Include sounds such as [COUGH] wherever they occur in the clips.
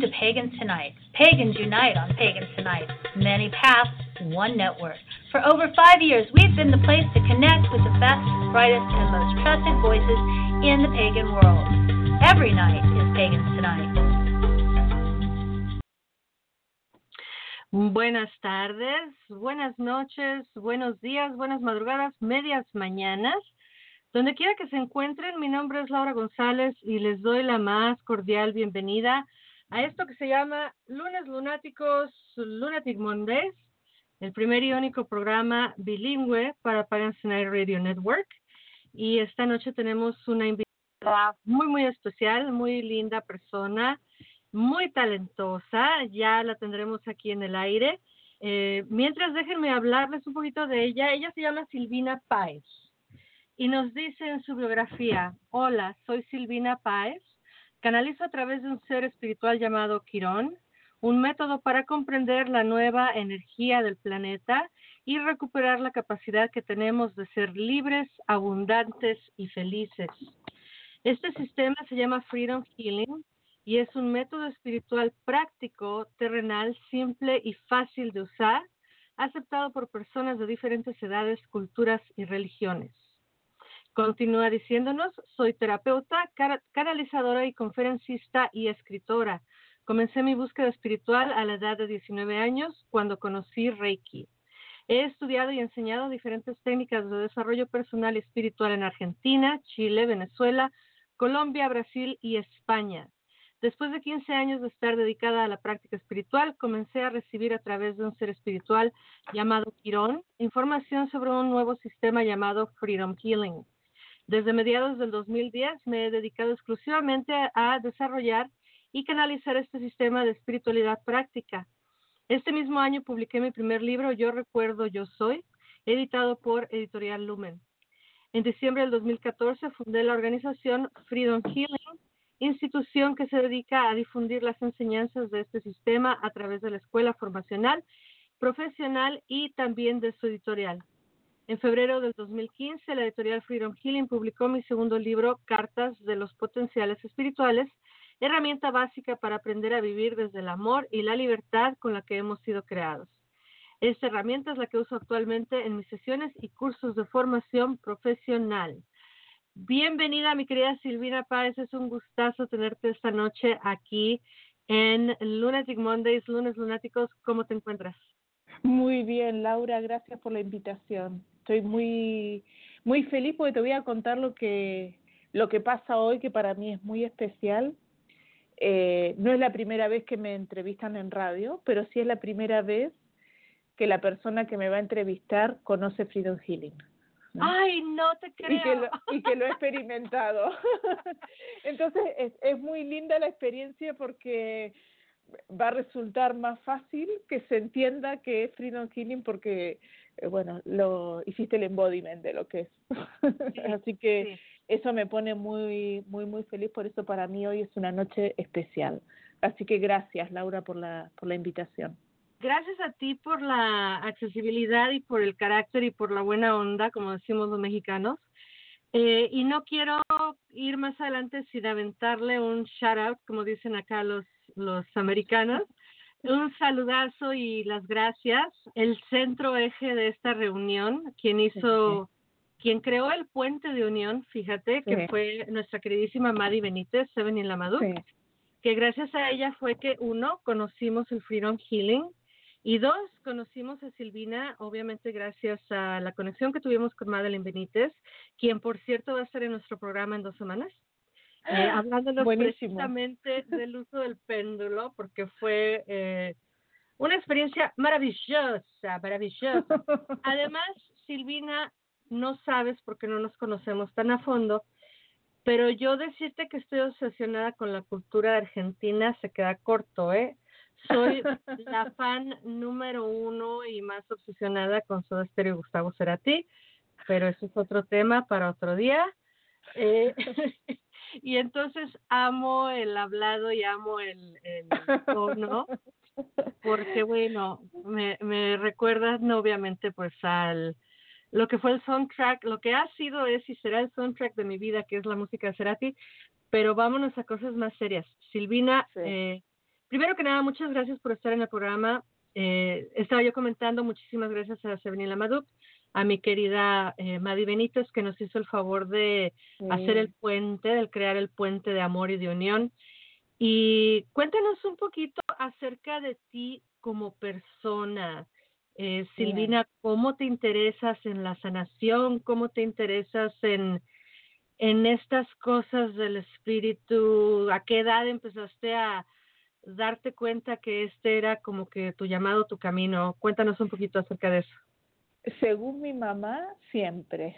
To Pagans Tonight. Pagans unite on Pagans Tonight. Many paths, one network. For over five years, we've been the place to connect with the best, brightest, and most trusted voices in the pagan world. Every night is Pagans Tonight. Buenas tardes, buenas noches, buenos días, buenas madrugadas, medias mañanas. Donde quiera que se encuentren, mi nombre es Laura González y les doy la más cordial bienvenida a esto que se llama Lunes Lunáticos, Lunatic Mondays, el primer y único programa bilingüe para Pagans Night Radio Network. Y esta noche tenemos una invitada muy, muy especial, muy linda persona, muy talentosa. Ya la tendremos aquí en el aire. Eh, mientras déjenme hablarles un poquito de ella. Ella se llama Silvina Páez y nos dice en su biografía, hola, soy Silvina Páez, canalizo a través de un ser espiritual llamado Quirón, un método para comprender la nueva energía del planeta y recuperar la capacidad que tenemos de ser libres, abundantes y felices. Este sistema se llama Freedom Healing y es un método espiritual práctico, terrenal, simple y fácil de usar, aceptado por personas de diferentes edades, culturas y religiones. Continúa diciéndonos, soy terapeuta, canalizadora y conferencista y escritora. Comencé mi búsqueda espiritual a la edad de 19 años cuando conocí Reiki. He estudiado y enseñado diferentes técnicas de desarrollo personal y espiritual en Argentina, Chile, Venezuela, Colombia, Brasil y España. Después de 15 años de estar dedicada a la práctica espiritual, comencé a recibir a través de un ser espiritual llamado Quirón información sobre un nuevo sistema llamado Freedom Healing. Desde mediados del 2010 me he dedicado exclusivamente a desarrollar y canalizar este sistema de espiritualidad práctica. Este mismo año publiqué mi primer libro, Yo Recuerdo, Yo Soy, editado por Editorial Lumen. En diciembre del 2014 fundé la organización Freedom Healing, institución que se dedica a difundir las enseñanzas de este sistema a través de la escuela formacional, profesional y también de su editorial. En febrero del 2015, la editorial Freedom Healing publicó mi segundo libro, Cartas de los Potenciales Espirituales, herramienta básica para aprender a vivir desde el amor y la libertad con la que hemos sido creados. Esta herramienta es la que uso actualmente en mis sesiones y cursos de formación profesional. Bienvenida, mi querida Silvina Páez. Es un gustazo tenerte esta noche aquí en Lunatic Mondays, Lunes Lunáticos. ¿Cómo te encuentras? Muy bien, Laura, gracias por la invitación. Estoy muy muy feliz porque te voy a contar lo que lo que pasa hoy que para mí es muy especial. Eh, no es la primera vez que me entrevistan en radio, pero sí es la primera vez que la persona que me va a entrevistar conoce Freedom Healing. ¿no? Ay, no te creo. Y que lo, y que lo he experimentado. [LAUGHS] Entonces es, es muy linda la experiencia porque va a resultar más fácil que se entienda que es Freedom Healing porque, bueno, lo hiciste el embodiment de lo que es. [LAUGHS] Sí, Así que sí. eso me pone muy, muy, muy feliz. Por eso para mí hoy es una noche especial. Así que gracias, Laura, por la, por la invitación. Gracias a ti por la accesibilidad y por el carácter y por la buena onda, como decimos los mexicanos. Eh, y no quiero ir más adelante sin aventarle un shout out, como dicen acá los los americanos. Un saludazo y las gracias. El centro eje de esta reunión, quien hizo, quien creó el puente de unión, fíjate, que sí. fue nuestra queridísima Madi Benítez, Seven in la sí. que gracias a ella fue que uno, conocimos el Freedom Healing y dos, conocimos a Silvina, obviamente gracias a la conexión que tuvimos con Madeline Benítez, quien por cierto va a estar en nuestro programa en dos semanas eh, [LAUGHS] hablándonos Buenísimo. precisamente [LAUGHS] del uso del péndulo, porque fue eh, una experiencia maravillosa, maravillosa. Además, Silvina, no sabes porque no nos conocemos tan a fondo, pero yo decirte que estoy obsesionada con la cultura argentina se queda corto, ¿eh? Soy la [LAUGHS] fan número uno y más obsesionada con Soda Stereo y Gustavo Cerati, pero eso es otro tema para otro día. Eh, y entonces amo el hablado y amo el, el tono, [LAUGHS] porque bueno, me, me recuerdas no, obviamente pues al lo que fue el soundtrack, lo que ha sido es y será el soundtrack de mi vida, que es la música de Cerati, pero vámonos a cosas más serias. Silvina, eh, primero que nada, muchas gracias por estar en el programa. Eh, estaba yo comentando, muchísimas gracias a Sevenila Maduk, a mi querida eh, Madi Benítez, que nos hizo el favor de hacer el puente, de crear el puente de amor y de unión. Y cuéntanos un poquito acerca de ti como persona. Eh, Silvina, ¿cómo te interesas en la sanación? ¿Cómo te interesas en, en estas cosas del espíritu? ¿A qué edad empezaste a darte cuenta que este era como que tu llamado, tu camino? Cuéntanos un poquito acerca de eso. Según mi mamá, siempre.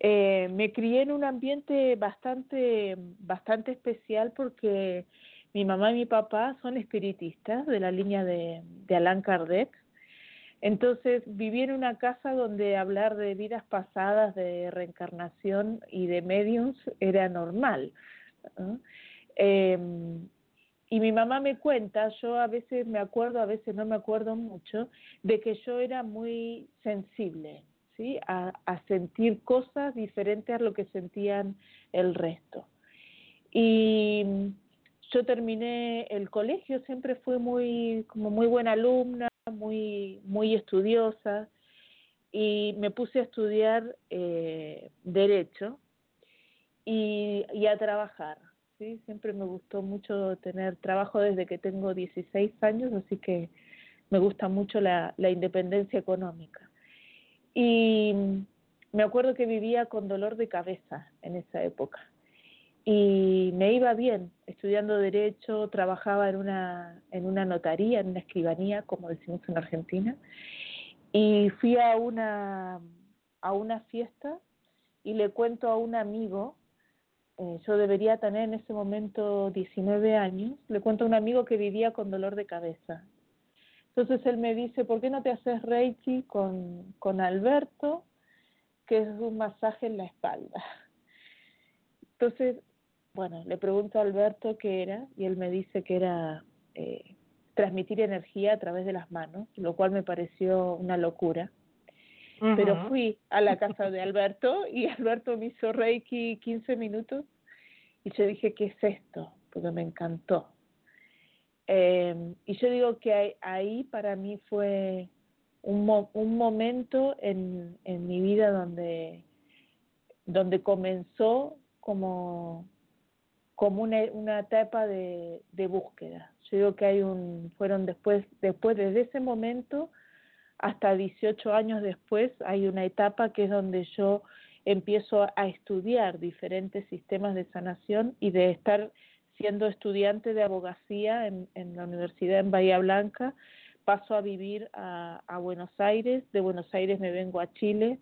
Eh, me crié en un ambiente bastante, bastante especial porque mi mamá y mi papá son espiritistas de la línea de, de Allan Kardec entonces viví en una casa donde hablar de vidas pasadas, de reencarnación y de mediums era normal. Em, y mi mamá me cuenta, yo a veces me acuerdo, a veces no me acuerdo mucho, de que yo era muy sensible, ¿sí? A, sentir cosas diferentes a lo que sentían el resto. Y yo terminé el colegio, siempre fui muy, como muy buena alumna, muy, muy estudiosa y me puse a estudiar eh, derecho y, a trabajar. ¿Sí? Siempre me gustó mucho tener trabajo desde que tengo 16 años, así que me gusta mucho la, la independencia económica. Y me acuerdo que vivía con dolor de cabeza en esa época y me iba bien estudiando derecho, trabajaba en una en una notaría, en una escribanía, como decimos en Argentina, y fui a una a una fiesta y le cuento a un amigo, eh, yo debería tener en ese momento 19 años, le cuento a un amigo que vivía con dolor de cabeza. Entonces él me dice, ¿por qué no te haces Reiki con, con Alberto, que es un masaje en la espalda? Entonces bueno, le pregunto a Alberto qué era y él me dice que era eh, transmitir energía a través de las manos, lo cual me pareció una locura. Pero fui a la [LAUGHS] casa de Alberto y Alberto me hizo Reiki 15 minutos y yo dije, ¿qué es esto? Porque me encantó. Eh, y yo digo que ahí para mí fue un, mo un momento en, en mi vida donde, donde comenzó como como una, una etapa de, de búsqueda. Yo digo que hay un, fueron después, después desde ese momento hasta 18 años después, hay una etapa que es donde yo empiezo a estudiar diferentes sistemas de sanación y de estar siendo estudiante de abogacía en, en la Universidad en Bahía Blanca, paso a vivir a, Buenos Aires, de Buenos Aires me vengo a Chile,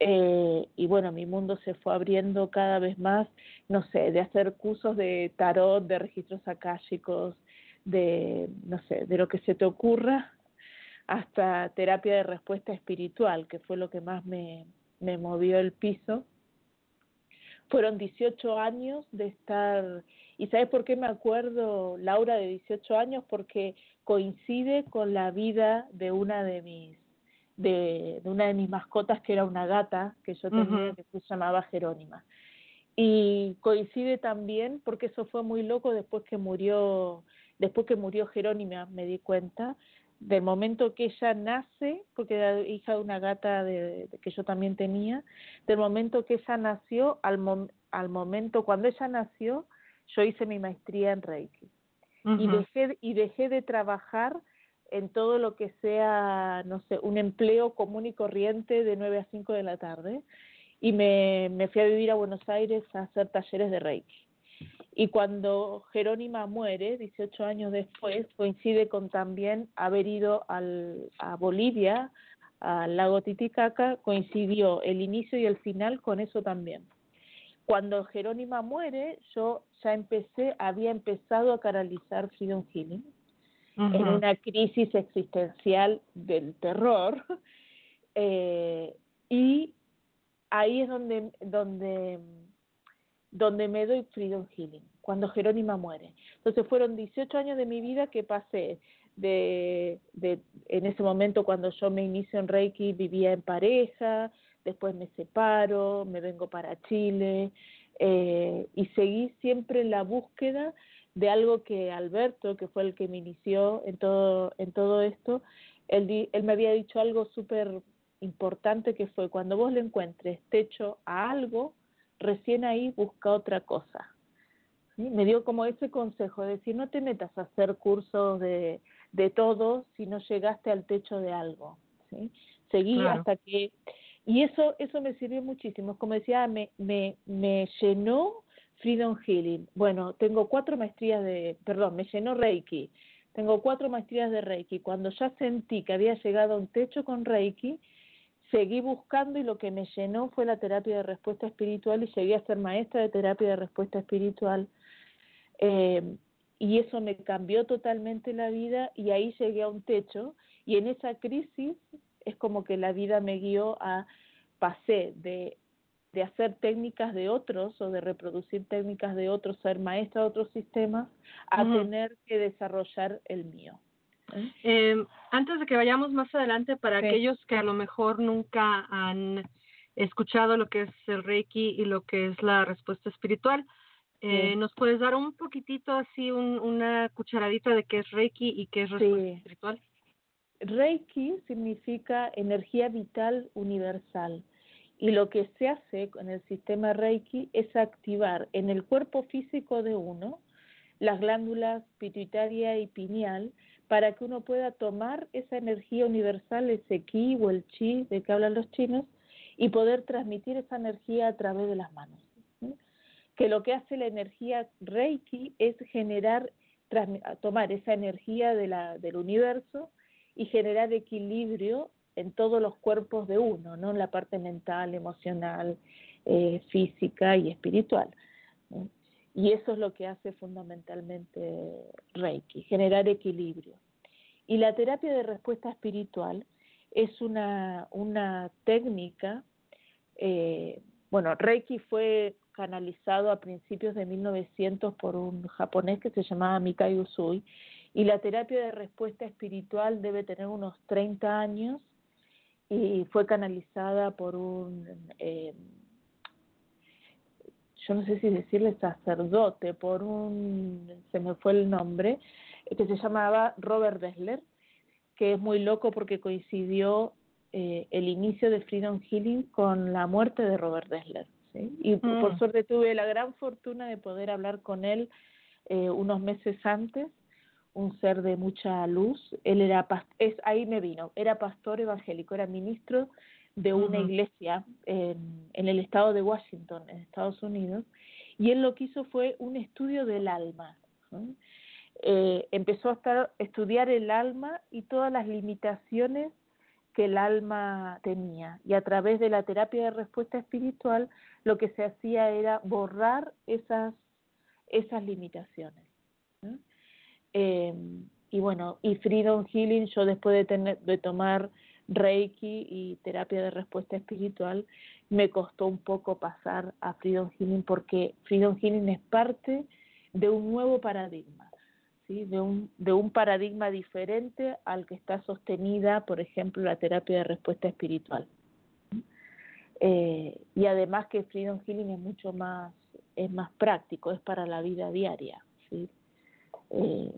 eh, y bueno, mi mundo se fue abriendo cada vez más, no sé, de hacer cursos de tarot, de registros akáshicos, de, no sé, de lo que se te ocurra, hasta terapia de respuesta espiritual, que fue lo que más me, me movió el piso. Fueron 18 años de estar, y ¿sabes por qué me acuerdo, Laura, de 18 años? Porque coincide con la vida de una de mis de, de, una de mis mascotas que era una gata que yo tenía que se llamaba Jerónima. Y coincide también porque eso fue muy loco después que murió después que murió Jerónima me di cuenta del momento que ella nace, porque era hija de una gata de, de que yo también tenía, del momento que ella nació al, mom, al momento cuando ella nació, yo hice mi maestría en Reiki. y dejé y dejé de trabajar en todo lo que sea, no sé, un empleo común y corriente de 9 a 5 de la tarde y me, me fui a vivir a Buenos Aires a hacer talleres de Reiki. Y cuando Jerónima muere, 18 años después, coincide con también haber ido al, a Bolivia, al lago Titicaca, coincidió el inicio y el final con eso también. cuando Jerónima muere, yo ya empecé, había empezado a canalizar Freedom Healing en una crisis existencial del terror. [LAUGHS] Eh, y ahí es donde, donde, donde me doy Freedom Healing, cuando Jerónima muere. Entonces fueron 18 años de mi vida que pasé de, de, en ese momento cuando yo me inicio en Reiki vivía en pareja, después me separo, me vengo para Chile eh, y seguí siempre en la búsqueda de algo que Alberto, que fue el que me inició en todo, en todo esto, él, él me había dicho algo súper importante que fue cuando vos le encuentres techo a algo, recién ahí busca otra cosa. Me dio como ese consejo de decir, no te metas a hacer cursos de, de todo si no llegaste al techo de algo. ¿sí? Seguí hasta que y eso, eso me sirvió muchísimo. Como decía, me, me, me llenó Freedom Healing. Bueno, tengo cuatro maestrías de, perdón, me llenó Reiki. Tengo cuatro maestrías de Reiki. Cuando ya sentí que había llegado a un techo con Reiki, seguí buscando y lo que me llenó fue la terapia de respuesta espiritual y llegué a ser maestra de terapia de respuesta espiritual. Eh, y eso me cambió totalmente la vida y ahí llegué a un techo y en esa crisis es como que la vida me guió a, pasé de, de hacer técnicas de otros o de reproducir técnicas de otros, ser maestra de otros sistemas, a tener que desarrollar el mío. Eh, antes de que vayamos más adelante, para aquellos que a lo mejor nunca han escuchado lo que es el Reiki y lo que es la respuesta espiritual, eh, ¿nos puedes dar un poquitito así, un, una cucharadita de qué es Reiki y qué es respuesta espiritual? Reiki significa energía vital universal y lo que se hace con el sistema Reiki es activar en el cuerpo físico de uno las glándulas pituitaria y pineal para que uno pueda tomar esa energía universal, ese ki o el chi de que hablan los chinos, y poder transmitir esa energía a través de las manos. Que lo que hace la energía Reiki es generar, tomar esa energía de la, del universo y generar equilibrio en todos los cuerpos de uno, ¿no? En la parte mental, emocional, eh, física y espiritual. Y eso es lo que hace fundamentalmente Reiki, generar equilibrio. Y la terapia de respuesta espiritual es una, una técnica, eh, bueno, Reiki fue canalizado a principios de 1900 por un japonés que se llamaba Mikai Usui, y la terapia de respuesta espiritual debe tener unos 30 años y fue canalizada por un, eh, yo no sé si decirle sacerdote, por un, se me fue el nombre, que se llamaba Robert Dessler, que es muy loco porque coincidió eh, el inicio de Freedom Healing con la muerte de Robert Dessler. Y por mm. suerte tuve la gran fortuna de poder hablar con él eh, unos meses antes un ser de mucha luz. Él era, es, ahí me vino, era pastor evangélico, era ministro de una iglesia en, en, el estado de Washington, en Estados Unidos, y él lo que hizo fue un estudio del alma. Eh, empezó a estar, estudiar el alma y todas las limitaciones que el alma tenía. Y a través de la terapia de respuesta espiritual, lo que se hacía era borrar esas, esas limitaciones. Eh, y bueno, y Freedom Healing, yo después de, tener, de tomar Reiki y terapia de respuesta espiritual, me costó un poco pasar a Freedom Healing porque Freedom Healing es parte de un nuevo paradigma, ¿sí? de, un, de un paradigma diferente al que está sostenida, por ejemplo, la terapia de respuesta espiritual. Eh, y además que Freedom Healing es mucho más, es más práctico, es para la vida diaria. ¿sí? Eh,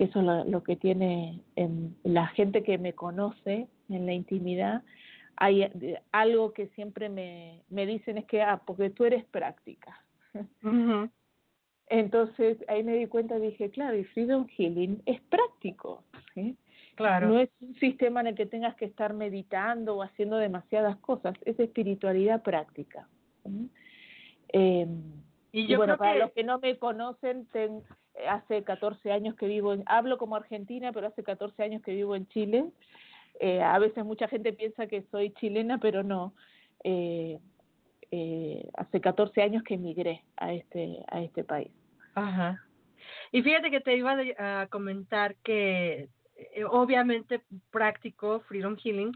que eso es lo, que tiene en la gente que me conoce en la intimidad, hay eh, algo que siempre me, me dicen es que, ah, porque tú eres práctica. [LAUGHS] Entonces ahí me di cuenta y dije, claro, y Freedom Healing es práctico. Claro. No es un sistema en el que tengas que estar meditando o haciendo demasiadas cosas, es espiritualidad práctica. Eh, y, bueno, para los que no me conocen, hace 14 años que vivo, en, hablo como argentina, pero hace 14 años que vivo en Chile. Eh, a veces mucha gente piensa que soy chilena, pero no. Eh, eh, hace 14 años que emigré a este, a este país. Ajá. Y fíjate que te iba a comentar que eh, obviamente práctico Freedom Healing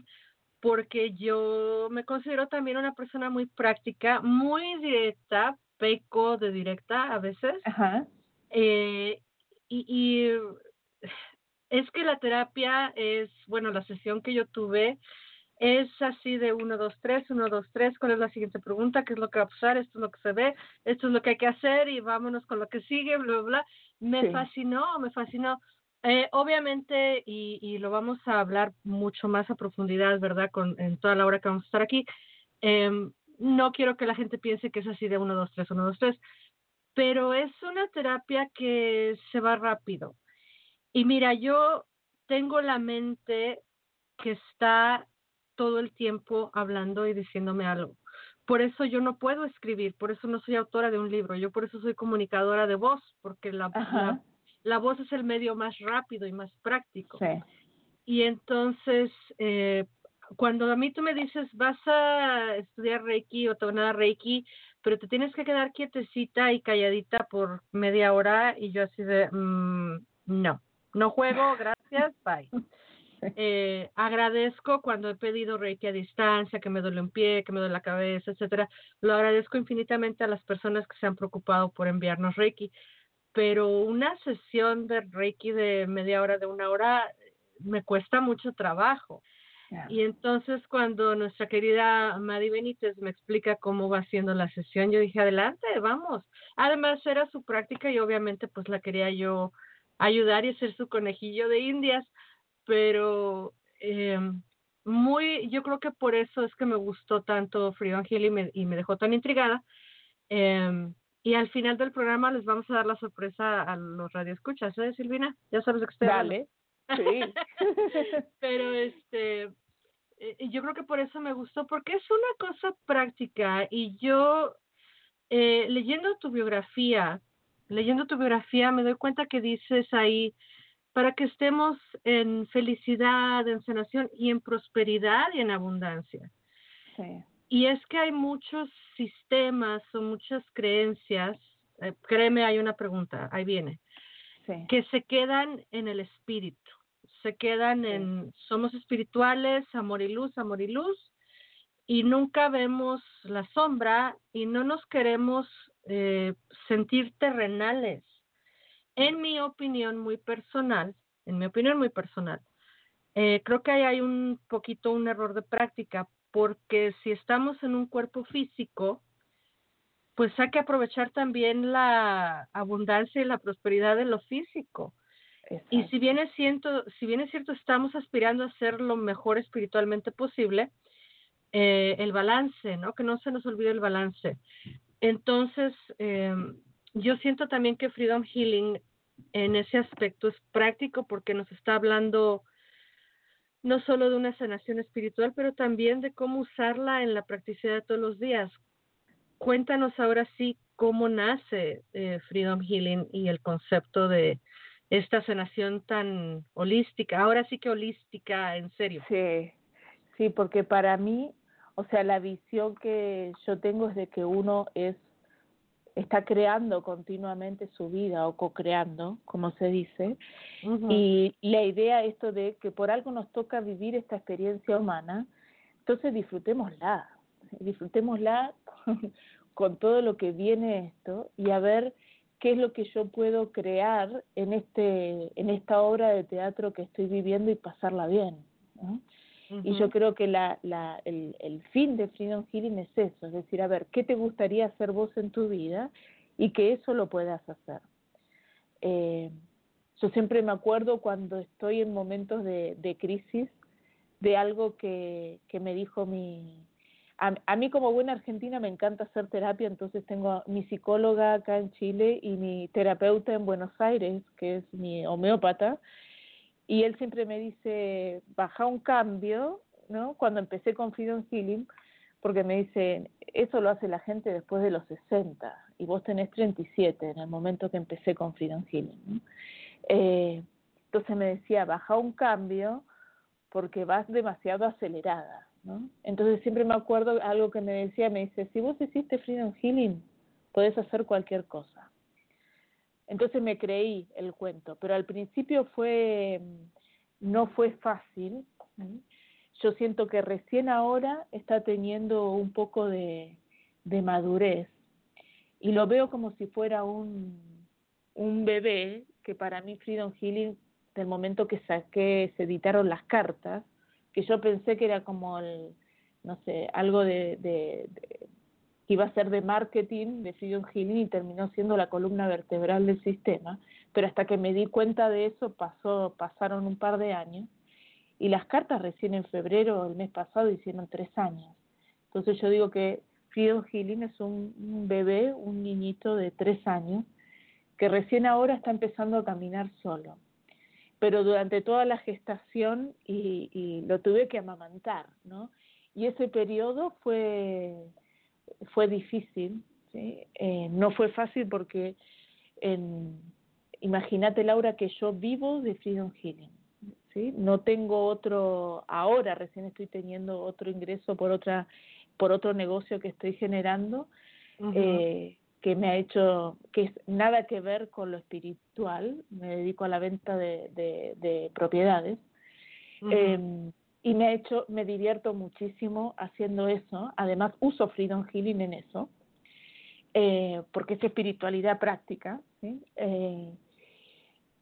porque yo me considero también una persona muy práctica, muy directa, peco de directa a veces. Ajá. Eh, y, y es que la terapia es, bueno, la sesión que yo tuve es así de uno, dos, tres, uno, dos, tres, ¿cuál es la siguiente pregunta? ¿Qué es lo que va a pasar? Esto es lo que se ve, esto es lo que hay que hacer y vámonos con lo que sigue, bla, bla, bla. Me Sí. fascinó, me fascinó. Eh, obviamente, y, y lo vamos a hablar mucho más a profundidad, ¿verdad? Con, en toda la hora que vamos a estar aquí. em, no quiero que la gente piense que es así de uno, dos, tres, uno, dos, tres, pero es una terapia que se va rápido. Y mira, yo tengo la mente que está todo el tiempo hablando y diciéndome algo. Por eso yo no puedo escribir, por eso no soy autora de un libro, yo por eso soy comunicadora de voz, porque la, la, voz es el medio más rápido y más práctico. Sí. Y entonces, eh, cuando a mí tú me dices, vas a estudiar Reiki o te van a dar Reiki, pero te tienes que quedar quietecita y calladita por media hora, y yo así de, mm, no, no juego, [LAUGHS] gracias, bye. Eh, agradezco cuando he pedido Reiki a distancia, que me duele un pie, que me duele la cabeza, etcétera. Lo agradezco infinitamente a las personas que se han preocupado por enviarnos Reiki. Pero una sesión de Reiki de media hora, de una hora, me cuesta mucho trabajo. Y entonces cuando nuestra querida Madi Benítez me explica cómo va haciendo la sesión, yo dije, adelante, vamos. Además era su práctica y obviamente pues la quería yo ayudar y ser su conejillo de indias, pero eh, muy, yo creo que por eso es que me gustó tanto Freedom Hill y me, y me dejó tan intrigada. Eh, y al final del programa les vamos a dar la sorpresa a los radioescuchas, ¿eh, Silvina? Ya sabes de qué estoy hablando. Sí. [LAUGHS] pero este eh, yo creo que por eso me gustó porque es una cosa práctica y yo eh, leyendo tu biografía leyendo tu biografía me doy cuenta que dices ahí para que estemos en felicidad en sanación y en prosperidad y en abundancia sí. y es que hay muchos sistemas o muchas creencias eh, créeme hay una pregunta ahí viene Sí. que se quedan en el espíritu, se quedan Sí. en somos espirituales, amor y luz, amor y luz, y nunca vemos la sombra y no nos queremos eh, sentir terrenales. En mi opinión muy personal, en mi opinión muy personal, eh, creo que ahí hay un poquito un error de práctica, porque si estamos en un cuerpo físico, pues hay que aprovechar también la abundancia y la prosperidad de lo físico. Y si bien es cierto, si bien es cierto, estamos aspirando a ser lo mejor espiritualmente posible, eh, el balance, ¿no? Que no se nos olvide el balance. Entonces, eh, yo siento también que Freedom Healing en ese aspecto es práctico porque nos está hablando no solo de una sanación espiritual, pero también de cómo usarla en la practicidad de todos los días. Cuéntanos ahora sí cómo nace eh, Freedom Healing y el concepto de esta sanación tan holística, ahora sí que holística, en serio. Sí, sí, porque para mí, o sea, la visión que yo tengo es de que uno es está creando continuamente su vida o co-creando, como se dice, y la idea esto de que por algo nos toca vivir esta experiencia humana, entonces disfrutémosla, disfrutémosla con, [LAUGHS] con todo lo que viene esto y a ver qué es lo que yo puedo crear en este en esta obra de teatro que estoy viviendo y pasarla bien. ¿no? Y yo creo que la, la, el, el fin de Freedom Healing es eso, es decir, a ver, ¿qué te gustaría hacer vos en tu vida y que eso lo puedas hacer? Eh, yo siempre me acuerdo cuando estoy en momentos de, de crisis de algo que, que me dijo mi... A, a mí como buena argentina me encanta hacer terapia, entonces tengo a mi psicóloga acá en Chile y mi terapeuta en Buenos Aires, que es mi homeópata, y él siempre me dice, baja un cambio, ¿no? Cuando empecé con Freedom Healing, porque me dice, eso lo hace la gente después de los 60, y vos tenés 37 en el momento que empecé con Freedom Healing. Eh, entonces me decía, baja un cambio porque vas demasiado acelerada, ¿no? Entonces siempre me acuerdo algo que me decía, me dice, si vos hiciste Freedom Healing, podés hacer cualquier cosa. Entonces me creí el cuento, pero al principio fue, no fue fácil. Yo siento que recién ahora está teniendo un poco de, de madurez y lo veo como si fuera un, un bebé que para mí Freedom Healing, del momento que saqué, se editaron las cartas, que yo pensé que era como el, no sé, algo de, de, que iba a ser de marketing de Freedom Healing y terminó siendo la columna vertebral del sistema, pero hasta que me di cuenta de eso pasó, pasaron un par de años y las cartas recién en febrero el mes pasado hicieron tres años. Entonces yo digo que Freedom Healing es un bebé, un niñito de tres años que recién ahora está empezando a caminar solo. Pero durante toda la gestación y, y lo tuve que amamantar, ¿no? Y ese periodo fue, fue difícil, ¿sí? Eh, no fue fácil porque imagínate Laura que yo vivo de Freedom Healing, ¿sí? No tengo otro, ahora recién estoy teniendo otro ingreso por otra, por otro negocio que estoy generando, eh, que me ha hecho, que es nada que ver con lo espiritual, me dedico a la venta de, de, propiedades, eh, y me ha hecho, me divierto muchísimo haciendo eso, además uso Freedom Healing en eso, eh, porque es espiritualidad práctica, ¿sí? Eh,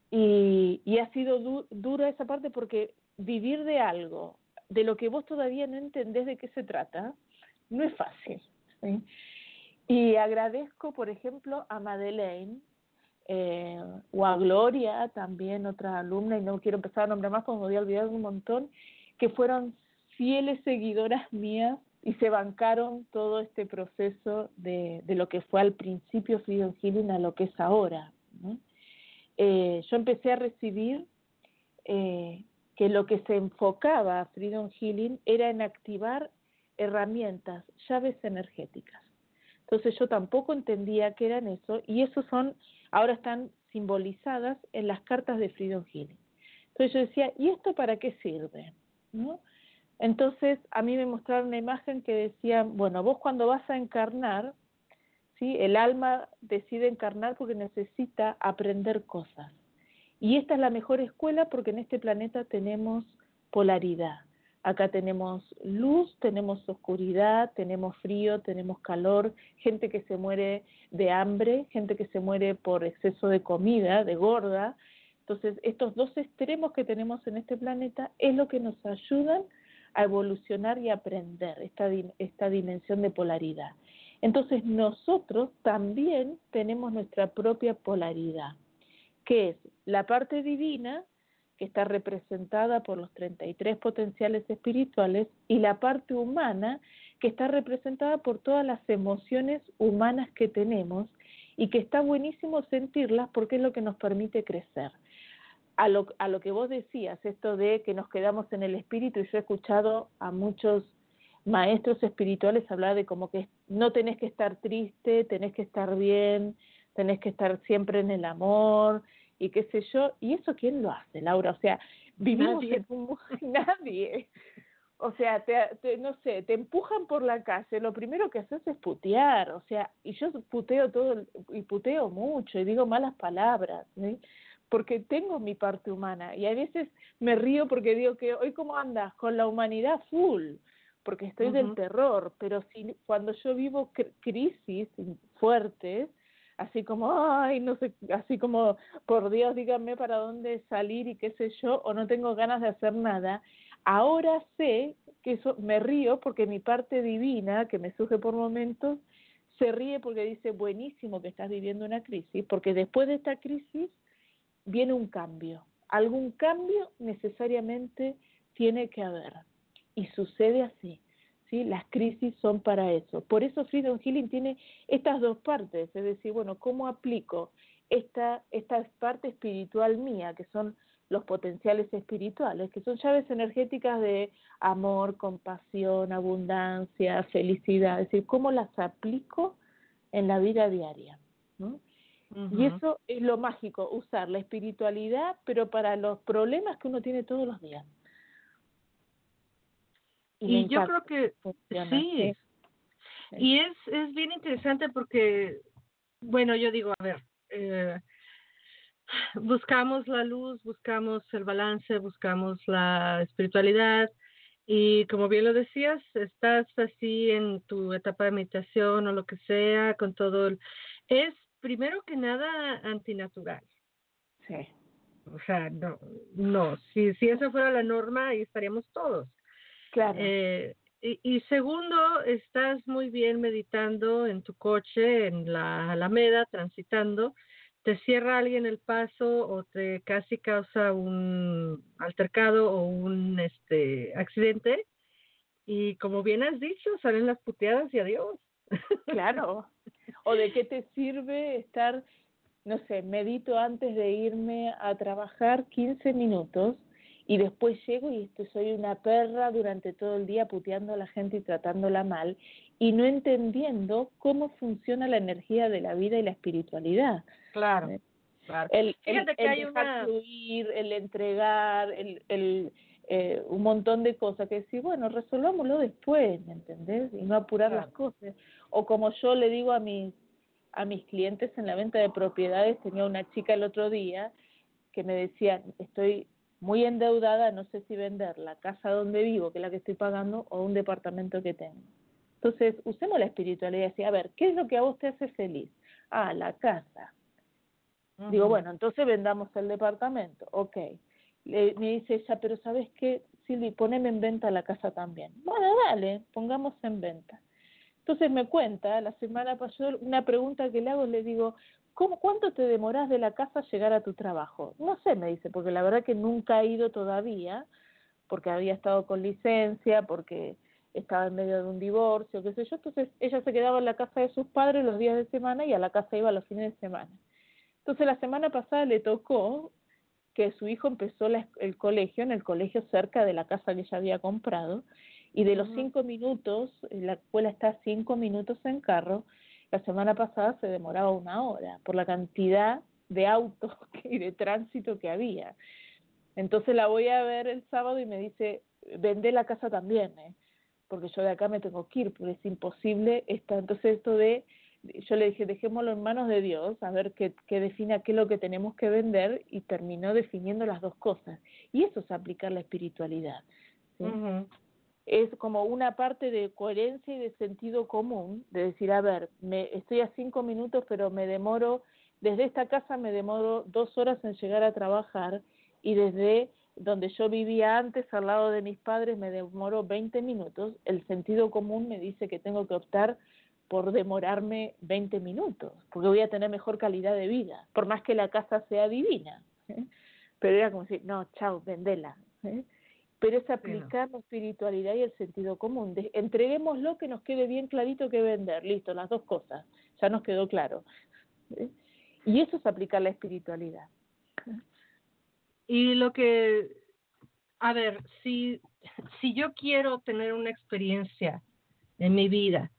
y, y, ha sido dura esa parte porque vivir de algo, de lo que vos todavía no entendés de qué se trata, no es fácil. ¿sí? Y agradezco, por ejemplo, a Madeleine eh, o a Gloria, también otra alumna, y no quiero empezar a nombrar más porque me voy a olvidar un montón, que fueron fieles seguidoras mías y se bancaron todo este proceso de, de lo que fue al principio Freedom Healing a lo que es ahora. Eh, yo empecé a recibir eh, que lo que se enfocaba a Freedom Healing era en activar herramientas, llaves energéticas. Entonces yo tampoco entendía qué eran eso y esos son, ahora están simbolizadas en las cartas de Freedom Healing. Entonces yo decía, ¿y esto para qué sirve? ¿No? Entonces a mí me mostraron una imagen que decía, bueno, vos cuando vas a encarnar, ¿sí? el alma decide encarnar porque necesita aprender cosas. Y esta es la mejor escuela porque en este planeta tenemos polaridad. Acá tenemos luz, tenemos oscuridad, tenemos frío, tenemos calor, gente que se muere de hambre, gente que se muere por exceso de comida, de gorda. Entonces, estos dos extremos que tenemos en este planeta es lo que nos ayudan a evolucionar y aprender esta, esta dimensión de polaridad. Entonces, nosotros también tenemos nuestra propia polaridad, que es la parte divina que está representada por los 33 potenciales espirituales, y la parte humana, que está representada por todas las emociones humanas que tenemos y que está buenísimo sentirlas porque es lo que nos permite crecer. A lo, a lo que vos decías, esto de que nos quedamos en el espíritu, y yo he escuchado a muchos maestros espirituales hablar de como que no tenés que estar triste, tenés que estar bien, tenés que estar siempre en el amor, y qué sé yo, y eso quién lo hace, Laura, o sea, vivimos nadie. en [LAUGHS] nadie. O sea, te, no sé, te empujan por la calle, lo primero que haces es putear, o sea, y yo puteo todo, y puteo mucho, y digo malas palabras, porque tengo mi parte humana, y a veces me río porque digo que hoy cómo andas, con la humanidad full, porque estoy del terror, pero si cuando yo vivo crisis fuertes, así como, ay, no sé, así como, por Dios, díganme para dónde salir y qué sé yo, o no tengo ganas de hacer nada. Ahora sé que eso me río porque mi parte divina, que me surge por momentos, se ríe porque dice, buenísimo que estás viviendo una crisis, porque después de esta crisis viene un cambio. Algún cambio necesariamente tiene que haber. Y sucede así. Las crisis son para eso. Por eso Freedom Healing tiene estas dos partes, es decir, bueno, ¿cómo aplico esta, esta parte espiritual mía, que son los potenciales espirituales, que son llaves energéticas de amor, compasión, abundancia, felicidad, es decir, cómo las aplico en la vida diaria. Y eso es lo mágico, usar la espiritualidad, pero para los problemas que uno tiene todos los días. Y, yo creo que sí. Y es, es bien interesante porque, bueno, yo digo, a ver, eh, buscamos la luz, buscamos el balance, buscamos la espiritualidad y como bien lo decías, estás así en tu etapa de meditación o lo que sea, con todo el... Es primero que nada antinatural. Sí. O sea, no, no, si, si eso fuera la norma, ahí estaríamos todos. Claro. Eh, y, y, segundo, estás muy bien meditando en tu coche, en la Alameda, transitando, te cierra alguien el paso o te casi causa un altercado o un este accidente y como bien has dicho, salen las puteadas y adiós. [LAUGHS] Claro. O de qué te sirve estar, no sé, medito antes de irme a trabajar 15 minutos y después llego y esto soy una perra durante todo el día puteando a la gente y tratándola mal y no entendiendo cómo funciona la energía de la vida y la espiritualidad. Claro. Eh, claro. El, el, dejar fluir, el entregar, el, el eh, un montón de cosas que decir, bueno, resolvámoslo después, ¿me entendés? Y no apurar las cosas. O como yo le digo a mis, a mis clientes en la venta de propiedades, tenía una chica el otro día que me decía, estoy muy endeudada, no sé si vender la casa donde vivo, que es la que estoy pagando, o un departamento que tengo. Entonces, usemos la espiritualidad y decir, a ver, ¿qué es lo que a vos te hace feliz? Ah, la casa. Digo, bueno, entonces vendamos el departamento. Ok. Le, me dice ella, pero ¿sabes qué, Silvi? Poneme en venta la casa también. Bueno, dale, pongamos en venta. Entonces me cuenta, la semana pasada, una pregunta que le hago, le digo, ¿Cómo, ¿cuánto te demoras de la casa a llegar a tu trabajo? No sé, me dice, porque la verdad que nunca he ido todavía, porque había estado con licencia, porque estaba en medio de un divorcio, qué sé yo. Entonces ella se quedaba en la casa de sus padres los días de semana y a la casa iba los fines de semana. Entonces la semana pasada le tocó que su hijo empezó la, el colegio, en el colegio cerca de la casa que ella había comprado, y de los cinco minutos, la escuela está a cinco minutos en carro, la semana pasada se demoraba una hora por la cantidad de autos [LAUGHS] y de tránsito que había. Entonces la voy a ver el sábado y me dice, vende la casa también, ¿eh? porque yo de acá me tengo que ir, porque es imposible. Esta, entonces esto de, yo le dije, dejémoslo en manos de Dios, a ver qué, qué defina qué es lo que tenemos que vender, y terminó definiendo las dos cosas. Y eso es aplicar la espiritualidad. ¿sí? Es como una parte de coherencia y de sentido común, de decir, a ver, me, estoy a cinco minutos, pero me demoro, desde esta casa me demoro dos horas en llegar a trabajar y desde donde yo vivía antes, al lado de mis padres, me demoro 20 minutos, el sentido común me dice que tengo que optar por demorarme 20 minutos, porque voy a tener mejor calidad de vida, por más que la casa sea divina. ¿eh? Pero era como decir, no, chao, vendela. ¿eh? Pero es aplicar la espiritualidad y el sentido común. De, entreguémoslo que nos quede bien clarito que vender, listo, las dos cosas, ya nos quedó claro. Y eso es aplicar la espiritualidad. Y lo que, a ver, si, si yo quiero tener una experiencia en mi vida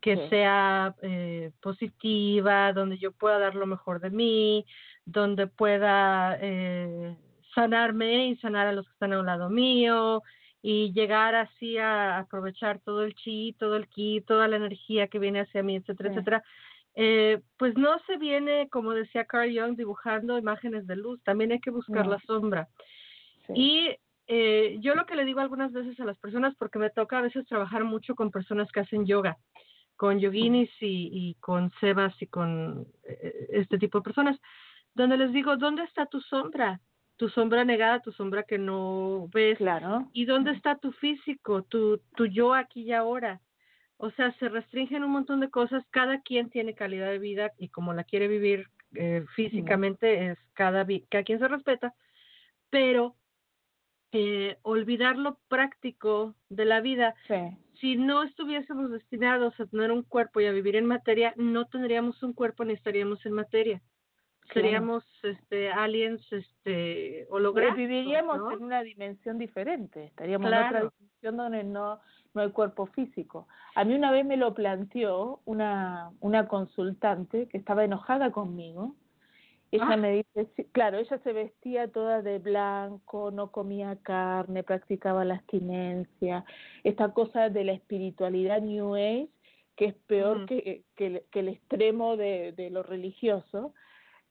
que sí. sea eh, positiva, donde yo pueda dar lo mejor de mí, donde pueda eh, sanarme y sanar a los que están a un lado mío y llegar así a aprovechar todo el chi, todo el ki, toda la energía que viene hacia mí, etcétera, sí. etcétera. Eh, pues no se viene, como decía Carl Jung, dibujando imágenes de luz, también hay que buscar no. la sombra. Sí. Y eh, yo lo que le digo algunas veces a las personas, porque me toca a veces trabajar mucho con personas que hacen yoga, con yoginis y, y con sebas y con eh, este tipo de personas, donde les digo, ¿dónde está tu sombra? Tu sombra negada, tu sombra que no ves. Claro. ¿Y dónde está tu físico, tu, tu yo aquí y ahora? O sea, se restringen un montón de cosas. Cada quien tiene calidad de vida y como la quiere vivir eh, físicamente, es cada, cada quien se respeta. Pero eh, olvidar lo práctico de la vida. Sí. Si no estuviésemos destinados a tener un cuerpo y a vivir en materia, no tendríamos un cuerpo ni estaríamos en materia seríamos claro. este aliens este holográficos viviríamos ¿no? en una dimensión diferente estaríamos claro. en otra dimensión donde no no hay cuerpo físico a mí una vez me lo planteó una una consultante que estaba enojada conmigo Ella Ah. me dice, claro, ella se vestía toda de blanco, no comía carne, practicaba la abstinencia, esta cosa de la espiritualidad New Age, que es peor que, que el extremo de, de lo religioso,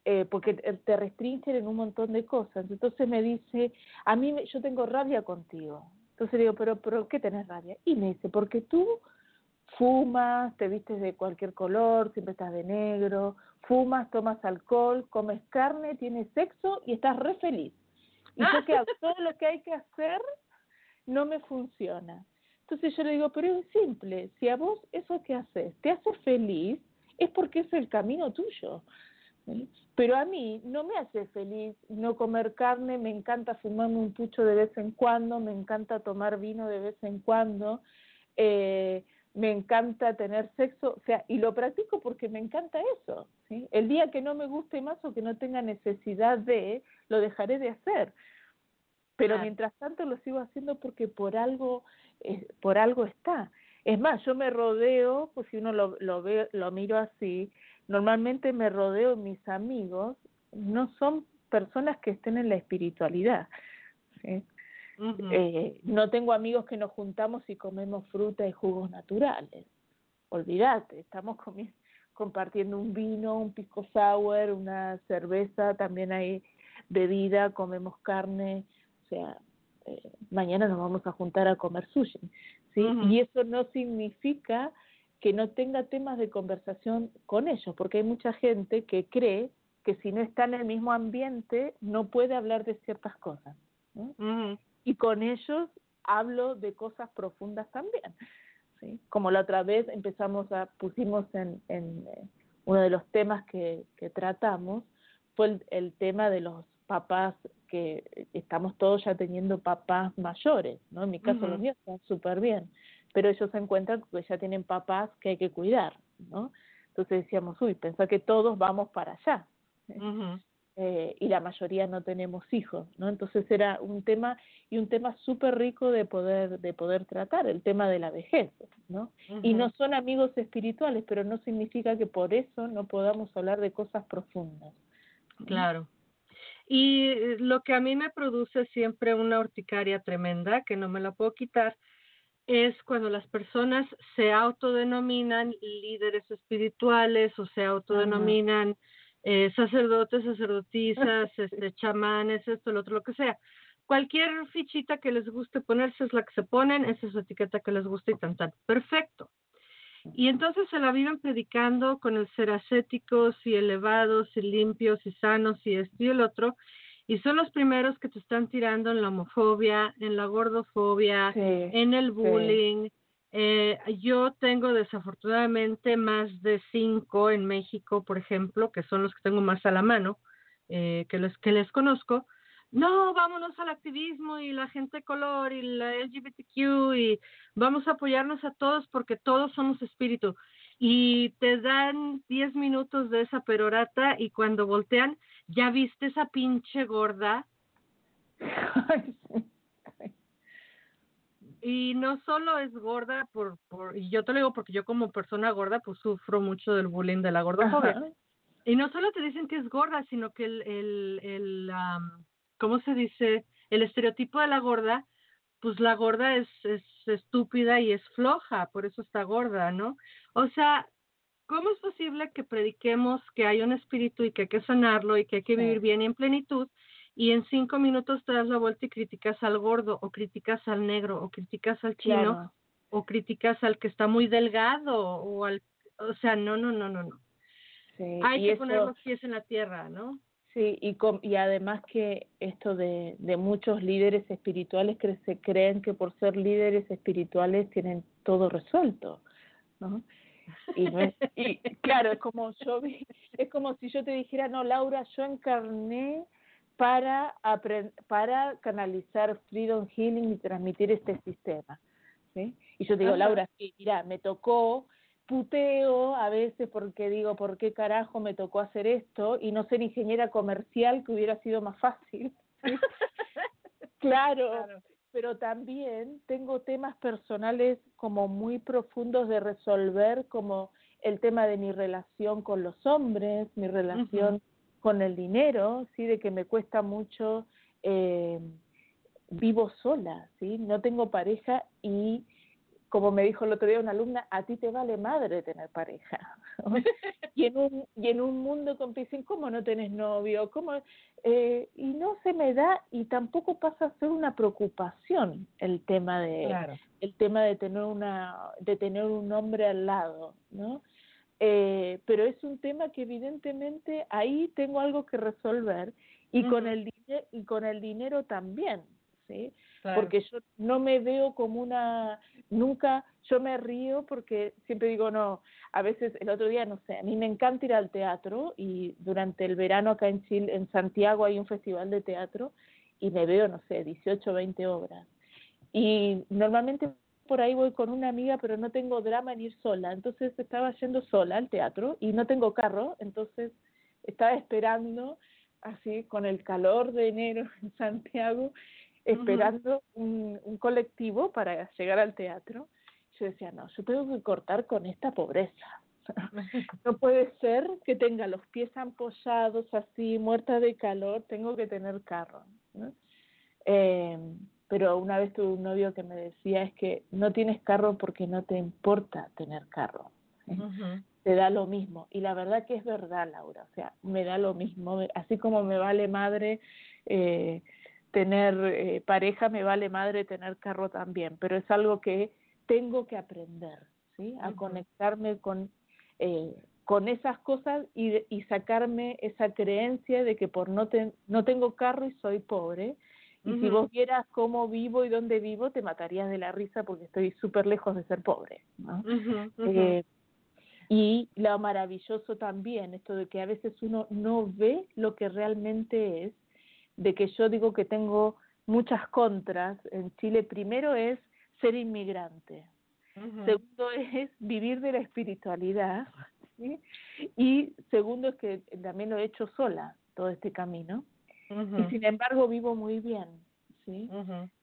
eh, porque te restringen en un montón de cosas. Entonces me dice, a mí me- yo tengo rabia contigo. Entonces le digo, pero ¿por qué tenés rabia? Y me dice, porque tú fumas, te vistes de cualquier color, siempre estás de negro, fumas, tomas alcohol, comes carne, tienes sexo y estás re feliz. Y yo que hago todo lo que hay que hacer no me funciona. Entonces yo le digo, pero es simple, si a vos eso que haces te hace feliz, es porque es el camino tuyo. ¿Sí? Pero a mí no me hace feliz no comer carne, me encanta fumarme un pucho de vez en cuando, me encanta tomar vino de vez en cuando, eh, me encanta tener sexo, o sea, y lo practico porque me encanta eso. ¿sí? El día que no me guste más o que no tenga necesidad de, lo dejaré de hacer. Pero Claro. mientras tanto lo sigo haciendo porque por algo, eh, por algo está. Es más, yo me rodeo, pues si uno lo, lo ve, lo miro así, normalmente me rodeo, mis amigos no son personas que estén en la espiritualidad. ¿sí? Eh, no tengo amigos que nos juntamos y comemos fruta y jugos naturales. Olvídate, estamos compartiendo un vino, un pisco sour, una cerveza, también hay bebida, comemos carne, o sea, eh, mañana nos vamos a juntar a comer sushi, ¿sí? Y eso no significa que no tenga temas de conversación con ellos, porque hay mucha gente que cree que si no está en el mismo ambiente no puede hablar de ciertas cosas. ¿no? Ujú. y con ellos hablo de cosas profundas también. ¿sí? Como la otra vez empezamos a, pusimos en, en eh, uno de los temas que, que tratamos, fue el, el tema de los papás, que estamos todos ya teniendo papás mayores, ¿no? En mi caso Ujú. los míos están súper bien, pero ellos se encuentran que ya tienen papás que hay que cuidar, ¿no? Entonces decíamos, uy, pensá que todos vamos para allá eh, y la mayoría no tenemos hijos, ¿no? Entonces era un tema y un tema súper rico de poder de poder tratar, el tema de la vejez, ¿no? Y no son amigos espirituales, pero no significa que por eso no podamos hablar de cosas profundas. Claro. Y eh, lo que a mí me produce siempre una urticaria tremenda, que no me la puedo quitar, es cuando las personas se autodenominan líderes espirituales o se autodenominan eh, sacerdotes, sacerdotisas, este, chamanes, esto, lo otro, lo que sea. Cualquier fichita que les guste ponerse es la que se ponen, esa es la etiqueta que les gusta y tan tan. Perfecto. Y entonces se la viven predicando con el ser ascéticos y elevados y limpios y sanos y esto y el otro. Y son los primeros que te están tirando en la homofobia, en la gordofobia, Sí, en el bullying. Eh, yo tengo desafortunadamente más de cinco en México, por ejemplo, que son los que tengo más a la mano, eh, que, les, que les conozco. No, vámonos al activismo y la gente de color y la LGBTQ y vamos a apoyarnos a todos porque todos somos espíritu. Y te dan 10 minutos de esa perorata y cuando voltean, ya viste esa pinche gorda [LAUGHS] y no solo es gorda por, por y yo te lo digo porque yo como persona gorda pues sufro mucho del bullying de la gordofobia. Ajá. y no solo te dicen que es gorda sino que el el el am, cómo se dice el estereotipo de la gorda pues la gorda es es estúpida y es floja por eso está gorda no o sea cómo es posible que prediquemos que hay un espíritu y que hay que sanarlo y que hay que vivir bien y en plenitud y en cinco minutos te das la vuelta y criticas al gordo o criticas al negro o criticas al chino Claro. o criticas al que está muy delgado o al o sea no no no no no Sí, hay que eso- poner los pies en la tierra no Sí, y, com- y además que esto de, de muchos líderes espirituales que se creen que por ser líderes espirituales tienen todo resuelto, ¿no? Y, es- [LAUGHS] y claro, es como yo vi, es como si yo te dijera, no, Laura, yo encarné para para canalizar Freedom Healing y transmitir este sistema, ¿sí? Y yo te digo. Laura, sí, mira, me tocó puteo a veces porque digo, ¿por qué carajo me tocó hacer esto? Y no ser ingeniera comercial, que hubiera sido más fácil. ¿sí? [LAUGHS] claro, pero también tengo temas personales como muy profundos de resolver, como el tema de mi relación con los hombres, mi relación con el dinero, sí, de que me cuesta mucho, eh, vivo sola, sí, no tengo pareja y como me dijo el otro día una alumna, a ti te vale madre tener pareja. [LAUGHS] y, en un, y en un mundo con dicen, ¿cómo no tenés novio? ¿Cómo? Eh, y no se me da y tampoco pasa a ser una preocupación el tema de el tema de tener una de tener un hombre al lado, ¿no? Eh, pero es un tema que evidentemente ahí tengo algo que resolver y con el y con el dinero también, ¿sí? Porque yo no me veo como una, nunca, yo me río porque siempre digo, no, a veces el otro día, no sé, a mí me encanta ir al teatro y durante el verano acá en Chile, en Santiago hay un festival de teatro y me veo, no sé, 18 o 20 obras. Y normalmente por ahí voy con una amiga, pero no tengo drama en ir sola. Entonces estaba yendo sola al teatro y no tengo carro, entonces estaba esperando así con el calor de enero en Santiago esperando un, un colectivo para llegar al teatro. Yo decía, no, yo tengo que cortar con esta pobreza. [LAUGHS] no puede ser que tenga los pies ampollados así, muerta de calor, tengo que tener carro. Eh, pero una vez tuve un novio que me decía es que no tienes carro porque no te importa tener carro. Te da lo mismo. Y la verdad que es verdad, Laura. O sea, me da lo mismo. Así como me vale madre eh, tener eh, pareja, me vale madre tener carro también, pero es algo que tengo que aprender, ¿sí? A conectarme con, eh, con esas cosas y, y sacarme esa creencia de que por no, no tengo carro y soy pobre. Y si vos vieras cómo vivo y dónde vivo, te matarías de la risa porque estoy súper lejos de ser pobre. ¿no? Eh, y lo maravilloso también, esto de que a veces uno no ve lo que realmente es de que yo digo que tengo muchas contras en Chile. Primero es ser inmigrante. Segundo [LAUGHS] es vivir de la espiritualidad. Y segundo es que también lo he hecho sola todo este camino. Y sin embargo vivo muy bien. ¿sí?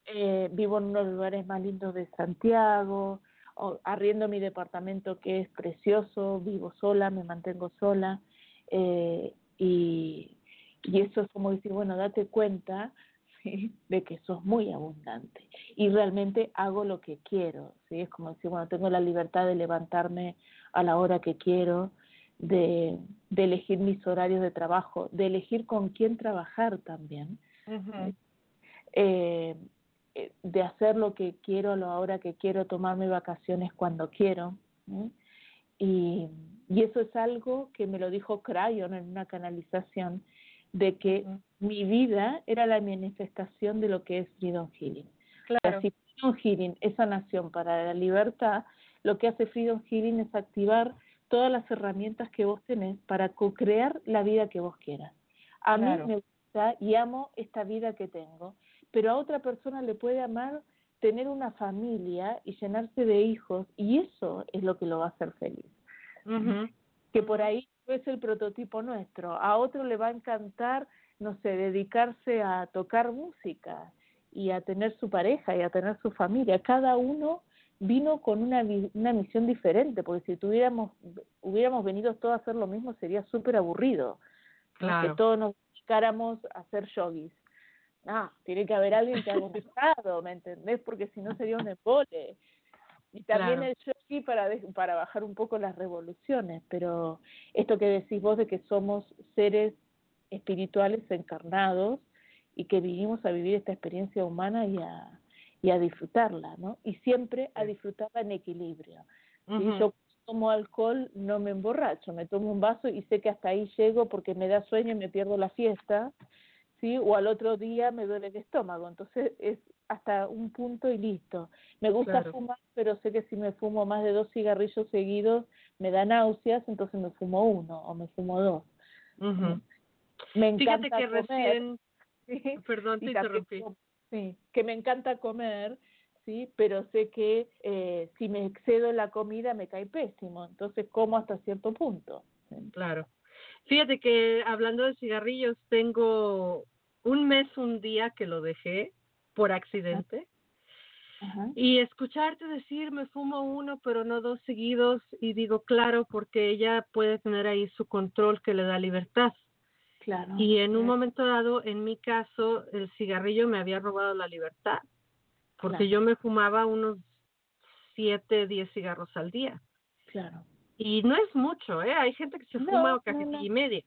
Eh, vivo en uno de los lugares más lindos de Santiago, arriendo mi departamento que es precioso, vivo sola, me mantengo sola. Eh, y, y eso es como decir, bueno, date cuenta de que sos muy abundante y realmente hago lo que quiero. ¿sí? Es como decir, bueno, tengo la libertad de levantarme a la hora que quiero, de, de elegir mis horarios de trabajo, de elegir con quién trabajar también. Eh, eh, de hacer lo que quiero a la hora que quiero, tomarme vacaciones cuando quiero. Y, y eso es algo que me lo dijo Crayon en una canalización, de que mi vida era la manifestación de lo que es Freedom Healing. Claro. Si Freedom Healing es sanación para la libertad, lo que hace Freedom Healing es activar todas las herramientas que vos tenés para co-crear la vida que vos quieras. A mí me gusta y amo esta vida que tengo, pero a otra persona le puede amar tener una familia y llenarse de hijos y eso es lo que lo va a hacer feliz. Que por ahí es el prototipo nuestro. A otro le va a encantar, no sé, dedicarse a tocar música y a tener su pareja y a tener su familia. Cada uno vino con una, una misión diferente, porque si tuviéramos, hubiéramos venido todos a hacer lo mismo sería súper aburrido. Que todos nos dedicáramos a hacer yogis. Ah, tiene que haber alguien que haya gustado, [LAUGHS] ¿me entendés? Porque si no sería un embole y también el yogi para, para bajar un poco las revoluciones, pero esto que decís vos de que somos seres espirituales encarnados y que vinimos a vivir esta experiencia humana y a, y a disfrutarla, ¿no? Y siempre a disfrutarla en equilibrio. Si yo tomo alcohol, no me emborracho, me tomo un vaso y sé que hasta ahí llego porque me da sueño y me pierdo la fiesta, ¿sí? O al otro día me duele el estómago. Entonces es hasta un punto y listo. Me gusta fumar, pero sé que si me fumo más de dos cigarrillos seguidos me da náuseas, entonces me fumo uno o me fumo dos. Me encanta Fíjate que comer. recién, [LAUGHS] perdón, te interrumpí. Sí, que me encanta comer, sí, pero sé que eh, si me excedo en la comida me cae pésimo, entonces como hasta cierto punto. Claro. Fíjate que hablando de cigarrillos, tengo un mes, un día que lo dejé por accidente. Y escucharte decir, me fumo uno, pero no dos seguidos, y digo, claro, porque ella puede tener ahí su control que le da libertad. Claro. Y en un momento dado, en mi caso, el cigarrillo me había robado la libertad, porque Claro. yo me fumaba unos siete, diez cigarros al día. Claro. Y no es mucho, ¿eh? Hay gente que se No, fuma no, cajetilla no. y media.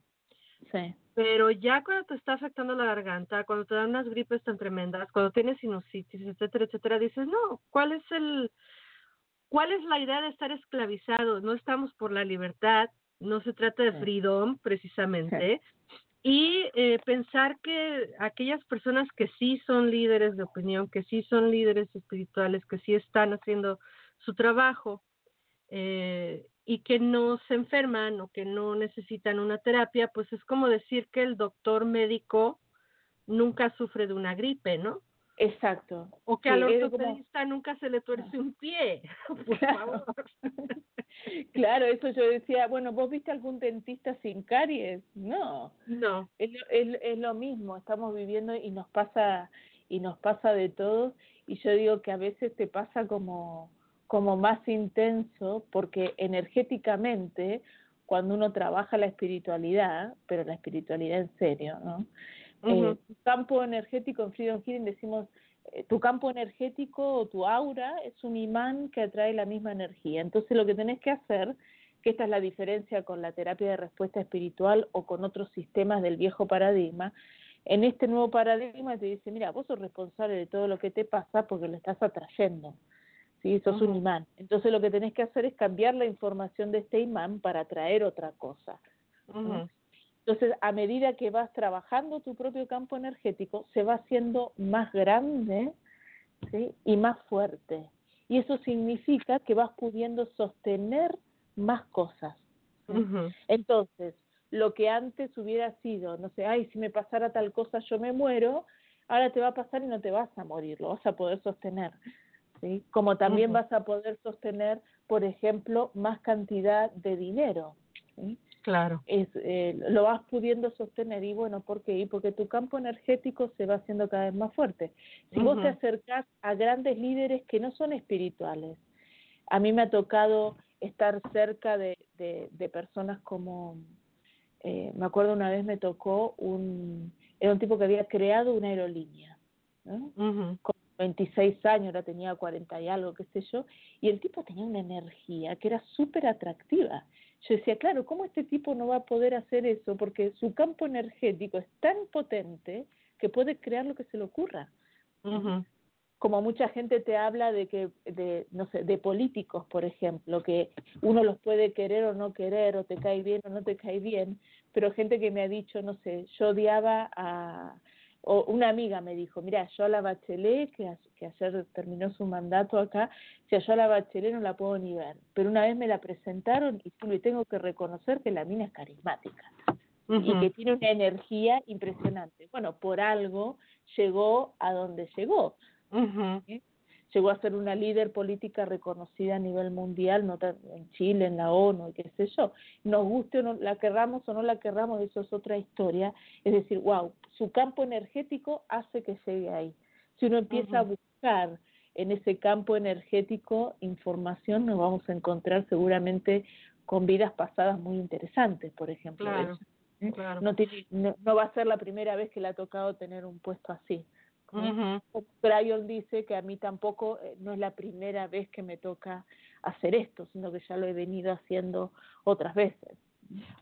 Sí. Pero ya cuando te está afectando la garganta, cuando te dan unas gripes tan tremendas, cuando tienes sinusitis, etcétera, etcétera, dices, no, ¿cuál es el, cuál es la idea de estar esclavizados? No estamos por la libertad, no se trata de freedom precisamente. Y eh, pensar que aquellas personas que sí son líderes de opinión, que sí son líderes espirituales, que sí están haciendo su trabajo, eh, y que no se enferman o que no necesitan una terapia, pues es como decir que el doctor médico nunca sufre de una gripe, ¿no? Exacto. O que Sí, al como- ortopedista nunca se le tuerce un pie, [LAUGHS] por favor. [LAUGHS] Claro, eso yo decía, bueno, ¿vos viste algún dentista sin caries? No, No. es, lo- es, es lo mismo, estamos viviendo y nos pasa y nos pasa de todo y yo digo que a veces te pasa como como más intenso porque energéticamente cuando uno trabaja la espiritualidad, pero la espiritualidad en serio, ¿no? Eh, Ujú. tu campo energético en Freedom Healing decimos eh, tu campo energético o tu aura es un imán que atrae la misma energía. Entonces lo que tenés que hacer, que esta es la diferencia con la terapia de respuesta espiritual o con otros sistemas del viejo paradigma, en este nuevo paradigma te dice, mira, vos sos responsable de todo lo que te pasa porque lo estás atrayendo. ¿Sí? Sos un Ujú. imán. Entonces lo que tenés que hacer es cambiar la información de este imán para atraer otra cosa. Entonces, a medida que vas trabajando tu propio campo energético, se va haciendo más grande ¿sí? y más fuerte. Y eso significa que vas pudiendo sostener más cosas. Entonces, lo que antes hubiera sido, no sé, ay, si me pasara tal cosa yo me muero, ahora te va a pasar y no te vas a morir, lo vas a poder sostener. ¿Sí? Como también vas a poder sostener, por ejemplo, más cantidad de dinero. ¿sí? Claro. es, eh, lo vas pudiendo sostener y bueno, ¿por qué? Y porque tu campo energético se va haciendo cada vez más fuerte. Si vos te acercás a grandes líderes que no son espirituales, a mí me ha tocado estar cerca de, de, de personas como, eh, me acuerdo una vez me tocó un, era un tipo que había creado una aerolínea, ¿no? Con 26 años, ahora tenía 40 y algo, qué sé yo, y el tipo tenía una energía que era súper atractiva. Yo decía, claro, ¿cómo este tipo no va a poder hacer eso? Porque su campo energético es tan potente que puede crear lo que se le ocurra. Ujú. Como mucha gente te habla de que, de, no sé, de políticos, por ejemplo, que uno los puede querer o no querer, o te cae bien o no te cae bien, pero gente que me ha dicho, no sé, yo odiaba a, o una amiga me dijo, mira, yo a la Bachelet, que, a- que ayer terminó su mandato acá, si yo a la Bachelet no la puedo ni ver, pero una vez me la presentaron y le tengo que reconocer que la mina es carismática y que tiene una energía impresionante. Bueno, por algo llegó a donde llegó. Llegó a ser una líder política reconocida a nivel mundial, no en Chile, en la ONU, y qué sé yo. Nos guste o no la querramos o no la querramos, eso es otra historia. Es decir, wow, su campo energético hace que llegue ahí. Si uno empieza a buscar en ese campo energético información, nos vamos a encontrar seguramente con vidas pasadas muy interesantes, por ejemplo. Claro. ¿eh? Claro. no, tiene, no, no va a ser la primera vez que le ha tocado tener un puesto así. Como Brian dice que a mí tampoco eh, no es la primera vez que me toca hacer esto, sino que ya lo he venido haciendo otras veces.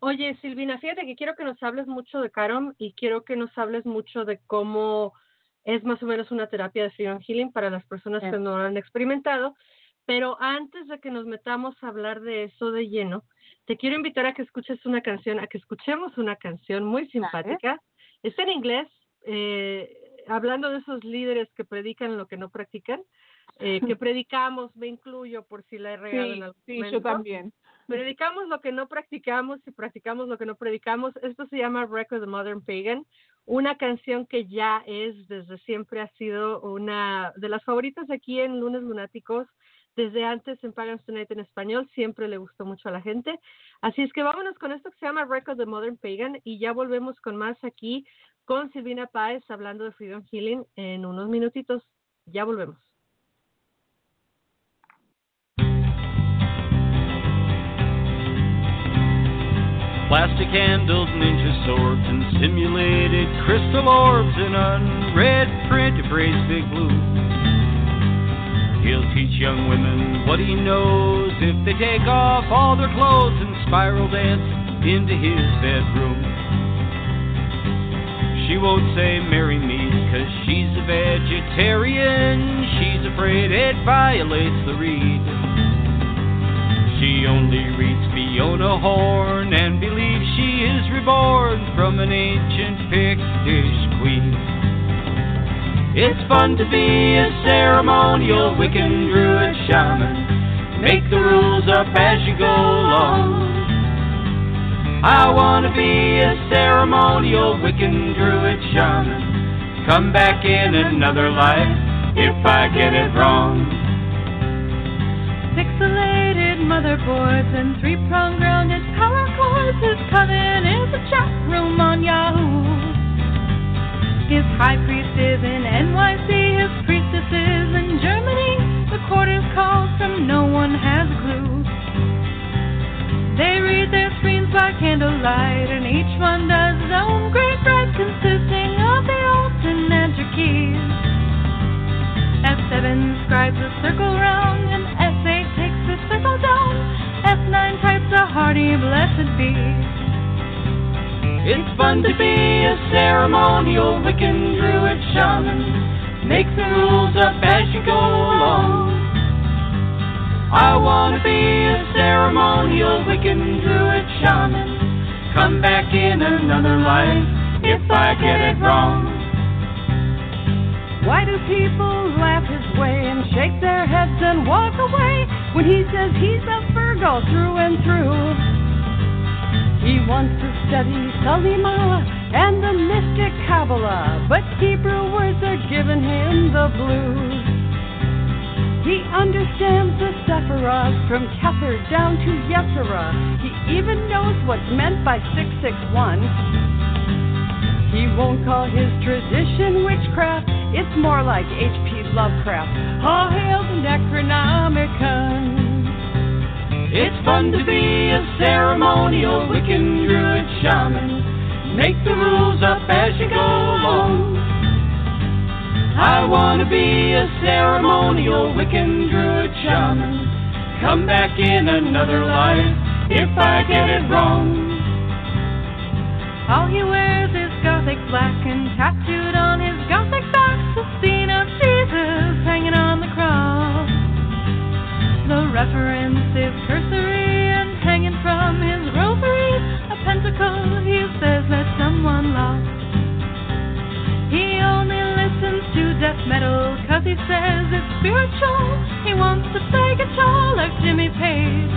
Oye, Silvina, fíjate que quiero que nos hables mucho de Carom y quiero que nos hables mucho de cómo es más o menos una terapia de Freedom Healing para las personas que no lo han experimentado. Pero antes de que nos metamos a hablar de eso de lleno, te quiero invitar a que escuches una canción, a que escuchemos una canción muy simpática. Está en inglés, eh, hablando de esos líderes que predican lo que no practican, eh, que [LAUGHS] predicamos, me incluyo por si la he regado en algún momento. también. Predicamos lo que no practicamos y practicamos lo que no predicamos. Esto se llama Record the Modern Pagan, una canción que ya es, desde siempre ha sido una de las favoritas aquí en Lunes Lunáticos. Desde antes en Pagan's Tonight en español, siempre le gustó mucho a la gente. Así es que vámonos con esto que se llama Record the Modern Pagan y ya volvemos con más aquí con Silvina Páez hablando de Freedom Healing en unos minutitos. Ya volvemos. plastic handled ninja swords and simulated crystal orbs in unread print of Ray's Big Blue. He'll teach young women what he knows if they take off all their clothes and spiral dance into his bedroom. She won't say marry me cause she's a vegetarian. She's afraid it violates the reed. She only reads Fiona Horn and believes she is reborn from an ancient Pictish queen. It's fun to be a ceremonial Wiccan druid shaman. Make the rules up as you go along. I wanna be a ceremonial Wiccan druid shaman. Come back in another life if I get it wrong. Pixelated motherboards and three-prong grounded power cords. His coven is a chat room on Yahoo. His high priest is in NYC, his priestess is in Germany. The quarters calls from no one has a clue. They read their screens by candlelight, and each one does his own great rite consisting of the Alton enter keys. F7 scribes a circle round, and S8 takes the circle down. F9 types a hearty blessed be. It's fun to be a ceremonial Wiccan druid shaman. Make the rules up as you go along. I wanna be a ceremonial Wiccan druid shaman. Come back in another life if I get it wrong. Why do people laugh his way and shake their heads and walk away when he says he's a Virgo through and through? He wants to study Salimala and the mystic Kabbalah, but Hebrew words are giving him the blues. He understands the Sephiroth from Kether down to Yetzirah. He even knows what's meant by 661. He won't call his tradition witchcraft, it's more like H.P. Lovecraft. All hail the Necronomicon. It's fun to be a ceremonial Wiccan druid shaman. Make the rules up as you go along. I wanna be a ceremonial Wiccan druid shaman. Come back in another life if I get it wrong. All he wears is gothic black and tattooed on his he says it's spiritual. He wants to play guitar like Jimmy Page.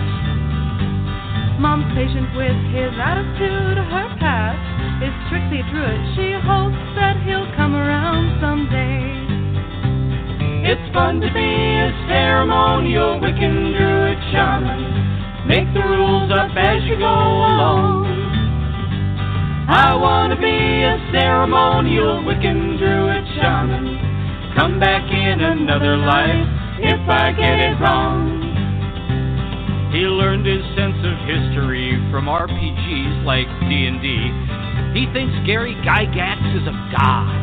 Mom's patient with his attitude, her past is strictly druid. She hopes that he'll come around someday. It's fun to be a ceremonial Wiccan druid shaman. Make the rules up as you go along. I wanna be a ceremonial Wiccan druid shaman. Come back in another life if I get it wrong. He learned his sense of history from RPGs like D&D. He thinks Gary Gygax is a god.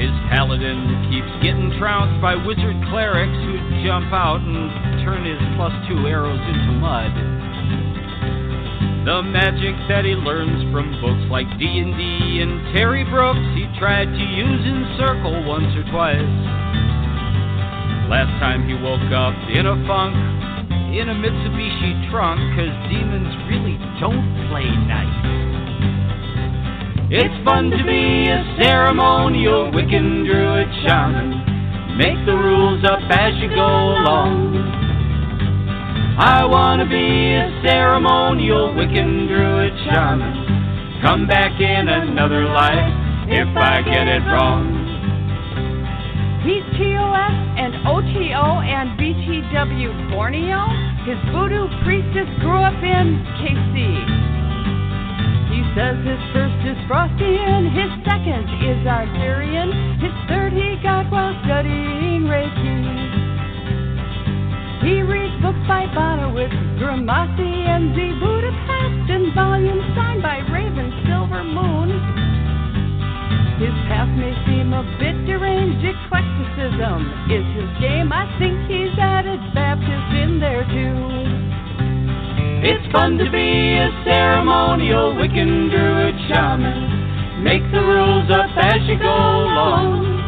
His paladin keeps getting trounced by wizard clerics who jump out and turn his plus two arrows into mud. The magic that he learns from books like D&D and Terry Brooks he tried to use in Circle once or twice. Last time he woke up in a funk in a Mitsubishi trunk cause demons really don't play nice. It's fun to be a ceremonial Wiccan druid shaman. Make the rules up as you go along. I wanna be a ceremonial Wiccan druid shaman. Come back in another life if I get it wrong. He's TOS and OTO and BTW Borneo. His voodoo priestess grew up in KC. He says his first is Frostian, his second is Arthurian, his third he got while studying Reiki. He reads books by Bonowitz, Gramasi, and the Budapest, in volumes signed by Raven Silver Moon. His past may seem a bit deranged. Eclecticism is his game. I think he's added Baptist in there too. It's fun to be a ceremonial Wiccan Druid shaman. Make the rules up as you go along.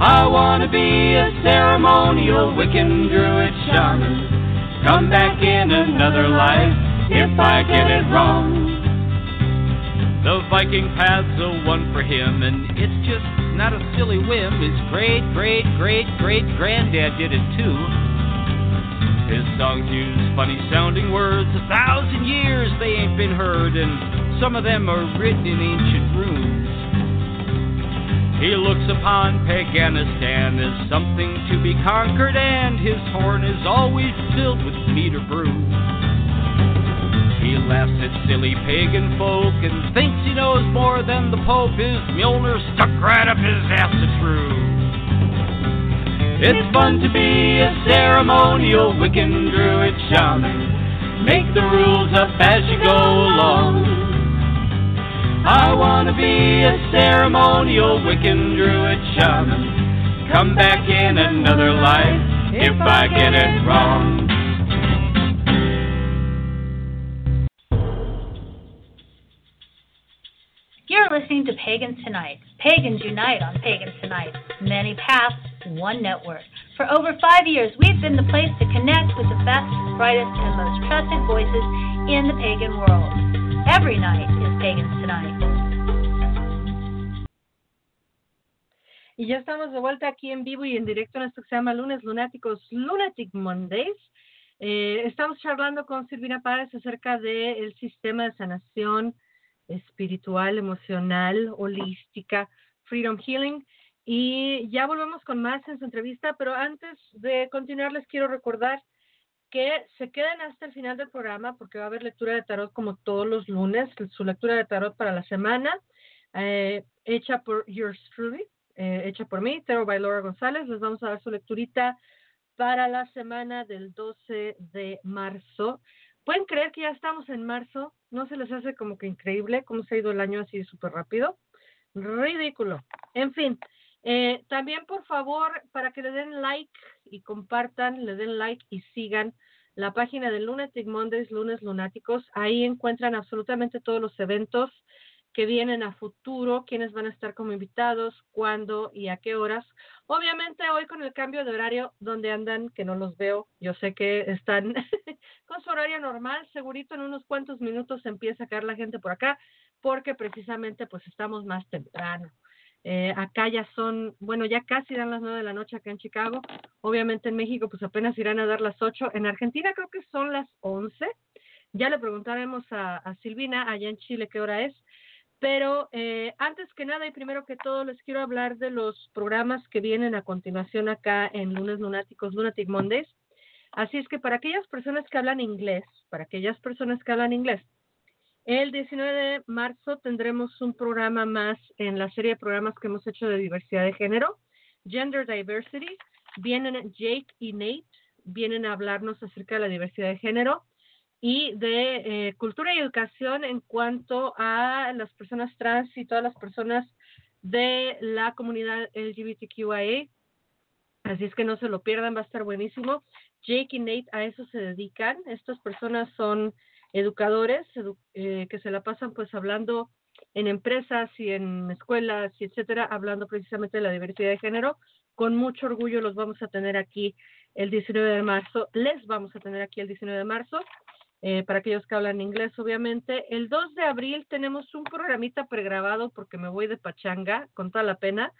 I wanna be a ceremonial Wiccan Druid shaman. Come back in another life if I get it wrong. The Viking path's a one for him, and it's just not a silly whim. His great, great, great, great granddad did it too. His songs use funny sounding words. A thousand years they ain't been heard, and some of them are written in ancient runes. He looks upon Paganistan as something to be conquered, and his horn is always filled with mead or brew. He laughs at silly pagan folk and thinks he knows more than the Pope. His Mjolnir stuck right up his ass to true. It's fun to be a ceremonial Wiccan Druid shaman. Make the rules up as you go along. I wanna be a ceremonial Wiccan Druid shaman. Come back in another life if I get it wrong. You're listening to Pagans Tonight. Pagans unite on Pagans Tonight. Many paths, one network. For over five years, we've been the place to connect with the best, brightest, and most trusted voices in the pagan world. Every night is Pagans Tonight. Y ya estamos de vuelta aquí en vivo y en directo en esto que se llama Lunes Lunáticos, Lunatic Mondays. Eh, estamos charlando con Silvina Páez acerca del sistema de sanación espiritual, emocional, holística, Freedom Healing. Y ya volvemos con más en su entrevista, pero antes de continuar les quiero recordar que se queden hasta el final del programa porque va a haber lectura de tarot como todos los lunes, su lectura de tarot para la semana, eh, hecha por Yours Truly, eh, hecha por mí, Tarot by Laura González. Les vamos a dar su lecturita para la semana del 12 de marzo. ¿Pueden creer que ya estamos en marzo? ¿No se les hace como que increíble cómo se ha ido el año así súper rápido? Ridículo. En fin, eh, también por favor, para que le den like y compartan, le den like y sigan la página de Lunatic Mondays, Lunes Lunáticos. Ahí encuentran absolutamente todos los eventos que vienen a futuro, quiénes van a estar como invitados, cuándo y a qué horas. Obviamente hoy con el cambio de horario, donde andan, que no los veo, yo sé que están [LAUGHS] con su horario normal, segurito en unos cuantos minutos empieza a caer la gente por acá, porque precisamente pues estamos más temprano. Eh, acá ya son, bueno, ya casi dan las nueve de la noche acá en Chicago. Obviamente en México pues apenas irán a dar las ocho. En Argentina creo que son las once. Ya le preguntaremos a, a Silvina allá en Chile qué hora es. Pero eh, antes que nada y primero que todo les quiero hablar de los programas que vienen a continuación acá en Lunes Lunáticos, Lunatic Mondays. Así es que para aquellas personas que hablan inglés, para aquellas personas que hablan inglés, el 19 de marzo tendremos un programa más en la serie de programas que hemos hecho de diversidad de género, Gender Diversity. Vienen Jake y Nate, vienen a hablarnos acerca de la diversidad de género y de eh, cultura y educación en cuanto a las personas trans y todas las personas de la comunidad LGBTQIA. Así es que no se lo pierdan, va a estar buenísimo. Jake y Nate a eso se dedican. Estas personas son educadores eh, que se la pasan pues hablando en empresas y en escuelas y etcétera, hablando precisamente de la diversidad de género. Con mucho orgullo los vamos a tener aquí el 19 de marzo. Les vamos a tener aquí el 19 de marzo. Eh, para aquellos que hablan inglés, obviamente. El 2 de abril tenemos un programita pregrabado porque me voy de pachanga, con toda la pena.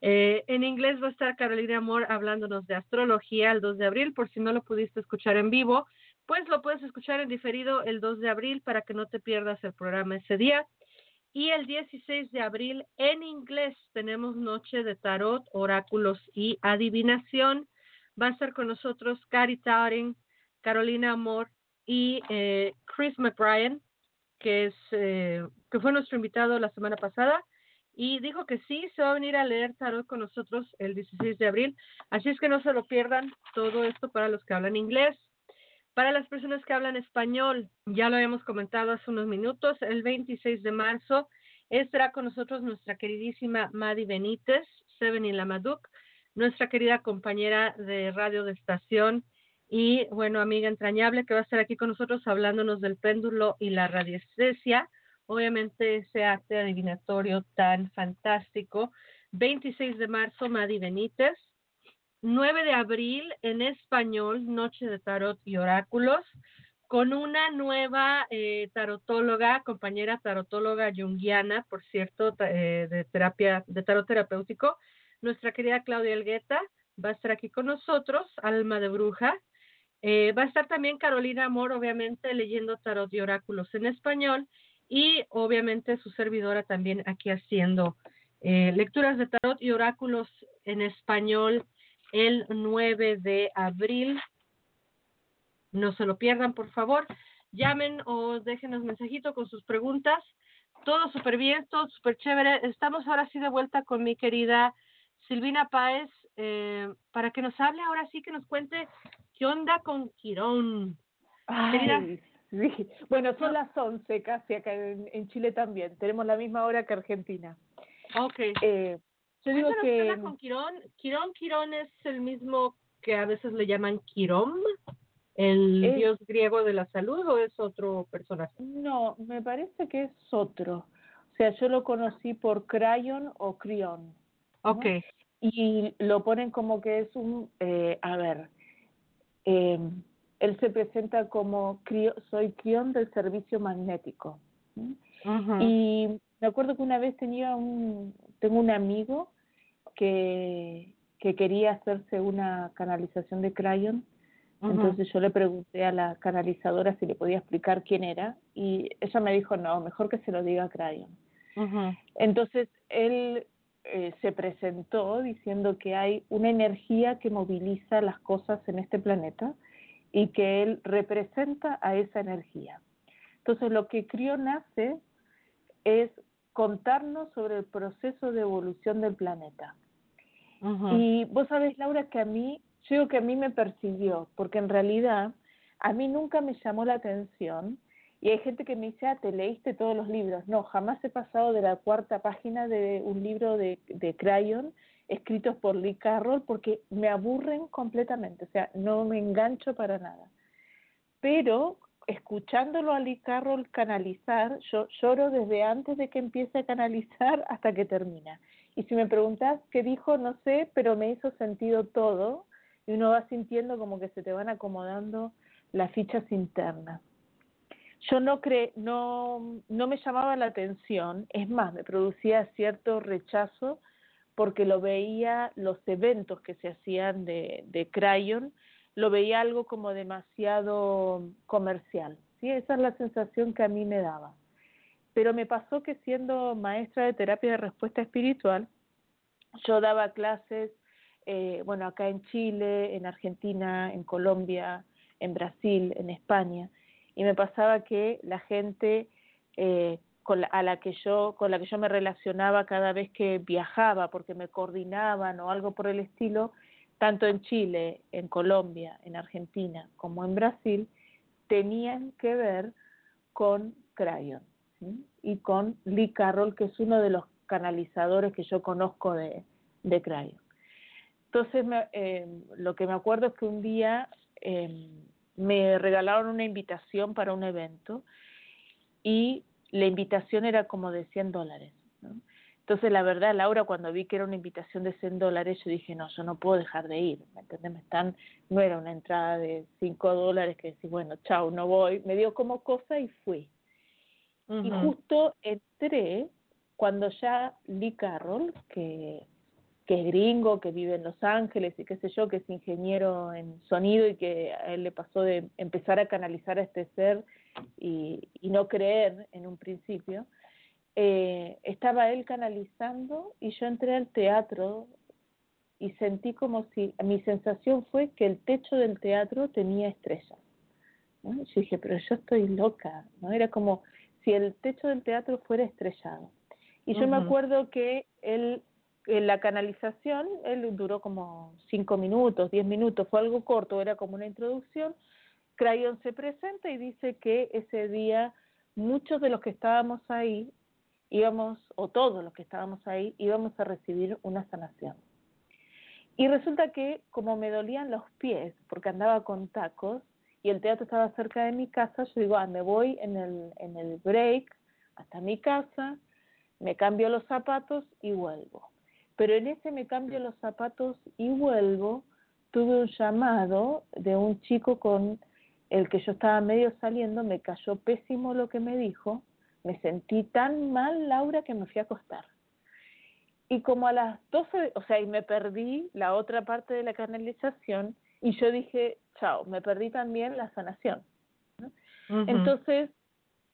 Eh, en inglés va a estar Carolina Amor hablándonos de astrología el 2 de abril, por si no lo pudiste escuchar en vivo, pues lo puedes escuchar en diferido el 2 de abril para que no te pierdas el programa ese día. Y el 16 de abril en inglés tenemos Noche de Tarot, Oráculos y Adivinación. Va a estar con nosotros Cari Tauring, Carolina Amor, y eh, Chris McBrien, que, es, eh, que fue nuestro invitado la semana pasada, y dijo que sí, se va a venir a leer tarot con nosotros el 16 de abril. Así es que no se lo pierdan todo esto para los que hablan inglés. Para las personas que hablan español, ya lo habíamos comentado hace unos minutos, el 26 de marzo estará con nosotros nuestra queridísima Madi Benítez, Seven y Lamaduc, nuestra querida compañera de radio de estación y, bueno, amiga entrañable que va a estar aquí con nosotros hablándonos del péndulo y la radiestesia. Obviamente ese arte adivinatorio tan fantástico. 26 de marzo, Madi Benítez. 9 de abril, en español, Noche de Tarot y Oráculos, con una nueva eh, tarotóloga, compañera tarotóloga junguiana, por cierto, eh, de terapia, de tarot terapéutico, nuestra querida Claudia Elgueta va a estar aquí con nosotros, Alma de Bruja. Eh, va a estar también Carolina Amor, obviamente, leyendo tarot y oráculos en español y obviamente su servidora también aquí haciendo lecturas de tarot y oráculos en español el 9 de abril. No se lo pierdan, por favor. Llamen o déjenos mensajito con sus preguntas. Todo súper bien, todo súper chévere. Estamos ahora sí de vuelta con mi querida Silvina Páez eh, para que nos hable ahora sí, que nos cuente qué onda con Quirón. Ay, sí. Bueno, son las 11 casi acá en, en, Chile también. Tenemos la misma hora que Argentina. Ok. Eh, yo digo que con Quirón. Quirón, Quirón es el mismo que a veces le llaman Quirón, el Es- dios griego de la salud, o es otro personaje. no, me parece que es otro. O sea, yo lo conocí por Crayon o Crión. Ok. y lo ponen como que es un, eh, a ver, eh, él se presenta como soy crión del servicio magnético. Y me acuerdo que una vez tenía un, tengo un amigo que, que quería hacerse una canalización de crayon, entonces yo le pregunté a la canalizadora si le podía explicar quién era y ella me dijo, no, mejor que se lo diga a crayon. Entonces él eh, se presentó diciendo que hay una energía que moviliza las cosas en este planeta y que él representa a esa energía. Entonces lo que Crión hace es contarnos sobre el proceso de evolución del planeta. Y vos sabés, Laura, que a mí, yo digo que a mí me persiguió, porque en realidad a mí nunca me llamó la atención. Y hay gente que me dice, ah, te leíste todos los libros. No, jamás he pasado de la cuarta página de un libro de, de Crayon escritos por Lee Carroll porque me aburren completamente, o sea, no me engancho para nada. Pero escuchándolo a Lee Carroll canalizar, yo lloro desde antes de que empiece a canalizar [LAUGHS] hasta que termina. Y si me preguntas qué dijo, no sé, pero me hizo sentido todo y uno va sintiendo como que se te van acomodando las fichas internas. Yo no cre no, no me llamaba la atención, es más, me producía cierto rechazo porque lo veía, los eventos que se hacían de, de Crayon, lo veía algo como demasiado comercial. ¿sí? Esa es la sensación que a mí me daba. Pero me pasó que siendo maestra de terapia de respuesta espiritual, yo daba clases, eh, bueno, acá en Chile, en Argentina, en Colombia, en Brasil, en España, y me pasaba que la gente eh, con la, a la que yo con la que yo me relacionaba cada vez que viajaba, porque me coordinaban o algo por el estilo, tanto en Chile, en Colombia, en Argentina como en Brasil, tenían que ver con Crayon ¿sí? y con Lee Carroll, que es uno de los canalizadores que yo conozco de, de Crayon. Entonces, me, eh, lo que me acuerdo es que un día eh, me regalaron una invitación para un evento y la invitación era como de 100 dólares. ¿no? Entonces, la verdad, Laura, cuando vi que era una invitación de 100 dólares, yo dije, no, yo no puedo dejar de ir, ¿me entiendes? Me están, no era una entrada de 5 dólares que decís, bueno, chao, no voy. Me dio como cosa y fui. Y justo entré cuando ya Lee Carroll, que, que es gringo, que vive en Los Ángeles y qué sé yo, que es ingeniero en sonido y que a él le pasó de empezar a canalizar a este ser y, y no creer en un principio, eh, estaba él canalizando y yo entré al teatro y sentí como si, mi sensación fue que el techo del teatro tenía estrellas. ¿no? Yo dije, pero yo estoy loca, ¿no? Era como si el techo del teatro fuera estrellado. Y yo me acuerdo que él, en la canalización, él duró como cinco minutos, diez minutos, fue algo corto, era como una introducción, Crayon se presenta y dice que ese día muchos de los que estábamos ahí íbamos, o todos los que estábamos ahí, íbamos a recibir una sanación. Y resulta que como me dolían los pies, porque andaba con tacos, y el teatro estaba cerca de mi casa, yo digo, ah, me voy en el, en el break hasta mi casa, me cambio los zapatos y vuelvo. Pero en ese me cambio los zapatos y vuelvo, tuve un llamado de un chico con el que yo estaba medio saliendo, me cayó pésimo lo que me dijo, me sentí tan mal, Laura, que me fui a acostar. Y como a las 12, o sea, y me perdí la otra parte de la canalización y yo dije, chao, me perdí también la sanación. Entonces,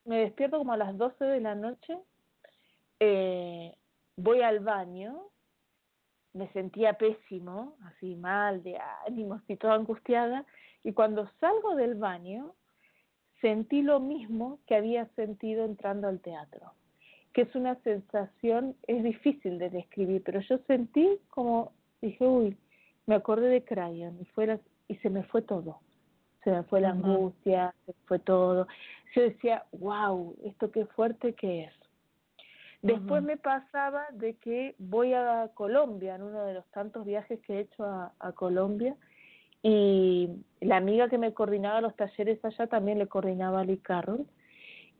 me despierto como a las 12 de la noche, eh, voy al baño, me sentía pésimo, así mal, de ánimos y toda angustiada, y cuando salgo del baño, sentí lo mismo que había sentido entrando al teatro, que es una sensación, es difícil de describir, pero yo sentí como, dije, uy, me acordé de Crayon y, fuera, y se me fue todo. Se me fue la angustia, se fue todo. Yo decía, wow, esto qué fuerte que es. Después me pasaba de que voy a Colombia, en uno de los tantos viajes que he hecho a, Colombia, y la amiga que me coordinaba los talleres allá también le coordinaba a Lee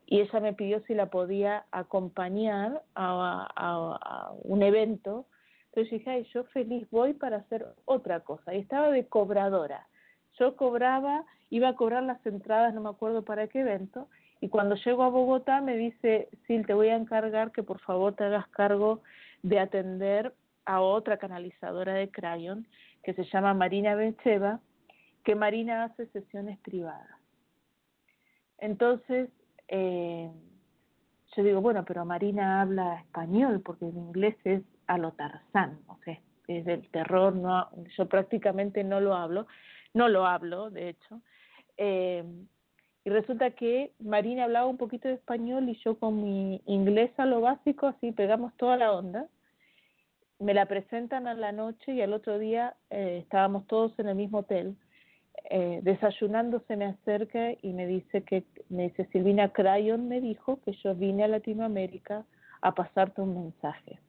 y ella me pidió si la podía acompañar a, un evento. Entonces dije, Ay, yo feliz voy para hacer otra cosa. Y estaba de cobradora. Yo cobraba, iba a cobrar las entradas, no me acuerdo para qué evento, y cuando llego a Bogotá me dice, Sil, te voy a encargar que por favor te hagas cargo de atender a otra canalizadora de Crayon que se llama Marina Bencheva, que Marina hace sesiones privadas. Entonces, eh, yo digo, bueno, pero Marina habla español, porque en inglés es a lo Tarzán, o sea, es del terror, no, yo prácticamente no lo hablo, no lo hablo, de hecho. Eh, y resulta que Marina hablaba un poquito de español y yo con mi inglés a lo básico, así pegamos toda la onda. Me la presentan a la noche y al otro día eh, estábamos todos en el mismo hotel. Eh, desayunando se me acerca y me dice que, me dice Silvina Crayon me dijo que yo vine a Latinoamérica a pasarte un mensaje.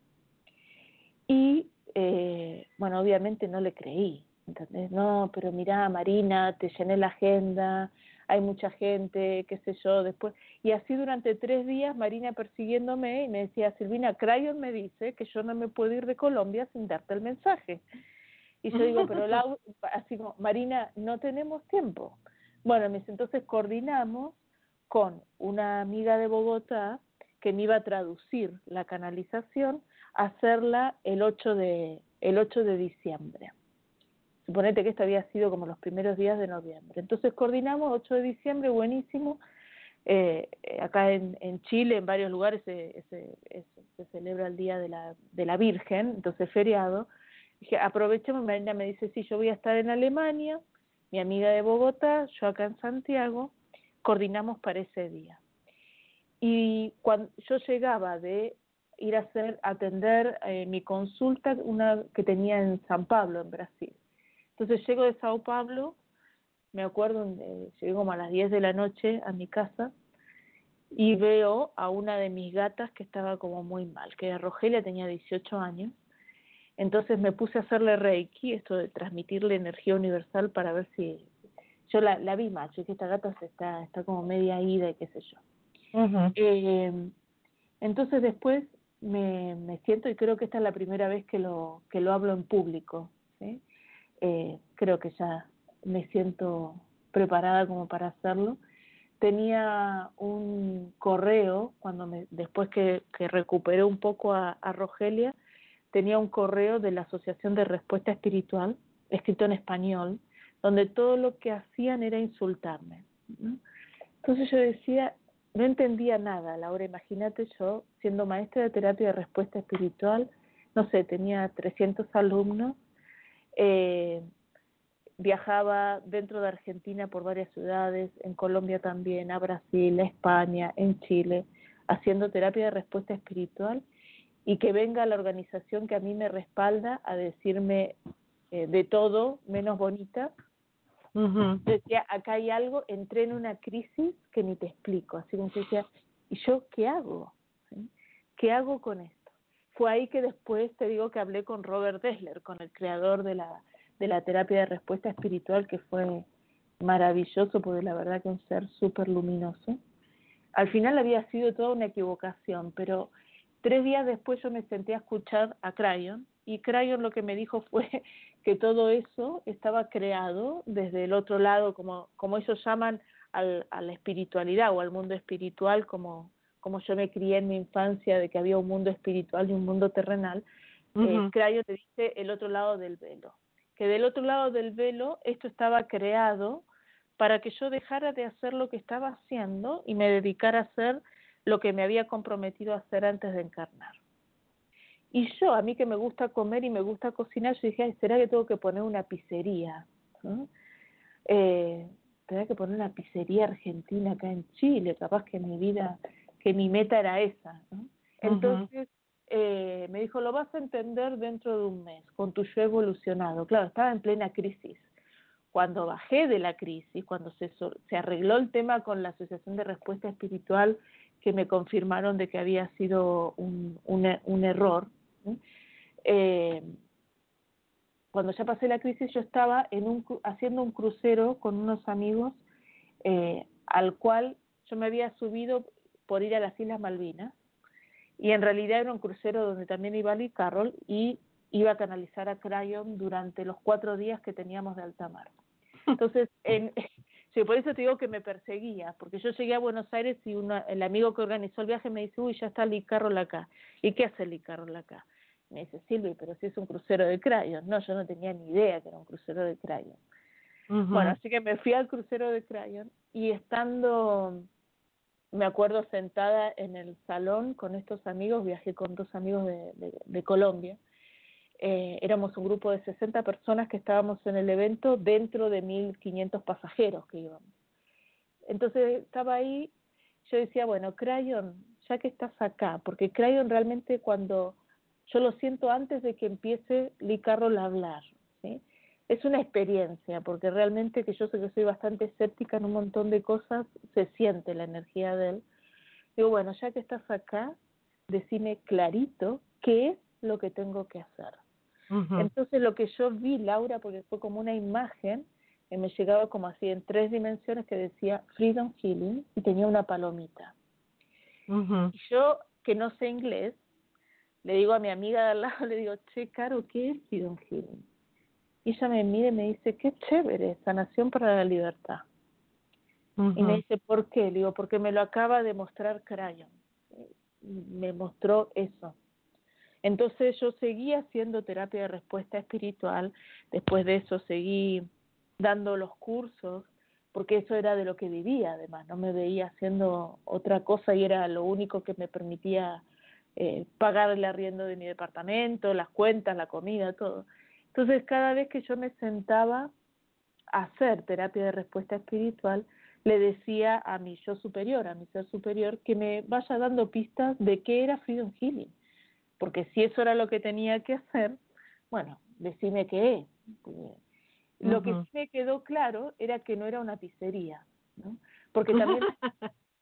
Y eh, bueno, obviamente no le creí, ¿entendés? No, pero mira, Marina, te llené la agenda, hay mucha gente, qué sé yo, después. Y así durante tres días Marina persiguiéndome y me decía, Silvina, Crayon me dice que yo no me puedo ir de Colombia sin darte el mensaje. Y yo digo, pero así como, Marina, no tenemos tiempo. Bueno, entonces coordinamos con una amiga de Bogotá que me iba a traducir la canalización, hacerla el 8 de, el 8 de diciembre. Suponete que esto había sido como los primeros días de noviembre. Entonces coordinamos 8 de diciembre, buenísimo. Eh, eh, acá en, Chile, en varios lugares, se, se, celebra el Día de la, de la Virgen, entonces feriado. Dije, aprovechemos, Marina me dice, sí, yo voy a estar en Alemania, mi amiga de Bogotá, yo acá en Santiago, coordinamos para ese día. Y cuando yo llegaba de ir a hacer, atender eh, mi consulta, una que tenía en San Pablo, en Brasil. Entonces llego de Sao Paulo, me acuerdo, eh, llegué como a las 10 de la noche a mi casa y veo a una de mis gatas que estaba como muy mal, que era Rogelia, tenía 18 años. Entonces me puse a hacerle reiki, esto de transmitirle energía universal para ver si... Yo la, la vi macho, que esta gata se está, está como media ida y qué sé yo. eh, entonces después me, me siento y creo que esta es la primera vez que lo, que lo hablo en público. ¿sí? Eh, creo que ya me siento preparada como para hacerlo. Tenía un correo, cuando me, después que, recuperé un poco a, Rogelia, tenía un correo de la Asociación de Respuesta Espiritual, escrito en español, donde todo lo que hacían era insultarme. Entonces yo decía, no entendía nada, Laura, imagínate yo siendo maestra de terapia de respuesta espiritual, no sé, tenía 300 alumnos eh, viajaba dentro de Argentina por varias ciudades, en Colombia también, a Brasil, a España, en Chile, haciendo terapia de respuesta espiritual y que venga la organización que a mí me respalda a decirme eh, de todo menos bonita, decía, acá hay algo, entré en una crisis que ni te explico. Así que decía, ¿y yo qué hago? ¿Sí? ¿Qué hago con esto? Fue ahí que después te digo que hablé con Robert Dessler, con el creador de la, de la terapia de respuesta espiritual, que fue maravilloso, porque la verdad que un ser súper luminoso. Al final había sido toda una equivocación, pero tres días después yo me senté a escuchar a Crayon y Crayon lo que me dijo fue [LAUGHS] que todo eso estaba creado desde el otro lado, como, como ellos llaman al, a la espiritualidad o al mundo espiritual, como, como yo me crié en mi infancia de que había un mundo espiritual y un mundo terrenal. eh, Ujú. Crayon te dice el otro lado del velo, que del otro lado del velo esto estaba creado para que yo dejara de hacer lo que estaba haciendo y me dedicara a hacer lo que me había comprometido a hacer antes de encarnar. Y yo, a mí que me gusta comer y me gusta cocinar, yo dije, Ay, ¿será que tengo que poner una pizzería? Eh, ¿Tendré que poner una pizzería argentina acá en Chile? Capaz que mi vida, que mi meta era esa. ¿no? Entonces, eh, me dijo, lo vas a entender dentro de un mes, con tu yo evolucionado. Claro, estaba en plena crisis. Cuando bajé de la crisis, cuando se, se arregló el tema con la Asociación de Respuesta Espiritual, que me confirmaron de que había sido un, un, un error, eh, cuando ya pasé la crisis yo estaba en un, haciendo un crucero con unos amigos eh, al cual yo me había subido por ir a las Islas Malvinas y en realidad era un crucero donde también iba Lee Carroll y iba a canalizar a Crayon durante los cuatro días que teníamos de alta mar. Entonces, [LAUGHS] en, [LAUGHS] sí, por eso te digo que me perseguía, porque yo llegué a Buenos Aires y una, el amigo que organizó el viaje me dice, uy, ya está Lee Carroll acá. ¿Y qué hace Lee Carroll acá? Me dice, Silvi, pero si es un crucero de Crayon. No, yo no tenía ni idea que era un crucero de Crayon. Bueno, así que me fui al crucero de Crayon y estando, me acuerdo sentada en el salón con estos amigos, viajé con dos amigos de, de, Colombia, eh, éramos un grupo de 60 personas que estábamos en el evento dentro de 1.500 pasajeros que íbamos. Entonces estaba ahí, yo decía, bueno, Crayon, ya que estás acá, porque Crayon realmente cuando yo lo siento antes de que empiece Lee Carroll a hablar, ¿sí? Es una experiencia, porque realmente que yo sé que soy bastante escéptica en un montón de cosas, se siente la energía de él. Digo, bueno, ya que estás acá, decime clarito qué es lo que tengo que hacer. Entonces lo que yo vi, Laura, porque fue como una imagen que me llegaba como así en tres dimensiones que decía Freedom Healing y tenía una palomita. Y yo, que no sé inglés, le digo a mi amiga de al lado, [LAUGHS] le digo, che, Caro, ¿qué es Freedom Healing? Y ella me mira y me dice, qué chévere, sanación para la libertad. Y me dice, ¿por qué? Le digo, porque me lo acaba de mostrar Crayon. Me mostró eso. Entonces yo seguí haciendo terapia de respuesta espiritual, después de eso seguí dando los cursos, porque eso era de lo que vivía además, no me veía haciendo otra cosa y era lo único que me permitía eh, pagar el arriendo de mi departamento, las cuentas, la comida, todo. Entonces cada vez que yo me sentaba a hacer terapia de respuesta espiritual, le decía a mi yo superior, a mi ser superior, que me vaya dando pistas de qué era Freedom Healing. Porque si eso era lo que tenía que hacer, bueno, decime qué es. Lo que sí me quedó claro era que no era una pizzería, ¿no? Porque [LAUGHS] también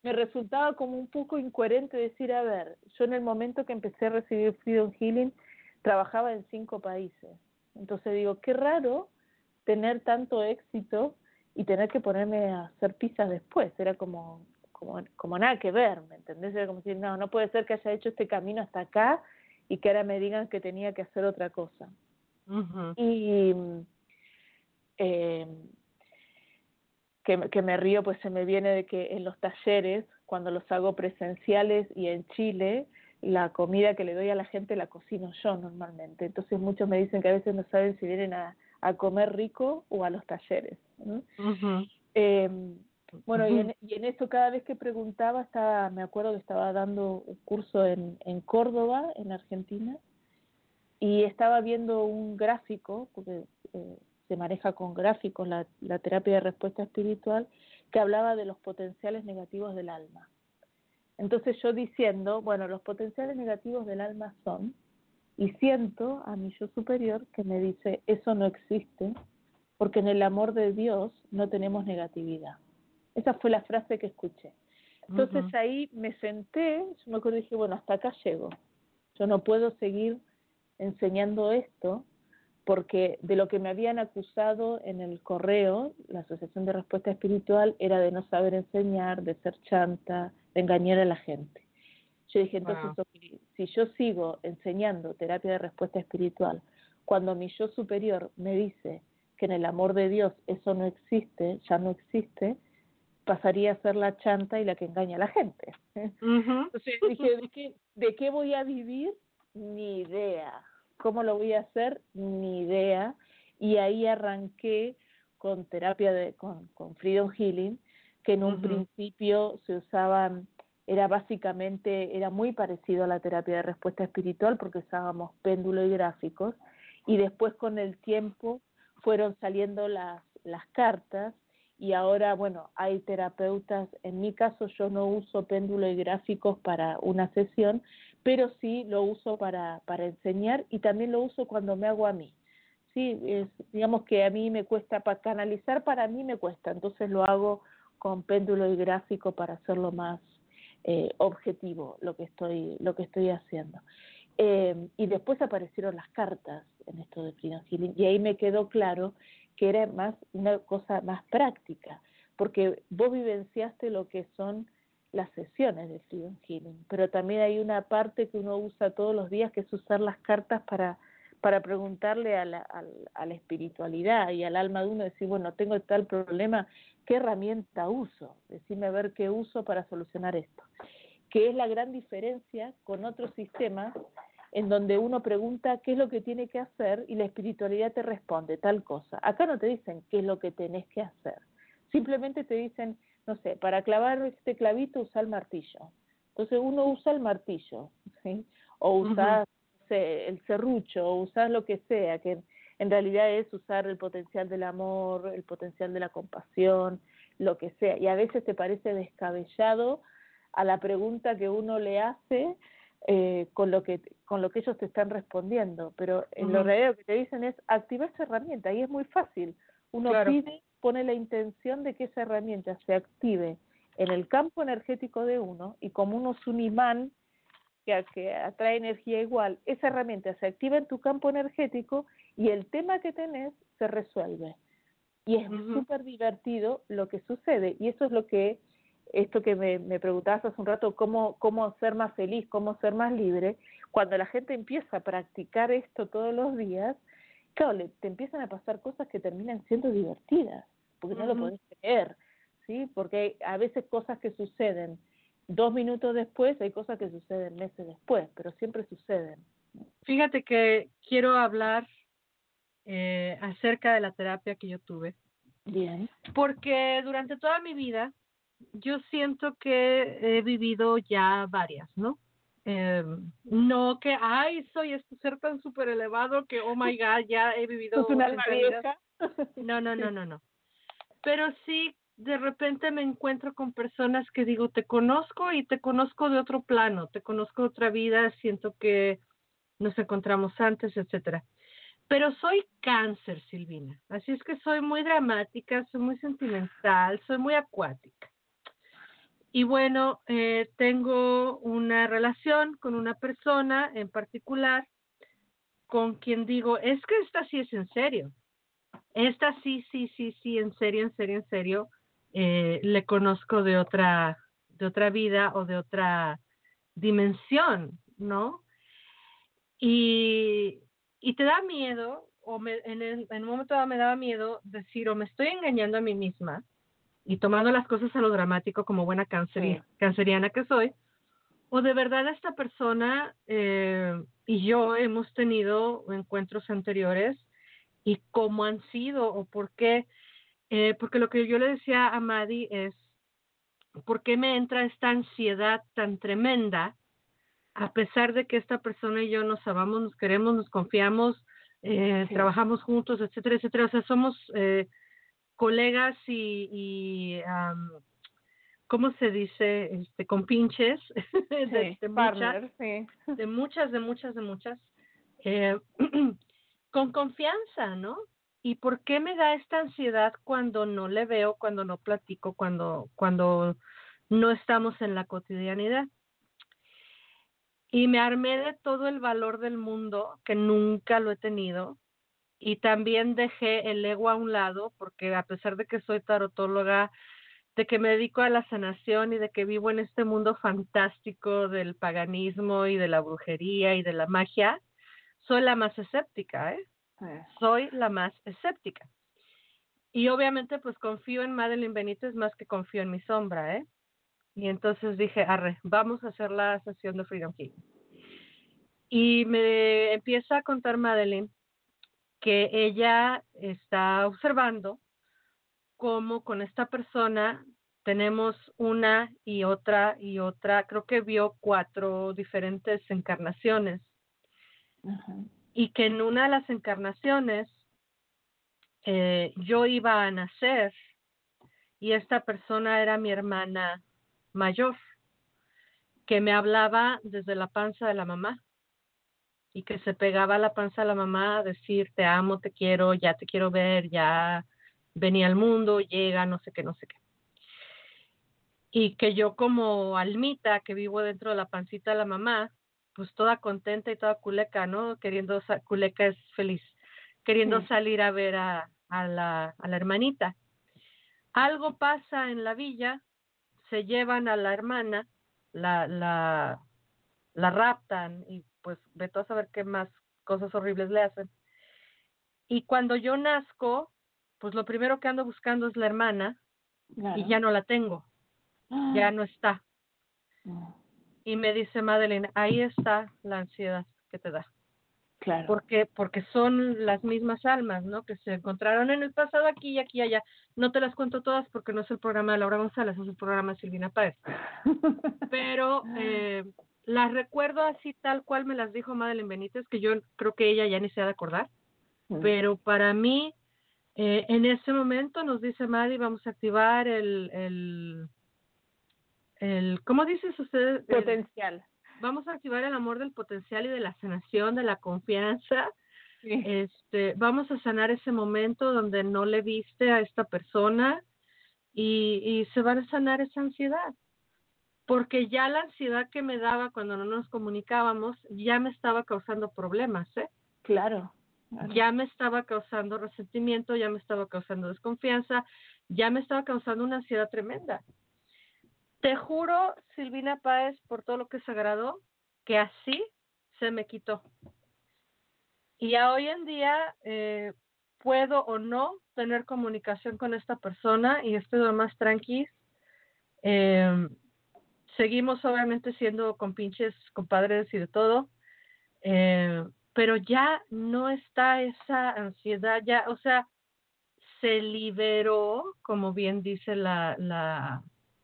me resultaba como un poco incoherente decir, a ver, yo en el momento que empecé a recibir Freedom Healing trabajaba en cinco países. Entonces digo, qué raro tener tanto éxito y tener que ponerme a hacer pizzas después. Era como, como, como nada que ver, ¿me entendés? Era como decir, no, no puede ser que haya hecho este camino hasta acá y que ahora me digan que tenía que hacer otra cosa. Y eh, que, que me río, pues se me viene de que en los talleres, cuando los hago presenciales y en Chile, la comida que le doy a la gente la cocino yo normalmente. Entonces muchos me dicen que a veces no saben si vienen a, a comer rico o a los talleres. ¿no? Eh, bueno, y en, y en eso cada vez que preguntaba, estaba, me acuerdo que estaba dando un curso en, en Córdoba, en Argentina, y estaba viendo un gráfico, porque eh, se maneja con gráficos la, la terapia de respuesta espiritual, que hablaba de los potenciales negativos del alma. Entonces yo diciendo, bueno, los potenciales negativos del alma son, y siento a mi yo superior que me dice, eso no existe, porque en el amor de Dios no tenemos negatividad. Esa fue la frase que escuché. Entonces ahí me senté, yo me acuerdo y dije, bueno, hasta acá llego. Yo no puedo seguir enseñando esto porque de lo que me habían acusado en el correo, la Asociación de Respuesta Espiritual, era de no saber enseñar, de ser chanta, engañar a la gente. Yo dije, entonces, Wow. si yo sigo enseñando terapia de respuesta espiritual, cuando mi yo superior me dice que en el amor de Dios eso no existe, ya no existe, pasaría a ser la chanta y la que engaña a la gente. [LAUGHS] Entonces dije, ¿de qué, ¿de qué voy a vivir? Ni idea. ¿Cómo lo voy a hacer? Ni idea. Y ahí arranqué con terapia de, con, con Freedom Healing, que en un principio se usaban, era básicamente, era muy parecido a la terapia de respuesta espiritual porque usábamos péndulo y gráficos, y después con el tiempo fueron saliendo las, las cartas y ahora, bueno, hay terapeutas, en mi caso yo no uso péndulo y gráficos para una sesión, pero sí lo uso para, para enseñar y también lo uso cuando me hago a mí. Sí, es, digamos que a mí me cuesta, para canalizar para mí me cuesta, entonces lo hago con péndulo y gráfico para hacerlo más eh, objetivo lo que estoy, lo que estoy haciendo. Eh, y después aparecieron las cartas en esto de Freedom Healing y ahí me quedó claro que era más una cosa más práctica, porque vos vivenciaste lo que son las sesiones de Freedom Healing, pero también hay una parte que uno usa todos los días que es usar las cartas para para preguntarle a la, a, a la espiritualidad y al alma de uno, decir, bueno, tengo tal problema, ¿qué herramienta uso? Decime a ver qué uso para solucionar esto. Que es la gran diferencia con otros sistemas en donde uno pregunta qué es lo que tiene que hacer y la espiritualidad te responde tal cosa. Acá no te dicen qué es lo que tenés que hacer. Simplemente te dicen, no sé, para clavar este clavito usa el martillo. Entonces uno usa el martillo, ¿sí? O usa el serrucho, o usar lo que sea, que en realidad es usar el potencial del amor, el potencial de la compasión, lo que sea. Y a veces te parece descabellado a la pregunta que uno le hace eh, con lo que con lo que ellos te están respondiendo, pero en lo Ujú. realidad lo que te dicen es activa esa herramienta y es muy fácil. Uno Claro. pide, pone la intención de que esa herramienta se active en el campo energético de uno y como uno es un imán que, que atrae energía igual, esa herramienta se activa en tu campo energético y el tema que tenés se resuelve. Y es Ujú. súper divertido lo que sucede. Y eso es lo que, esto que me, me preguntabas hace un rato, cómo, cómo ser más feliz, cómo ser más libre. Cuando la gente empieza a practicar esto todos los días, claro, le- te empiezan a pasar cosas que terminan siendo divertidas, porque no lo podés creer, ¿sí? Porque a veces cosas que suceden dos minutos después, hay cosas que suceden meses después, pero siempre suceden. Fíjate que quiero hablar eh, acerca de la terapia que yo tuve, Bien. porque durante toda mi vida yo siento que he vivido ya varias, ¿no? Eh, no que, ay, soy este ser tan súper elevado que, oh my God, ya he vivido ¿Sos un alma 80 vidas. vieja? No, no, no, [LAUGHS] no, no. Pero sí, de repente me encuentro con personas que digo, te conozco y te conozco de otro plano, te conozco de otra vida, siento que nos encontramos antes, etcétera. Pero soy cáncer, Silvina. Así es que soy muy dramática, soy muy sentimental, soy muy acuática. Y bueno, eh, tengo una relación con una persona en particular con quien digo, es que esta sí es en serio. Esta sí, sí, sí, sí, en serio, en serio, en serio, eh, le conozco de otra, de otra vida o de otra dimensión, ¿no? Y, y te da miedo, o me, en, el, en un momento dado me daba miedo decir, o me estoy engañando a mí misma y tomando las cosas a lo dramático como buena canceri- Sí. canceriana que soy, o de verdad esta persona eh, y yo hemos tenido encuentros anteriores y cómo han sido o por qué, eh, porque lo que yo le decía a Maddie es, ¿por qué me entra esta ansiedad tan tremenda a pesar de que esta persona y yo nos amamos, nos queremos, nos confiamos, eh, Sí. trabajamos juntos, etcétera, etcétera? O sea, somos eh, colegas y, y am, ¿cómo se dice? Este, compinches [LAUGHS] de, Sí, de muchas, partner, sí. de muchas, de muchas, de muchas, eh, [CLEARS THROAT] con confianza, ¿no? ¿Y por qué me da esta ansiedad cuando no le veo, cuando no platico, cuando, cuando no estamos en la cotidianidad? Y me armé de todo el valor del mundo, que nunca lo he tenido, y también dejé el ego a un lado, porque a pesar de que soy tarotóloga, de que me dedico a la sanación y de que vivo en este mundo fantástico del paganismo y de la brujería y de la magia, soy la más escéptica, ¿eh? Soy la más escéptica. Y obviamente pues confío en Madeline Benítez más que confío en mi sombra, ¿eh? Y entonces dije, arre, vamos a hacer la sesión de Freedom King. Y me empieza a contar Madeline que ella está observando cómo con esta persona tenemos una y otra y otra, creo que vio cuatro diferentes encarnaciones. Y que en una de las encarnaciones eh, yo iba a nacer y esta persona era mi hermana mayor, que me hablaba desde la panza de la mamá y que se pegaba a la panza de la mamá a decir te amo, te quiero, ya te quiero ver, ya venía al mundo, llega, no sé qué, no sé qué. Y que yo como almita que vivo dentro de la pancita de la mamá, pues toda contenta y toda culeca, ¿no? Queriendo, culeca es feliz, queriendo salir a ver a, a, la, a la hermanita. Algo pasa en la villa, se llevan a la hermana, la, la, la raptan y pues vete a saber qué más cosas horribles le hacen. Y cuando yo nazco, pues lo primero que ando buscando es la hermana y ya no la tengo, ya no está. Y me dice Madeline, ahí está la ansiedad que te da. Claro. Porque, porque son las mismas almas, ¿no? Que se encontraron en el pasado aquí y aquí y allá. No te las cuento todas porque no es el programa de Laura González, es el programa de Silvina Páez. [LAUGHS] Pero eh, las recuerdo así tal cual me las dijo Madeline Benítez, que yo creo que ella ya ni se ha de acordar. Pero para mí, eh, en ese momento nos dice Maddie, vamos a activar el, el, el ¿cómo dices usted? El- Potencial. vamos a activar el amor del potencial y de la sanación, de la confianza. Sí. Este, vamos a sanar ese momento donde no le viste a esta persona y, y se va a sanar esa ansiedad. Porque ya la ansiedad que me daba cuando no nos comunicábamos ya me estaba causando problemas, ¿eh? Claro. claro. ya me estaba causando resentimiento, ya me estaba causando desconfianza, ya me estaba causando una ansiedad tremenda. Te juro, Silvina Páez, por todo lo que es sagrado, que así se me quitó. Y a hoy en día eh, puedo o no tener comunicación con esta persona y estoy más tranqui. Eh, seguimos obviamente siendo compinches, compadres y de todo. Eh, pero ya no está esa ansiedad, ya, o sea, se liberó, como bien dice la,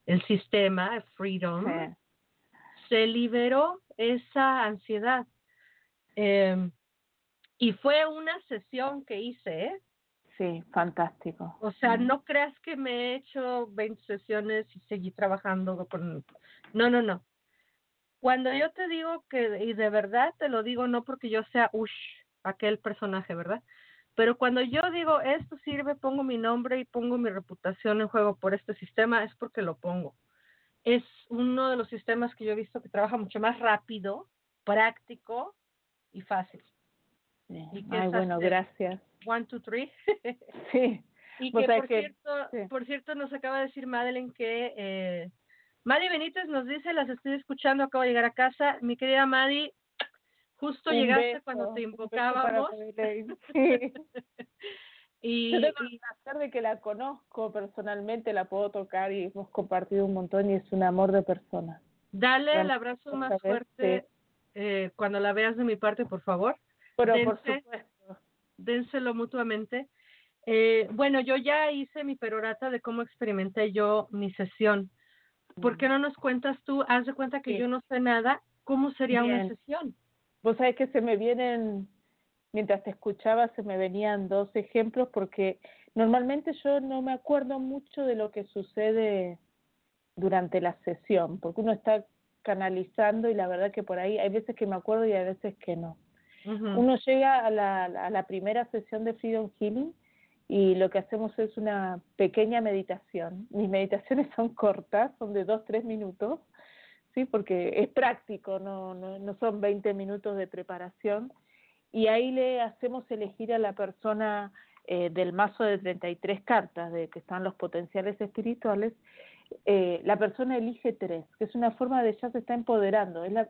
el sistema, Freedom, Sí. se liberó esa ansiedad. Eh, y fue una sesión que hice, ¿eh? Sí, fantástico. O sea, no creas que me he hecho 20 sesiones y seguí trabajando con... No, no, no. Cuando yo te digo que, y de verdad te lo digo no porque yo sea Ush, aquel personaje, ¿verdad? Pero cuando yo digo esto sirve, pongo mi nombre y pongo mi reputación en juego por este sistema, es porque lo pongo. Es uno de los sistemas que yo he visto que trabaja mucho más rápido, práctico y fácil. Sí. ¿Y Ay, bueno, gracias. One, two, three. [LAUGHS] Sí. [LAUGHS] Y que por que- cierto, sí. por cierto nos acaba de decir Madeline que eh, Madi Benítez nos dice, las estoy escuchando, acabo de llegar a casa. Mi querida Madi, justo Un llegaste beso, cuando te invocábamos. Sí. [LAUGHS] y, Yo tengo y- el placer de que la conozco personalmente, la puedo tocar y hemos compartido un montón y es un amor de persona. dale el abrazo más fuerte eh, cuando la veas de mi parte, por favor. Pero por Dense. supuesto. dénselo mutuamente. Eh, bueno, yo ya hice mi perorata de cómo experimenté yo mi sesión. ¿Por qué no nos cuentas tú? Haz de cuenta que Sí. yo no sé nada. ¿Cómo sería una sesión? Vos sabés que se me vienen, mientras te escuchaba, se me venían dos ejemplos porque normalmente yo no me acuerdo mucho de lo que sucede durante la sesión, porque uno está canalizando y la verdad que por ahí hay veces que me acuerdo y hay veces que no. Uno llega a la, a la primera sesión de Freedom Healing y lo que hacemos es una pequeña meditación. Mis meditaciones son cortas, son de dos, tres minutos, ¿sí? porque es práctico, no, no, no son 20 minutos de preparación. Y ahí le hacemos elegir a la persona eh, del mazo de 33 cartas, de que están los potenciales espirituales, eh, la persona elige tres, que es una forma de ya se está empoderando, es la,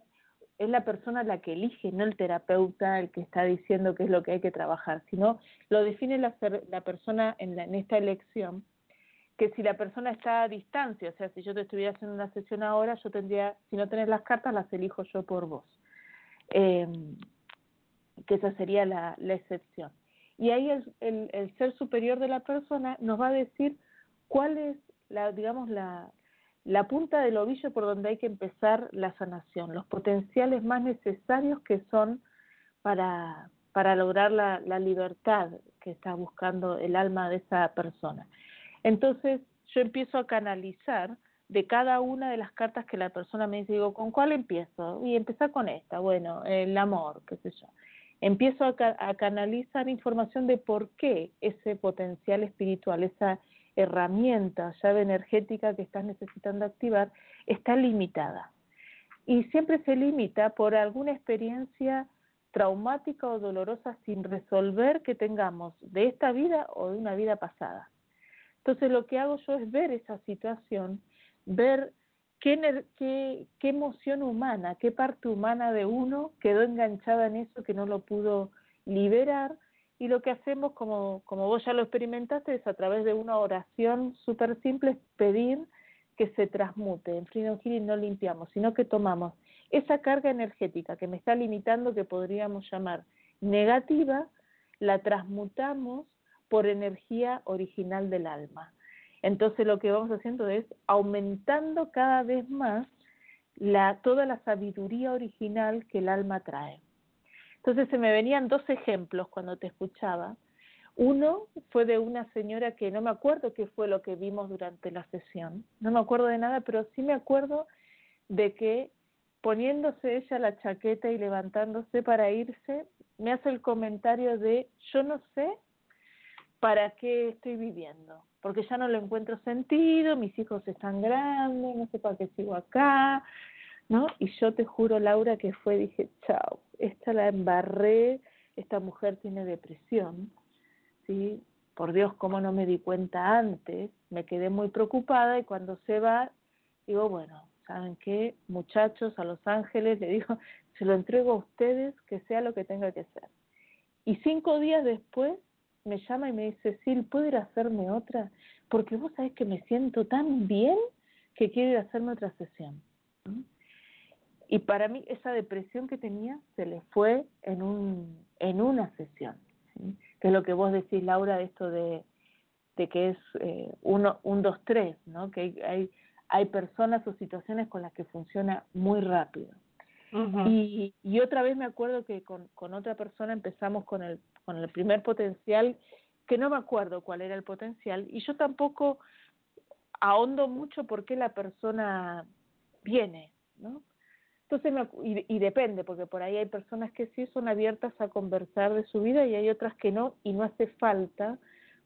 es la persona la que elige, no el terapeuta el que está diciendo qué es lo que hay que trabajar, sino lo define la, la persona en, en esta elección, que si la persona está a distancia, o sea, si yo te estuviera haciendo una sesión ahora, yo tendría, si no tenés las cartas, las elijo yo por vos. Eh, que esa sería la, excepción. Y ahí el, el, el, ser superior de la persona nos va a decir cuál es, la, digamos, la, punta del ovillo por donde hay que empezar la sanación, los potenciales más necesarios que son para, lograr la libertad que está buscando el alma de esa persona. Entonces yo empiezo a canalizar de cada una de las cartas que la persona me dice, digo, ¿con cuál empiezo? Y empezar con esta, bueno, el amor, qué sé yo. Empiezo a, a canalizar información de por qué ese potencial espiritual, esa herramienta, llave energética que estás necesitando activar, está limitada. Y siempre se limita por alguna experiencia traumática o dolorosa sin resolver que tengamos de esta vida o de una vida pasada. Entonces lo que hago yo es ver esa situación, ver qué, qué, emoción humana, qué parte humana de uno quedó enganchada en eso que no lo pudo liberar y lo que hacemos, como, como vos ya lo experimentaste, es a través de una oración súper simple, es pedir que se transmute. En Freedom Healing no limpiamos, sino que tomamos esa carga energética que me está limitando, que podríamos llamar negativa, la transmutamos por energía original del alma. Entonces lo que vamos haciendo es aumentando cada vez más toda la sabiduría original que el alma trae. Entonces se me venían dos ejemplos cuando te escuchaba. Uno fue de una señora que no me acuerdo qué fue lo que vimos durante la sesión, no me acuerdo de nada, pero sí me acuerdo de que poniéndose ella la chaqueta y levantándose para irse, me hace el comentario de yo no sé para qué estoy viviendo, porque ya no le encuentro sentido, mis hijos están grandes, no sé para qué sigo acá, ¿no? Y yo te juro, Laura, que fue, dije, chao, esta la embarré, esta mujer tiene depresión, ¿sí? Por Dios, cómo no me di cuenta antes, me quedé muy preocupada y cuando se va, digo, bueno, ¿saben qué? Muchachos, a Los Ángeles, le digo, se lo entrego a ustedes, que sea lo que tenga que ser. Y cinco días después me llama y me dice, Sil, ¿puedo ir a hacerme otra? Porque vos sabés que me siento tan bien que quiero ir a hacerme otra sesión. Y para mí esa depresión que tenía se le fue en, un, en una sesión, que es lo que vos decís, Laura, de esto de, de que es eh, uno, un, dos, tres, ¿no? que hay, hay, hay personas o situaciones con las que funciona muy rápido. Y, y otra vez me acuerdo que con, con otra persona empezamos con el, con el primer potencial, que no me acuerdo cuál era el potencial, y yo tampoco ahondo mucho por qué la persona viene, ¿no? Entonces, me, y, y, depende, porque por ahí hay personas que sí son abiertas a conversar de su vida y hay otras que no, y no hace falta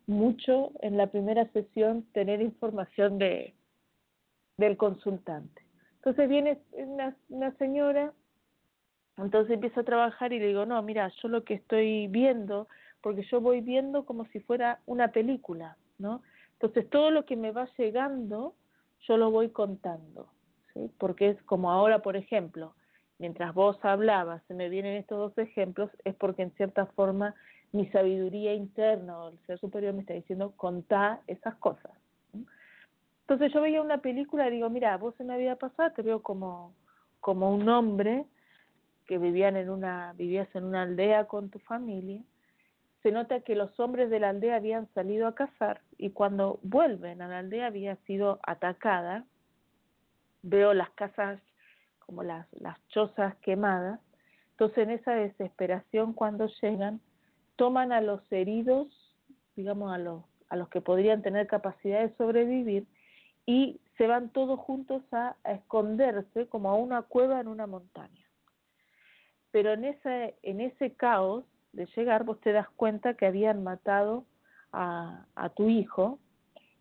mucho en la primera sesión tener información de del consultante. Entonces viene una, una señora, entonces empiezo a trabajar y le digo, no, mira, yo lo que estoy viendo, porque yo voy viendo como si fuera una película, ¿no? Entonces todo lo que me va llegando, yo lo voy contando porque es como ahora, por ejemplo, mientras vos hablabas, se me vienen estos dos ejemplos, es porque en cierta forma mi sabiduría interna o el ser superior me está diciendo, contá esas cosas. Entonces yo veía una película y digo, mira, vos en la vida pasada te veo como, como un hombre que vivían en una, vivías en una aldea con tu familia, se nota que los hombres de la aldea habían salido a cazar y cuando vuelven a la aldea había sido atacada veo las casas como las, las chozas quemadas. Entonces, en esa desesperación, cuando llegan, toman a los heridos, digamos, a los, a los que podrían tener capacidad de sobrevivir, y se van todos juntos a, a esconderse como a una cueva en una montaña. Pero en ese, en ese caos de llegar, vos te das cuenta que habían matado a, tu hijo,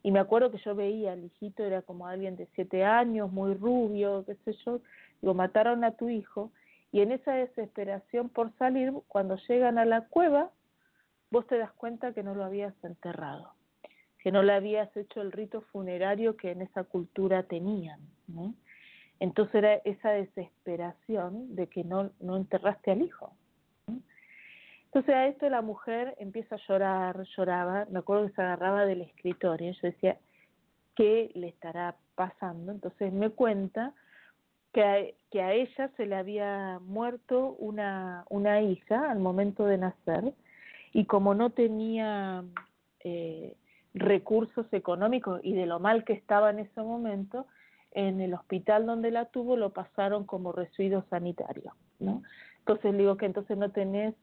y me acuerdo que yo veía al hijito, era como alguien de siete años, muy rubio, qué sé yo, digo, mataron a tu hijo, y en esa desesperación por salir, cuando llegan a la cueva, vos te das cuenta que no lo habías enterrado, que no le habías hecho el rito funerario que en esa cultura tenían. ¿no? Entonces era esa desesperación de que no, no enterraste al hijo. Entonces a esto la mujer empieza a llorar, lloraba, me acuerdo que se agarraba del escritorio, yo decía, ¿qué le estará pasando? Entonces me cuenta que a, que a ella se le había muerto una, una hija al momento de nacer y como no tenía eh, recursos económicos y de lo mal que estaba en ese momento, en el hospital donde la tuvo lo pasaron como residuo sanitario, ¿no? Entonces le digo que entonces no tenés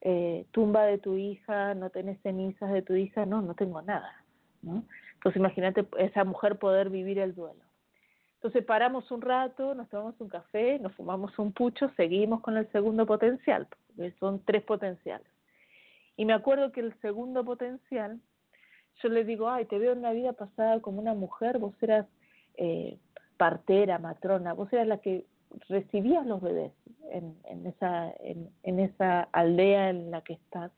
eh, tumba de tu hija, no tenés cenizas de tu hija, no, no tengo nada, ¿no? Entonces imagínate esa mujer poder vivir el duelo. Entonces paramos un rato, nos tomamos un café, nos fumamos un pucho, seguimos con el segundo potencial, porque son tres potenciales. Y me acuerdo que el segundo potencial, yo le digo, ay, te veo en una vida pasada como una mujer, vos eras eh, partera, matrona, vos eras la que recibías los bebés en, esa, en esa aldea en la que estás.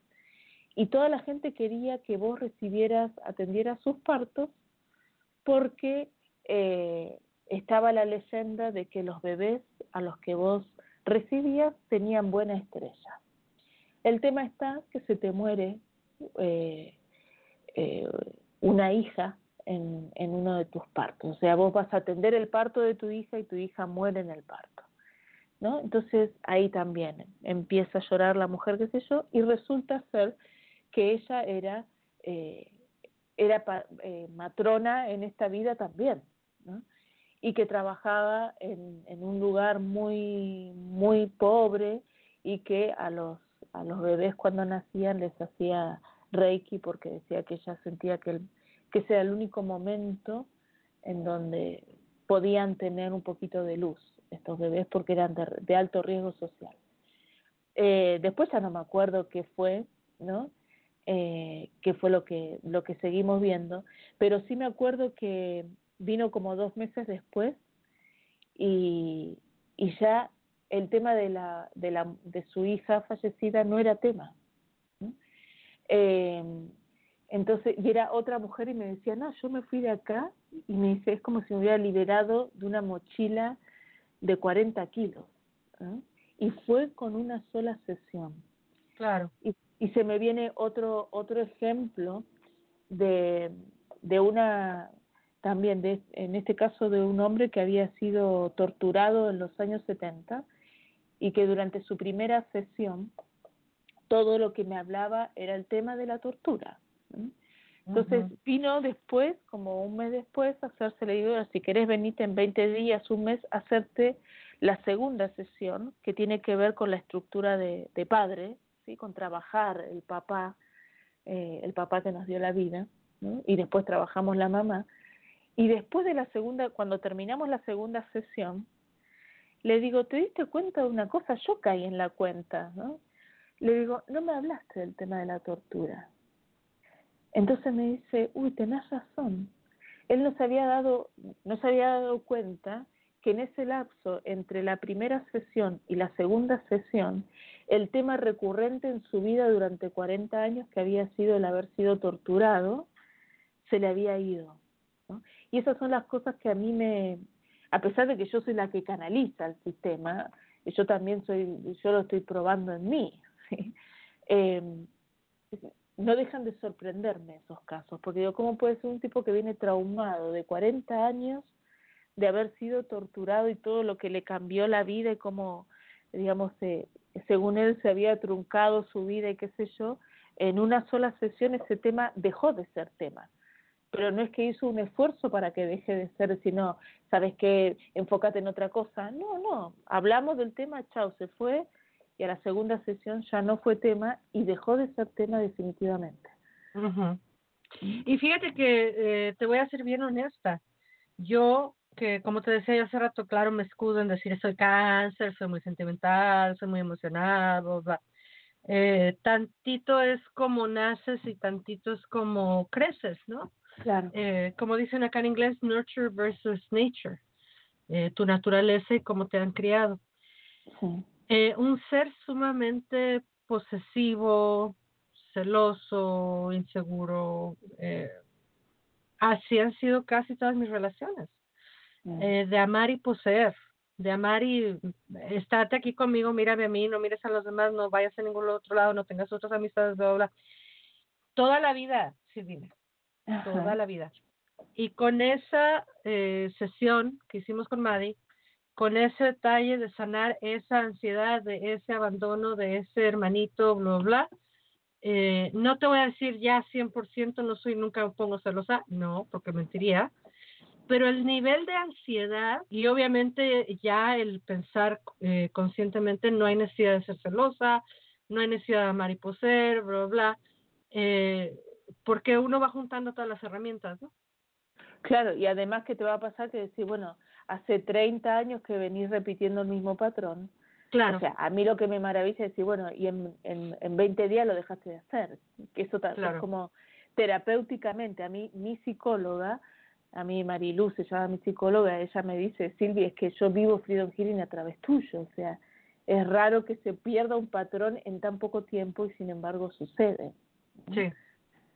Y toda la gente quería que vos recibieras, atendieras sus partos, porque eh, estaba la leyenda de que los bebés a los que vos recibías tenían buena estrella. El tema está que se te muere eh, eh, una hija en, uno de tus partos. O sea, vos vas a atender el parto de tu hija y tu hija muere en el parto. ¿no? Entonces ahí también empieza a llorar la mujer, qué sé yo, y resulta ser que ella era, eh, era eh, matrona en esta vida también. ¿no? y que trabajaba en, en un lugar muy muy pobre y que a los a los bebés cuando nacían les hacía reiki porque decía que ella sentía que el, que ese era el único momento en donde podían tener un poquito de luz estos bebés porque eran de, alto riesgo social eh, después ya no me acuerdo qué fue no eh, qué fue lo que lo que seguimos viendo pero sí me acuerdo que vino como dos meses después y, y ya el tema de la, de la de su hija fallecida no era tema. Eh, entonces y era otra mujer y me decía no yo me fui de acá y me dice es como si me hubiera liberado de una mochila de 40 kilos y fue con una sola sesión. Claro. Y, y se me viene otro otro ejemplo de de una también de, en este caso de un hombre que había sido torturado en los años 70 y que durante su primera sesión todo lo que me hablaba era el tema de la tortura. Entonces uh -huh. vino después, como un mes después, a hacerse le digo, si querés venirte en 20 días, un mes, a hacerte la segunda sesión que tiene que ver con la estructura de, de padre, ¿sí? con trabajar el papá, eh, el papá que nos dio la vida, ¿no? y después trabajamos la mamá. Y después de la segunda, cuando terminamos la segunda sesión, le digo, ¿te diste cuenta de una cosa? Yo caí en la cuenta, ¿no? Le digo, no me hablaste del tema de la tortura. Entonces me dice, uy, tenés razón. Él no se había dado, no se había dado cuenta que en ese lapso entre la primera sesión y la segunda sesión, el tema recurrente en su vida durante 40 años, que había sido el haber sido torturado, se le había ido. Y esas son las cosas que a mí me, a pesar de que yo soy la que canaliza el sistema, yo también soy, yo lo estoy probando en mí. [LAUGHS] ¿sí? Eh, no dejan de sorprenderme esos casos, porque digo, ¿cómo puede ser un tipo que viene traumado de 40 años de haber sido torturado y todo lo que le cambió la vida y cómo, digamos, según él se había truncado su vida y qué sé yo, en una sola sesión ese tema dejó de ser tema pero no es que hizo un esfuerzo para que deje de ser, sino, sabes que enfócate en otra cosa. No, no, hablamos del tema, chao, se fue y a la segunda sesión ya no fue tema y dejó de ser tema definitivamente. Uh -huh. Y fíjate que eh, te voy a ser bien honesta. Yo, que como te decía yo hace rato, claro, me escudo en decir soy cáncer, soy muy sentimental, soy muy emocionado, bla. eh, tantito es como naces y tantito es como creces, ¿no? Claro. Eh, como dicen acá en inglés, nurture versus nature, eh, tu naturaleza y cómo te han criado. Sí. Eh, un ser sumamente posesivo, celoso, inseguro, eh, así han sido casi todas mis relaciones, eh, de amar y poseer, de amar y estate aquí conmigo, mírame a mí, no mires a los demás, no vayas a ningún otro lado, no tengas otras amistades, bla, bla. Toda la vida, Silvina, toda Ajá. la vida. Y con esa eh, sesión que hicimos con Maddie, con ese detalle de sanar esa ansiedad, de ese abandono, de ese hermanito, bla, bla, eh, no te voy a decir ya 100% no soy, nunca pongo celosa, no, porque mentiría, pero el nivel de ansiedad y obviamente ya el pensar eh, conscientemente no hay necesidad de ser celosa, no hay necesidad de amar y poseer, bla, bla, eh, porque uno va juntando todas las herramientas, ¿no? Claro, y además que te va a pasar que decir, bueno, hace 30 años que venís repitiendo el mismo patrón. Claro, O sea, a mí lo que me maravilla es decir, bueno, y en, en, en 20 días lo dejaste de hacer. Que eso Claro. es como terapéuticamente. A mí, mi psicóloga, a mí Mariluz se llama mi psicóloga, ella me dice, Silvia, es que yo vivo Freedom Healing a través tuyo. O sea, es raro que se pierda un patrón en tan poco tiempo y sin embargo sucede. sí,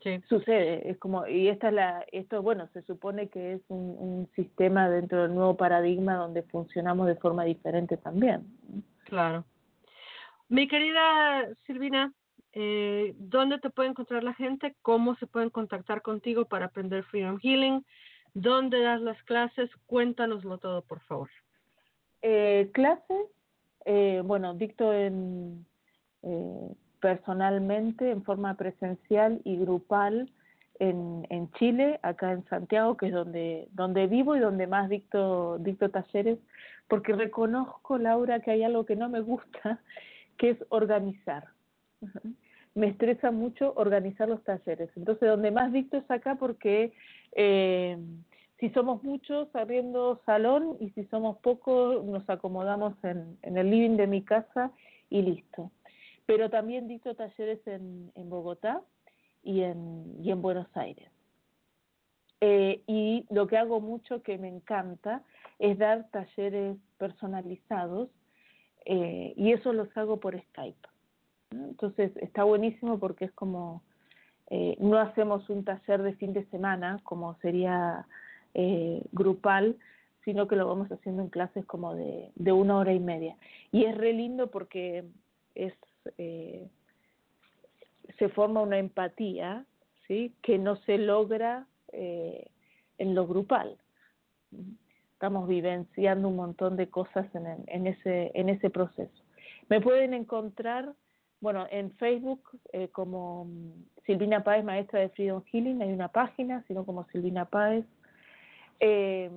sí, Sucede, es como, y esta es la, esto, bueno, se supone que es un, un sistema dentro del nuevo paradigma donde funcionamos de forma diferente también. claro. Mi querida Silvina, eh, ¿dónde te puede encontrar la gente? ¿Cómo se pueden contactar contigo para aprender Freedom Healing? ¿Dónde das las clases? Cuéntanoslo todo, por favor. Eh, clases, eh, bueno, dicto en, eh, personalmente, en forma presencial y grupal en, en Chile, acá en Santiago, que es donde, donde vivo y donde más dicto, dicto talleres, porque reconozco, Laura, que hay algo que no me gusta, [LAUGHS] que es organizar. [LAUGHS] Me estresa mucho organizar los talleres. Entonces, donde más dicto es acá porque eh, si somos muchos abriendo salón y si somos pocos nos acomodamos en, en el living de mi casa y listo. Pero también dicto talleres en, en Bogotá y en, y en Buenos Aires. Eh, y lo que hago mucho que me encanta es dar talleres personalizados eh, y eso los hago por Skype. Entonces está buenísimo porque es como, eh, no hacemos un taller de fin de semana como sería eh, grupal, sino que lo vamos haciendo en clases como de, de una hora y media. Y es re lindo porque es eh, se forma una empatía, ¿sí? Que no se logra eh, en lo grupal. Estamos vivenciando un montón de cosas en, el- en ese en ese proceso. Me pueden encontrar, bueno, en Facebook eh, como mm, Silvina Páez, maestra de Freedom Healing, hay una página, sino como Silvina Páez. Eh,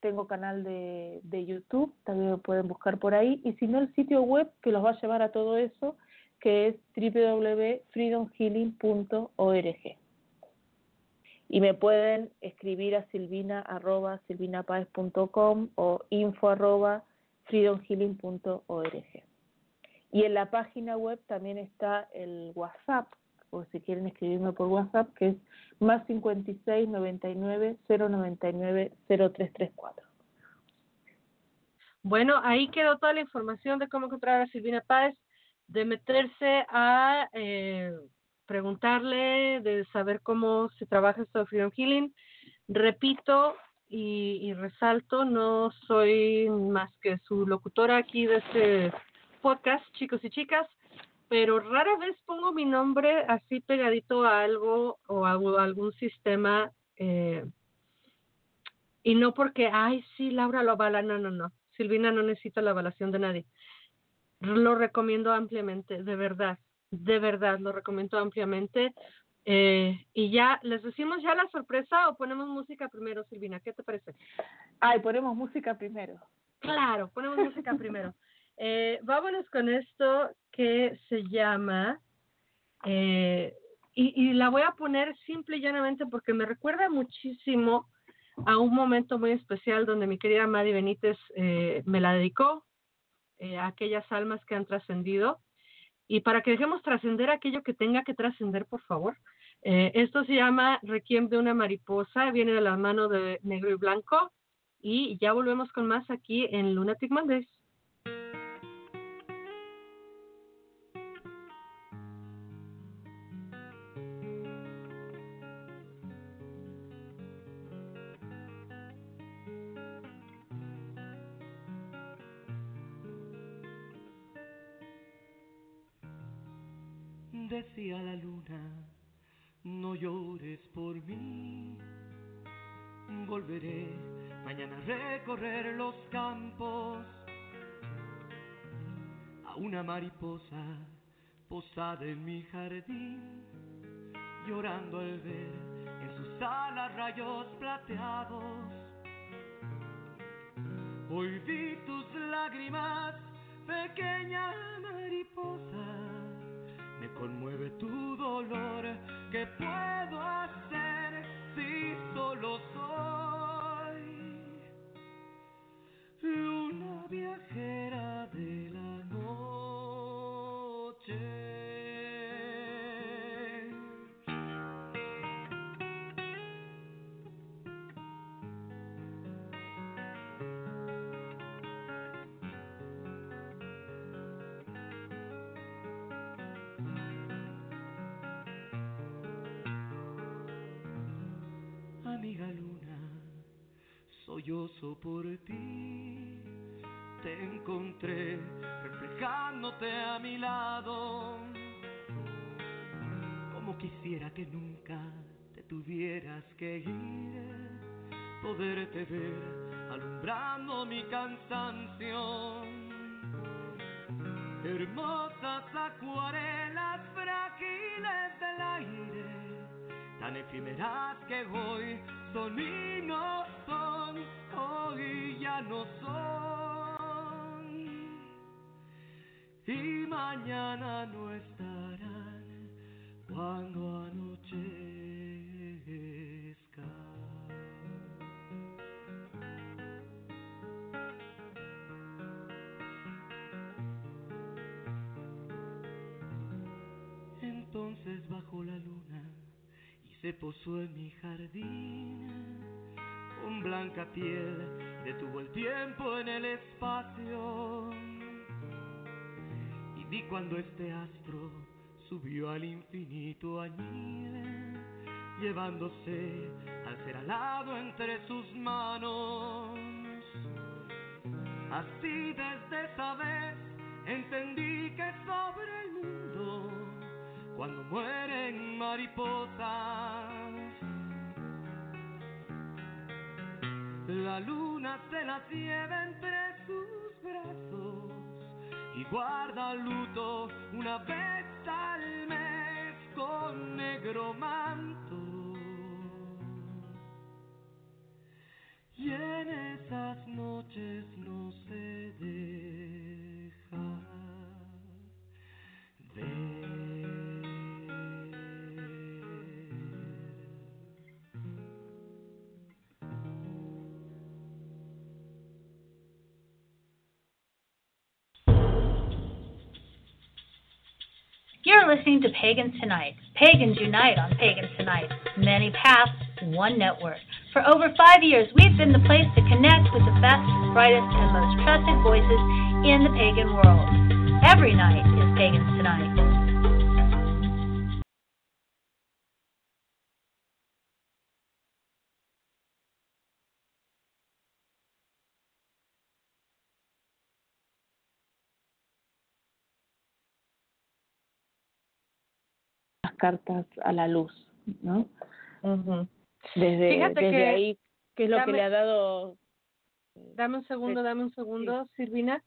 tengo canal de, de YouTube, también me pueden buscar por ahí, y si no el sitio web que los va a llevar a todo eso, que es www.freedomhealing.org. Y me pueden escribir a silvina arroba silvinapaez.com o info arroba. Y en la página web también está el WhatsApp, o si quieren escribirme por WhatsApp, que es más 56 99 099 0334. Bueno, ahí quedó toda la información de cómo encontrar a Silvina Páez, de meterse a eh, preguntarle, de saber cómo se trabaja esto de Freedom Healing. Repito y, y resalto, no soy más que su locutora aquí de este podcast, chicos y chicas, pero rara vez pongo mi nombre así pegadito a algo o a a algún sistema eh, y no porque, ay, sí, Laura lo avala, no, no, no. Silvina no necesita la avalación de nadie. Lo recomiendo ampliamente, de verdad, de verdad, lo recomiendo ampliamente. Eh, y ya, ¿les decimos ya la sorpresa o ponemos música primero, Silvina? ¿Qué te parece? Ay, ponemos música primero. Claro, ponemos música primero. Eh, vámonos con esto que se llama, eh, y, la voy a poner simple y llanamente porque me recuerda muchísimo a un momento muy especial donde mi querida Madi Benítez eh, me la dedicó, eh, a aquellas almas que han trascendido. y para que dejemos trascender aquello que tenga que trascender, por favor. Eh, esto se llama Requiem de una mariposa, viene de la mano de negro y blanco y ya volvemos con más aquí en Lunatic Mondays. Decía la luna, no llores por mí. Volveré mañana a recorrer los campos. A una mariposa posada en mi jardín, llorando al ver en sus alas rayos plateados. Hoy vi tus lágrimas, pequeña mariposa conmueve tu dolor. ¿Qué puedo hacer si solo soy una viajera efímeras que hoy son y no son, hoy ya no son, y mañana no estarán. Cuando se posó en mi jardín. Con blanca piel detuvo el tiempo en el espacio. Y vi cuando este astro subió al infinito añil, llevándose al ser alado entre sus manos. Así desde esa vez entendí que sobre el mundo cuando mueren mariposas. La luna se las lleva entre sus brazos y guarda luto una vez al mes con negro manto. Y en esas noches no se deja You're listening to Pagans Tonight. Pagans unite on Pagans Tonight. Many paths, one network. For over five years, we've been the place to connect with the best, brightest, and most trusted voices in the pagan world. Every night is Pagans Tonight. Cartas a la luz, ¿no? Desde, Fíjate desde que ahí, ¿qué es lo que le ha dado? Dame un segundo, dame un segundo, Silvina,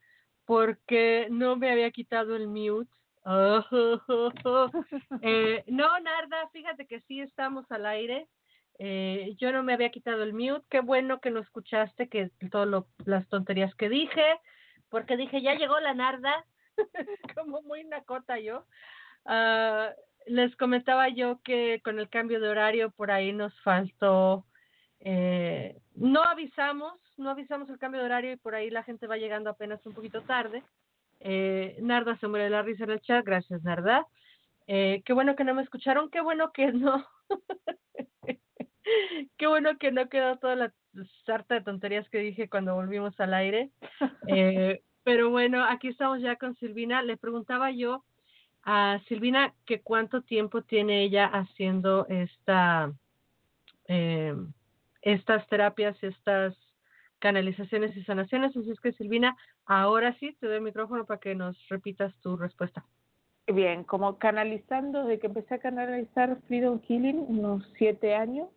porque no me había quitado el mute. [LAUGHS] Eh, no, Narda, fíjate que sí estamos al aire. Eh, yo no me había quitado el mute. Qué bueno que no escuchaste que todas las tonterías que dije, porque dije, ya llegó la Narda, [LAUGHS] como muy nacota yo. Ah, les comentaba yo que con el cambio de horario por ahí nos faltó, eh, no avisamos, no avisamos el cambio de horario y por ahí la gente va llegando apenas un poquito tarde. Eh, Narda se muere de la risa en el chat, gracias Narda. Eh, qué bueno que no me escucharon, qué bueno que no. [LAUGHS] qué bueno que no quedó toda la sarta de tonterías que dije cuando volvimos al aire. [LAUGHS] Eh, pero bueno, aquí estamos ya con Silvina. Le preguntaba yo a Silvina que cuánto tiempo tiene ella haciendo esta, eh, estas terapias, estas canalizaciones y sanaciones. Así es que Silvina, ahora sí te doy el micrófono para que nos repitas tu respuesta. Bien, como canalizando, desde que empecé a canalizar Freedom Healing, unos siete años,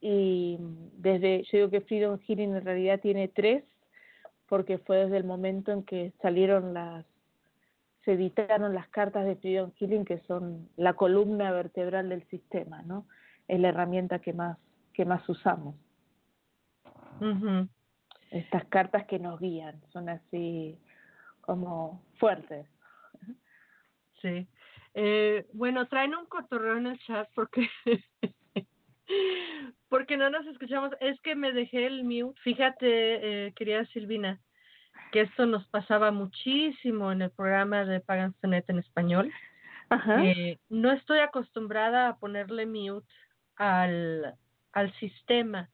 y desde, yo digo que Freedom Healing en realidad tiene tres, porque fue desde el momento en que salieron las, se editaron las cartas de Freedom Healing, que son la columna vertebral del sistema, ¿no? Es la herramienta que más, que más usamos. Estas cartas que nos guían, son así como fuertes. Sí. Eh, bueno, traen un cotorreo en el chat porque [LAUGHS] porque no nos escuchamos. Es que me dejé el mute. Fíjate, eh, querida Silvina, que esto nos pasaba muchísimo en el programa de Pagansonet en español. Ajá. Eh, no estoy acostumbrada a ponerle mute al, al sistema.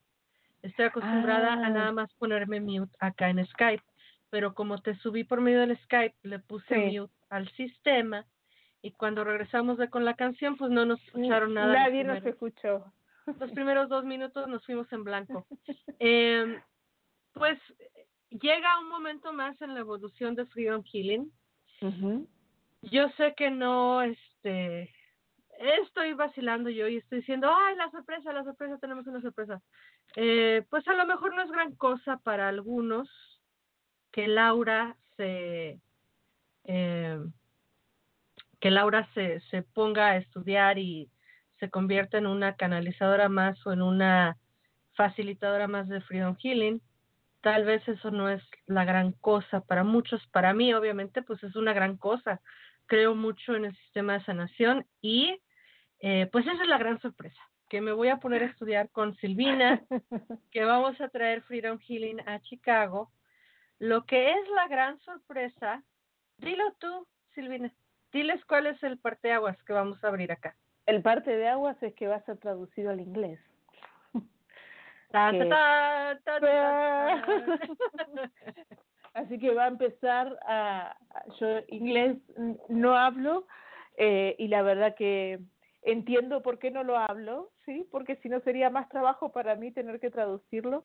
Estoy acostumbrada a Ah. nada más ponerme mute acá en Skype. Pero como te subí por medio del Skype, le puse Sí. mute al sistema y cuando regresamos de con la canción, pues no nos escucharon nada. Nadie nos escuchó. los primeros dos minutos nos fuimos en blanco. [LAUGHS] Eh, pues llega un momento más en la evolución de Freedom Healing. Yo sé que no, este, estoy vacilando yo y estoy diciendo, ay, la sorpresa, la sorpresa, tenemos una sorpresa. Eh, pues a lo mejor no es gran cosa para algunos que Laura se, eh, que Laura se, se ponga a estudiar y se convierta en una canalizadora más o en una facilitadora más de Freedom Healing. Tal vez eso no es la gran cosa para muchos, para mí obviamente pues es una gran cosa. Creo mucho en el sistema de sanación y eh, pues esa es la gran sorpresa, que me voy a poner a estudiar con Silvina, [LAUGHS] que vamos a traer Freedom Healing a Chicago. Lo que es la gran sorpresa, dilo tú, Silvina, diles cuál es el parteaguas que vamos a abrir acá. El parte de aguas es que va a ser traducido al inglés. Ta, ta, ta. [LAUGHS] Así que va a empezar a, yo inglés no hablo eh, y la verdad que entiendo por qué no lo hablo, sí, porque si no sería más trabajo para mí tener que traducirlo.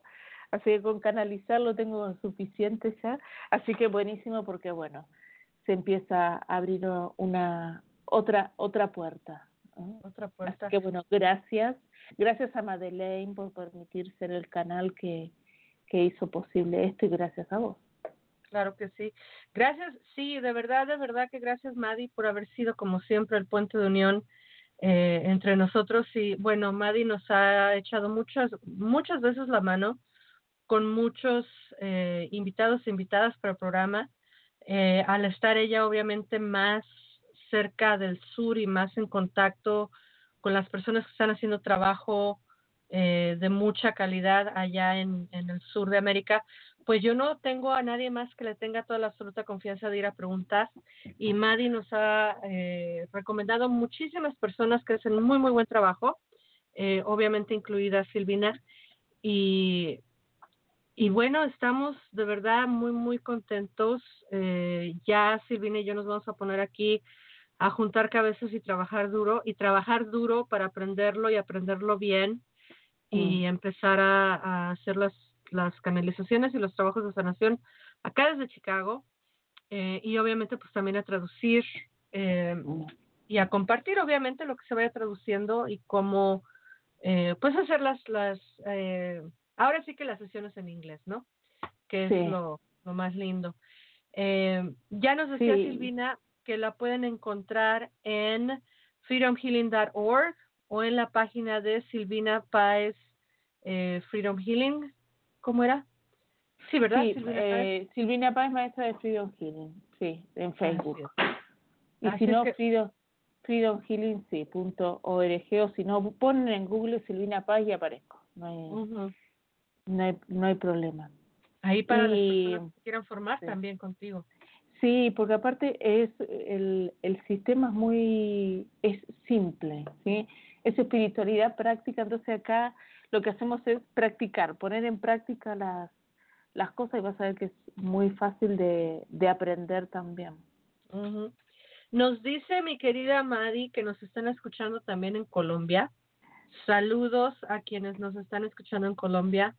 Así que con canalizarlo tengo suficiente ya. Así que buenísimo porque bueno, se empieza a abrir una otra otra puerta. Otra Así puerta. que bueno, gracias. Gracias a Madeleine por permitir ser el canal que, que hizo posible esto y gracias a vos. Claro que sí. Gracias, sí, de verdad, de verdad que gracias, Madi, por haber sido como siempre el puente de unión eh, entre nosotros. Y bueno, Madi nos ha echado muchas, muchas veces la mano con muchos eh, invitados e invitadas para el programa. Eh, al estar ella obviamente más cerca del sur y más en contacto con las personas que están haciendo trabajo eh, de mucha calidad allá en, en el sur de América, pues yo no tengo a nadie más que le tenga toda la absoluta confianza de ir a preguntar. Y Madi nos ha eh, recomendado muchísimas personas que hacen muy, muy buen trabajo, eh, obviamente incluida Silvina. Y, y bueno, estamos de verdad muy, muy contentos. Eh, ya Silvina y yo nos vamos a poner aquí a juntar cabezas y trabajar duro, y trabajar duro para aprenderlo y aprenderlo bien y empezar a, a hacer las, las canalizaciones y los trabajos de sanación acá desde Chicago eh, y obviamente pues también a traducir eh, y a compartir obviamente lo que se vaya traduciendo y cómo eh, pues hacer las, las eh, ahora sí que las sesiones en inglés, ¿no? Que es Sí. lo, lo más lindo. Eh, ya nos decía Sí. Silvina que la pueden encontrar en freedomhealing.org o en la página de Silvina Páez eh, Freedom Healing. ¿Cómo era? Sí, ¿verdad? Sí, Silvina Páez. eh, Silvina Páez, maestra de Freedom Healing, sí, en Facebook. Y Así si no, que- Freedom, Freedom Healing, sí, punto org, o si no, ponen en Google Silvina Páez y aparezco. No hay, no hay, no hay problema. Ahí para Y- las personas que quieran formar sí. también contigo. Sí, porque aparte es el, el sistema es muy es simple, ¿sí? Es espiritualidad práctica, entonces acá lo que hacemos es practicar, poner en práctica las las cosas y vas a ver que es muy fácil de, de aprender también. Nos dice mi querida Mari que nos están escuchando también en Colombia. Saludos a quienes nos están escuchando en Colombia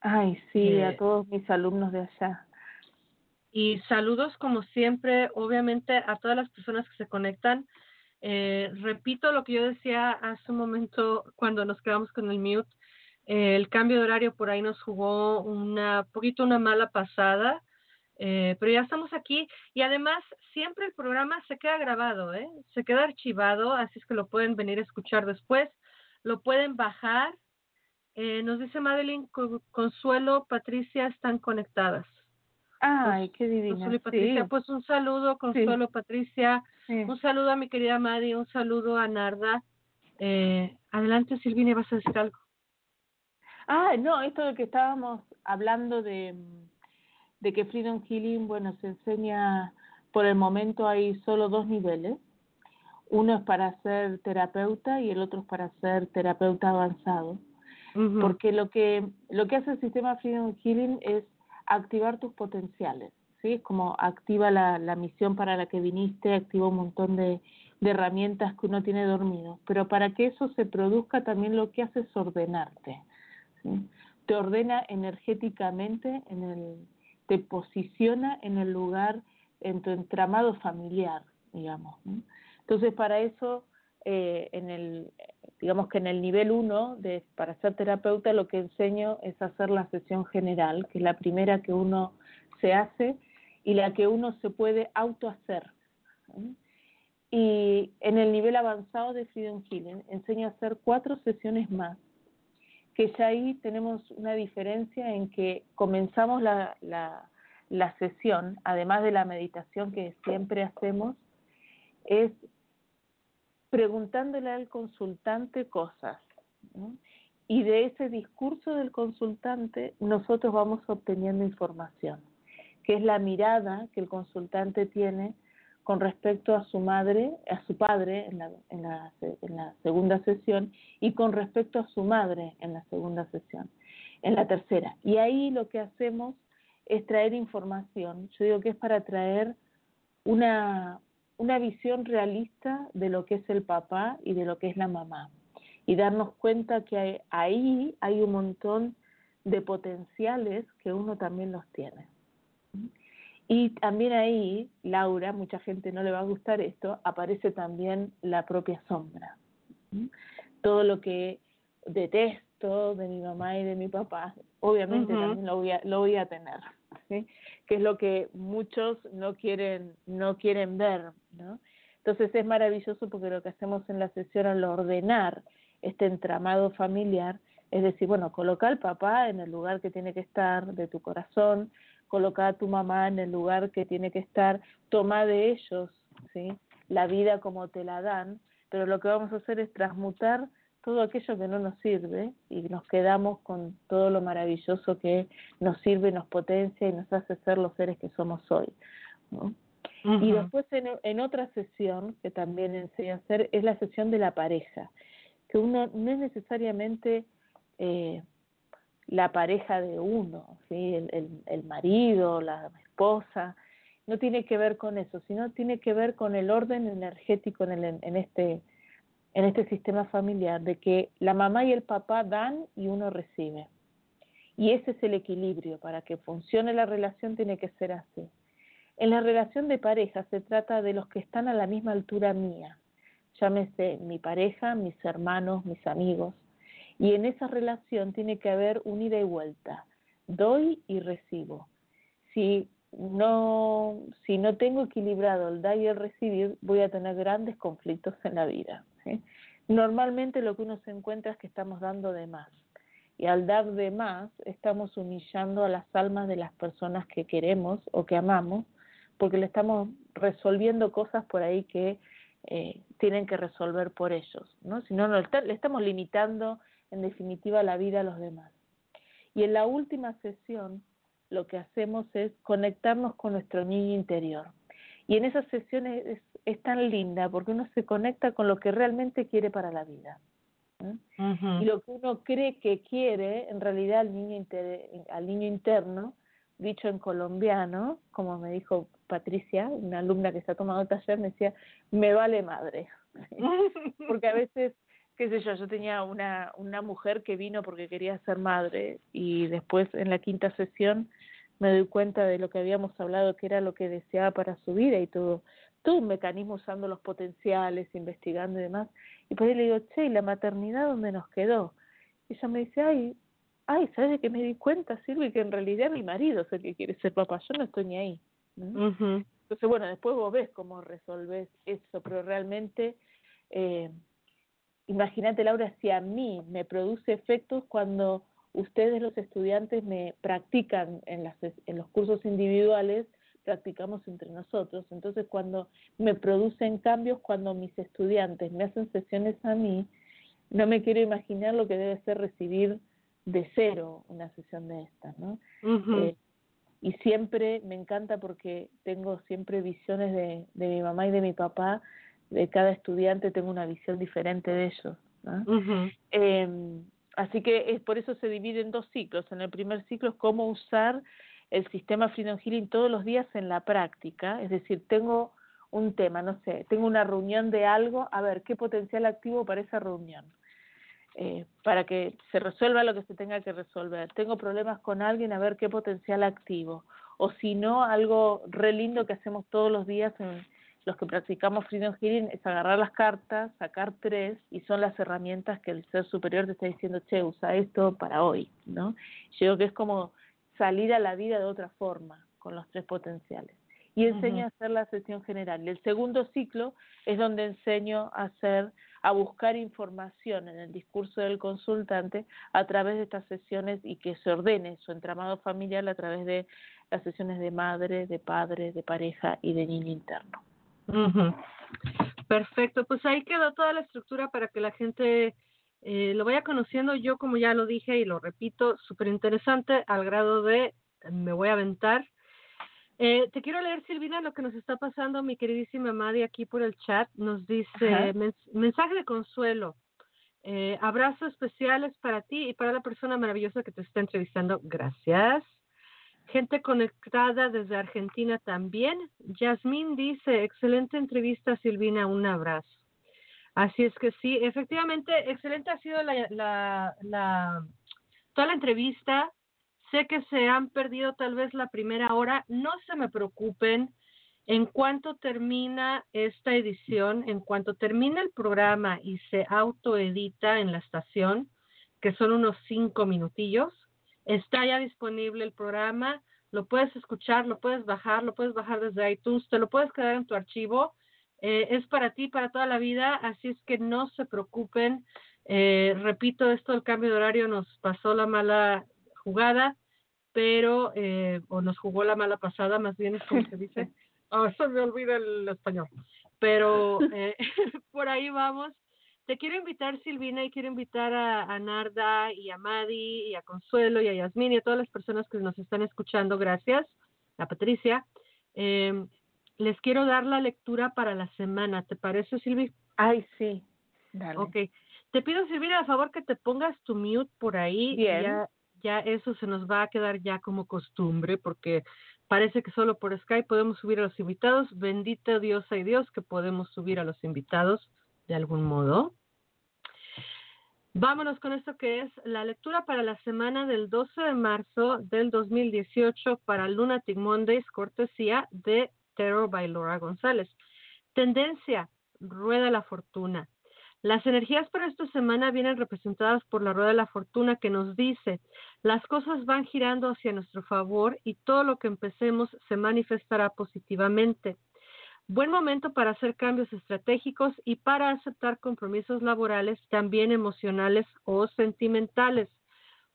Ay, sí, Eh, a todos mis alumnos de allá. Y saludos como siempre, obviamente a todas las personas que se conectan. Eh, repito lo que yo decía hace un momento cuando nos quedamos con el mute. Eh, el cambio de horario por ahí nos jugó una poquito una mala pasada, eh, pero ya estamos aquí y además siempre el programa se queda grabado, ¿eh? se queda archivado, así es que lo pueden venir a escuchar después, lo pueden bajar. Eh, nos dice Madeline, Co- Consuelo, Patricia están conectadas. Ay, qué Consuelo y divina. Patricia, Sí, pues un saludo, Consuelo, Patricia, sí. un saludo a mi querida Madi, un saludo a Narda. Eh, adelante, Silvina, vas a decir algo. Ah, no, esto de que estábamos hablando de, de que Freedom Healing, bueno, se enseña, por el momento hay solo dos niveles. Uno es para ser terapeuta y el otro es para ser terapeuta avanzado. Ujú. Porque lo que, lo que hace el sistema Freedom Healing es activar tus potenciales, ¿sí? Es como activa la, la misión para la que viniste, activa un montón de, de herramientas que uno tiene dormido. Pero para que eso se produzca también lo que hace es ordenarte, ¿sí? Te ordena energéticamente, en el, te posiciona en el lugar, en tu entramado familiar, digamos. ¿no? Entonces, para eso, eh, en el, digamos que en el nivel 1, de, para ser terapeuta, lo que enseño es hacer la sesión general, que es la primera que uno se hace y la que uno se puede autohacer. ¿sí? Y en el nivel avanzado de Freedom Healing, enseño a hacer cuatro sesiones más, que ya ahí tenemos una diferencia en que comenzamos la, la, la sesión, además de la meditación que siempre hacemos, es preguntándole al consultante cosas. Y de ese discurso del consultante nosotros vamos obteniendo información, que es la mirada que el consultante tiene con respecto a su madre, a su padre en la, en la, en la segunda sesión y con respecto a su madre en la segunda sesión, en la tercera. Y ahí lo que hacemos es traer información. Yo digo que es para traer una, una visión realista de lo que es el papá y de lo que es la mamá. Y darnos cuenta que hay- ahí hay un montón de potenciales que uno también los tiene. Y también ahí, Laura, mucha gente no le va a gustar esto, aparece también la propia sombra. Todo lo que detesto de mi mamá y de mi papá, obviamente también lo voy a, lo voy a tener, ¿sí? que es lo que muchos no quieren, no quieren ver, ¿no? Entonces es maravilloso porque lo que hacemos en la sesión al ordenar este entramado familiar es decir, bueno, coloca al papá en el lugar que tiene que estar de tu corazón, coloca a tu mamá en el lugar que tiene que estar, toma de ellos, ¿sí? La vida como te la dan, pero lo que vamos a hacer es transmutar todo aquello que no nos sirve y nos quedamos con todo lo maravilloso que nos sirve, nos potencia y nos hace ser los seres que somos hoy. ¿no? Y después en, en otra sesión que también enseño a hacer es la sesión de la pareja, que uno no es necesariamente eh, la pareja de uno, ¿sí? el, el, el marido, la esposa, no tiene que ver con eso, sino tiene que ver con el orden energético en, el, en, este, en este sistema familiar, de que la mamá y el papá dan y uno recibe. Y ese es el equilibrio, para que funcione la relación tiene que ser así. En la relación de pareja se trata de los que están a la misma altura mía, llámese mi pareja, mis hermanos, mis amigos, y en esa relación tiene que haber un ida y vuelta, doy y recibo. Si no, si no tengo equilibrado el dar y el recibir, voy a tener grandes conflictos en la vida. ¿Sí? Normalmente lo que uno se encuentra es que estamos dando de más. Y al dar de más, estamos humillando a las almas de las personas que queremos o que amamos, porque le estamos resolviendo cosas por ahí que eh, tienen que resolver por ellos, ¿no? Si no, no, le estamos limitando en definitiva la vida a los demás. Y en la última sesión lo que hacemos es conectarnos con nuestro niño interior. Y en esas sesiones es, es tan linda porque uno se conecta con lo que realmente quiere para la vida. ¿eh? Y lo que uno cree que quiere, en realidad al niño, inter- al niño interno, dicho en colombiano, como me dijo Patricia, una alumna que está tomando taller, me decía, me vale madre. [LAUGHS] porque a veces, qué sé yo, yo tenía una, una mujer que vino porque quería ser madre y después en la quinta sesión me doy cuenta de lo que habíamos hablado, que era lo que deseaba para su vida y todo, todo un mecanismo usando los potenciales, investigando y demás. Y por ahí le digo, che, ¿y la maternidad dónde nos quedó? Y ella me dice, ay, ay, ¿sabes de qué me di cuenta, Silvi? Que en realidad mi marido es el que quiere ser papá, yo no estoy ni ahí. Entonces, bueno, después vos ves cómo resolves eso, pero realmente, eh, imagínate, Laura, si a mí me produce efectos cuando ustedes, los estudiantes, me practican en, las, en los cursos individuales, practicamos entre nosotros. Entonces, cuando me producen cambios, cuando mis estudiantes me hacen sesiones a mí, no me quiero imaginar lo que debe ser recibir de cero una sesión de estas, ¿no? Eh, y siempre me encanta porque tengo siempre visiones de, de mi mamá y de mi papá, de cada estudiante tengo una visión diferente de ellos. ¿no? Eh, así que es por eso se divide en dos ciclos. En el primer ciclo es cómo usar el sistema Freedom Healing todos los días en la práctica, es decir, tengo un tema, no sé, tengo una reunión de algo, a ver, ¿qué potencial activo para esa reunión? Eh, para que se resuelva lo que se tenga que resolver. Tengo problemas con alguien, a ver qué potencial activo. O si no, algo re lindo que hacemos todos los días en los que practicamos Freedom Healing es agarrar las cartas, sacar tres, y son las herramientas que el ser superior te está diciendo, che, usa esto para hoy, ¿no? Yo digo que es como salir a la vida de otra forma, con los tres potenciales. Y enseño a hacer la sesión general. Y el segundo ciclo es donde enseño a hacer, a buscar información en el discurso del consultante a través de estas sesiones y que se ordene su entramado familiar a través de las sesiones de madre, de padre, de pareja y de niño interno. Perfecto, pues ahí quedó toda la estructura para que la gente eh, lo vaya conociendo. Yo, como ya lo dije y lo repito, súper interesante al grado de me voy a aventar. Eh, te quiero leer, Silvina, lo que nos está pasando, mi queridísima Madi, aquí por el chat. Nos dice, Ajá. "Mens- mensaje de consuelo. Eh, abrazos especiales para ti y para la persona maravillosa que te está entrevistando. Gracias. Gente conectada desde Argentina también. Yasmín dice, excelente entrevista, Silvina, un abrazo. Así es que sí, efectivamente, excelente ha sido la, la, la, toda la entrevista. Sé que se han perdido tal vez la primera hora. No se me preocupen. En cuanto termina esta edición, en cuanto termina el programa y se autoedita en la estación, que son unos cinco minutillos, está ya disponible el programa, lo puedes escuchar, lo puedes bajar, lo puedes bajar desde iTunes, te lo puedes quedar en tu archivo, eh, es para ti, para toda la vida, así es que no se preocupen. Eh, repito, esto del cambio de horario nos pasó la mala jugada, pero, eh, o nos jugó la mala pasada, más bien es como se dice. [LAUGHS] Oh, se me olvida el español. Pero [LAUGHS] eh, [LAUGHS] por ahí vamos. Te quiero invitar, Silvina, y quiero invitar a, a Narda y a Madi y a Consuelo y a Yasmín y a todas las personas que nos están escuchando. Gracias. A Patricia. Eh, les quiero dar la lectura para la semana. ¿Te parece, Silvi? Ay, sí. Dale. Ok. Te pido, Silvina, a favor que te pongas tu mute por ahí. Bien. Ya, ya eso se nos va a quedar ya como costumbre porque parece que solo por Skype podemos subir a los invitados. Bendito Dios hay Dios que podemos subir a los invitados de algún modo. Vámonos con esto que es la lectura para la semana del 12 de marzo del 2018 para Lunatic Mondays, cortesía de Terror by Laura González. Tendencia, rueda la fortuna. Las energías para esta semana vienen representadas por la rueda de la fortuna que nos dice, las cosas van girando hacia nuestro favor y todo lo que empecemos se manifestará positivamente. Buen momento para hacer cambios estratégicos y para aceptar compromisos laborales, también emocionales o sentimentales.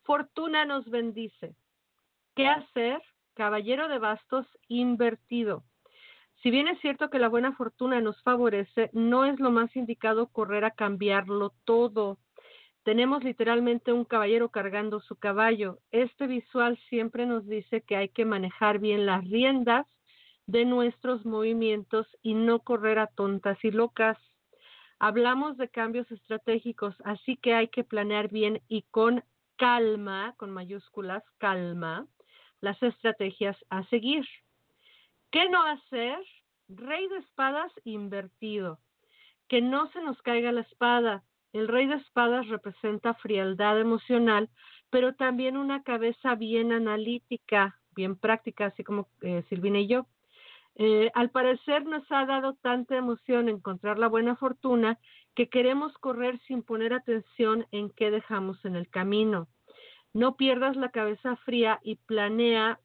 Fortuna nos bendice. ¿Qué hacer? Caballero de bastos invertido. Si bien es cierto que la buena fortuna nos favorece, no es lo más indicado correr a cambiarlo todo. Tenemos literalmente un caballero cargando su caballo. Este visual siempre nos dice que hay que manejar bien las riendas de nuestros movimientos y no correr a tontas y locas. Hablamos de cambios estratégicos, así que hay que planear bien y con calma, con mayúsculas, calma, las estrategias a seguir. ¿Qué no hacer? Rey de espadas invertido. Que no se nos caiga la espada. El rey de espadas representa frialdad emocional, pero también una cabeza bien analítica, bien práctica, así como eh, Silvina y yo. Eh, al parecer nos ha dado tanta emoción encontrar la buena fortuna que queremos correr sin poner atención en qué dejamos en el camino. No pierdas la cabeza fría y planea,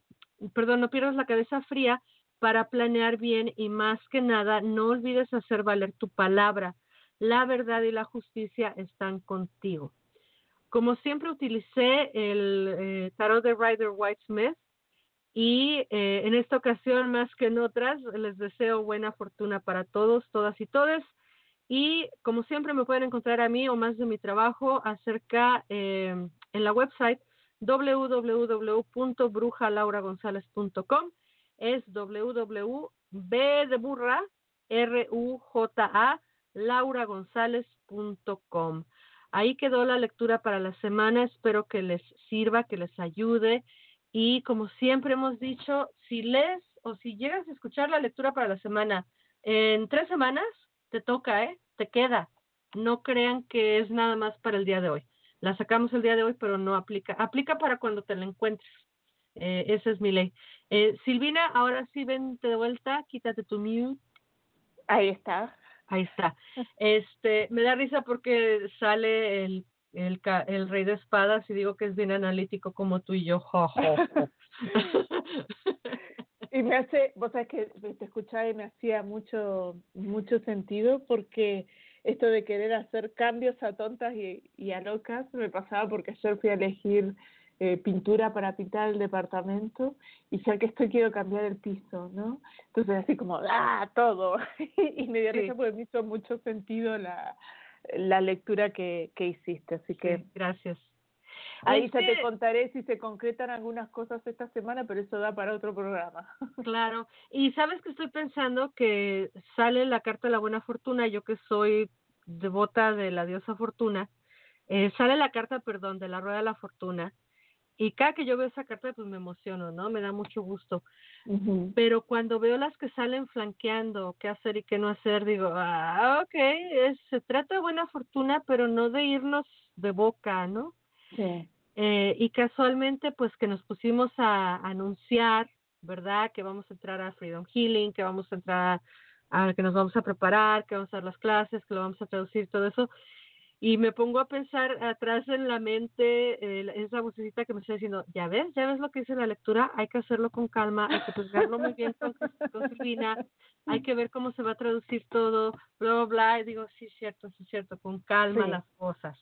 perdón, no pierdas la cabeza fría para planear bien y más que nada no olvides hacer valer tu palabra. La verdad y la justicia están contigo. Como siempre utilicé el eh, tarot de Rider White Smith y eh, en esta ocasión, más que en otras, les deseo buena fortuna para todos, todas y todes. Y como siempre, me pueden encontrar a mí o más de mi trabajo acerca eh, en la website www.brujalauragonzalez.com. Es www de burra, r u j a. Ahí quedó la lectura para la semana. Espero que les sirva, que les ayude y como siempre hemos dicho, si lees o si llegas a escuchar la lectura para la semana en tres semanas, te toca, ¿eh? Te queda. No crean que es nada más para el día de hoy. La sacamos el día de hoy, pero no aplica. Aplica para cuando te la encuentres. Eh, esa es mi ley. Eh, Silvina, ahora sí vente de vuelta, quítate tu mute. Ahí está. Ahí está. Este, me da risa porque sale el el, el rey de espadas y digo que es bien analítico como tú y yo. [LAUGHS] y me hace, vos sabés que te escuchaba y me hacía mucho, mucho sentido porque esto de querer hacer cambios a tontas y, y a locas me pasaba porque ayer fui a elegir eh, pintura para pintar el departamento y sé que estoy quiero cambiar el piso, ¿no? Entonces así como, ¡ah! Todo. [LAUGHS] y me dio risa porque me hizo mucho sentido la, la lectura que, que hiciste. Así que gracias. Ahí ya te contaré si se concretan algunas cosas esta semana, pero eso da para otro programa. [LAUGHS] Claro. Y sabes que estoy pensando que sale la carta de la buena fortuna, yo que soy devota de la diosa fortuna, eh, sale la carta, perdón, de la rueda de la fortuna y cada que yo veo esa carta, pues me emociono, ¿no? Me da mucho gusto. Pero cuando veo las que salen flanqueando, qué hacer y qué no hacer, digo, ah, ok, se trata de buena fortuna, pero no de irnos de boca, ¿no? Sí. Eh, y casualmente, pues que nos pusimos a, anunciar, ¿verdad? Que vamos a entrar a Freedom Healing, que vamos a entrar a, que nos vamos a preparar, que vamos a dar las clases, que lo vamos a traducir, todo eso y me pongo a pensar atrás en la mente eh, esa vocecita que me está diciendo, ya ves, ya ves lo que dice la lectura, hay que hacerlo con calma, hay que juzgarlo muy bien con, con hay que ver cómo se va a traducir todo, bla, bla, bla, y digo, sí, cierto, sí, cierto, con calma las cosas.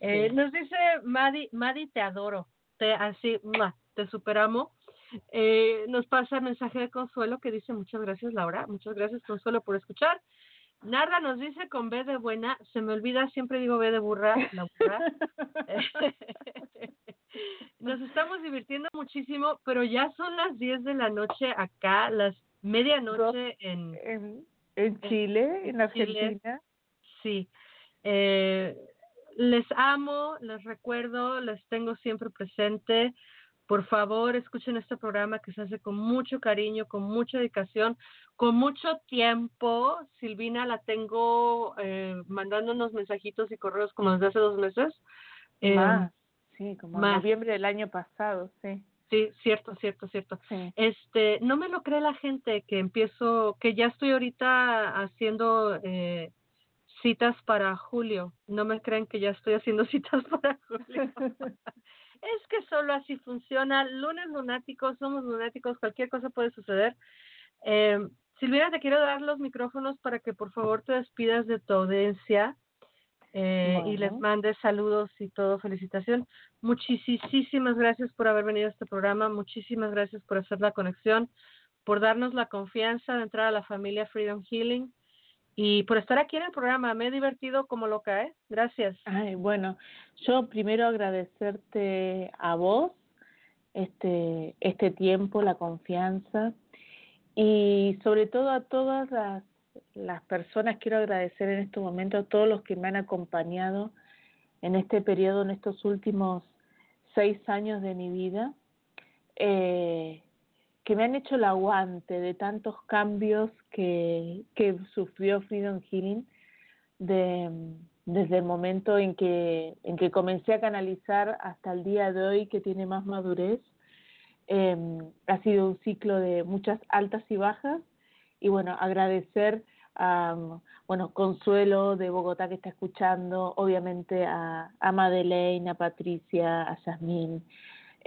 Eh, Nos dice Madi, Madi, te adoro, te así, te superamo. Eh, nos pasa mensaje de consuelo que dice, muchas gracias Laura, muchas gracias Consuelo por escuchar. Narda nos dice con B de buena, se me olvida, siempre digo B de burra, la burra. [LAUGHS] nos estamos divirtiendo muchísimo, pero ya son las 10 de la noche acá, las medianoche en, en, Chile, en, Argentina. Sí. Eh, les amo, les recuerdo, les tengo siempre presente. Por favor, escuchen este programa que se hace con mucho cariño, con mucha dedicación, con mucho tiempo. Silvina la tengo eh, mandándonos mensajitos y correos como desde hace dos meses. Eh, sí, como en noviembre del año pasado, sí. Sí, cierto, cierto, cierto. Este, no me lo cree la gente que empiezo, que ya estoy ahorita haciendo eh, citas para julio. No me creen que ya estoy haciendo [LAUGHS] citas para julio. [LAUGHS] es que solo así funciona. Lunes lunáticos, somos lunáticos, cualquier cosa puede suceder. Eh, Silvina, te quiero dar los micrófonos para que por favor te despidas de tu audiencia eh, y les mandes saludos y todo, felicitación. Muchísimas gracias por haber venido a este programa, muchísimas gracias por hacer la conexión, por darnos la confianza de entrar a la familia Freedom Healing y por estar aquí en el programa. Me he divertido como loca, ¿eh? Gracias. Ay, bueno, yo primero agradecerte a vos este, este tiempo, la confianza y sobre todo a todas las, las personas quiero agradecer en este momento a todos los que me han acompañado en este periodo, en estos últimos seis años de mi vida, eh, que me han hecho el aguante de tantos cambios que, que sufrió Freedom Healing de, desde el momento en que, en que comencé a canalizar hasta el día de hoy que tiene más madurez. Eh, ha sido un ciclo de muchas altas y bajas y bueno, agradecer a bueno, Consuelo de Bogotá que está escuchando, obviamente a, a Madeleine, a Patricia, a Yasmín,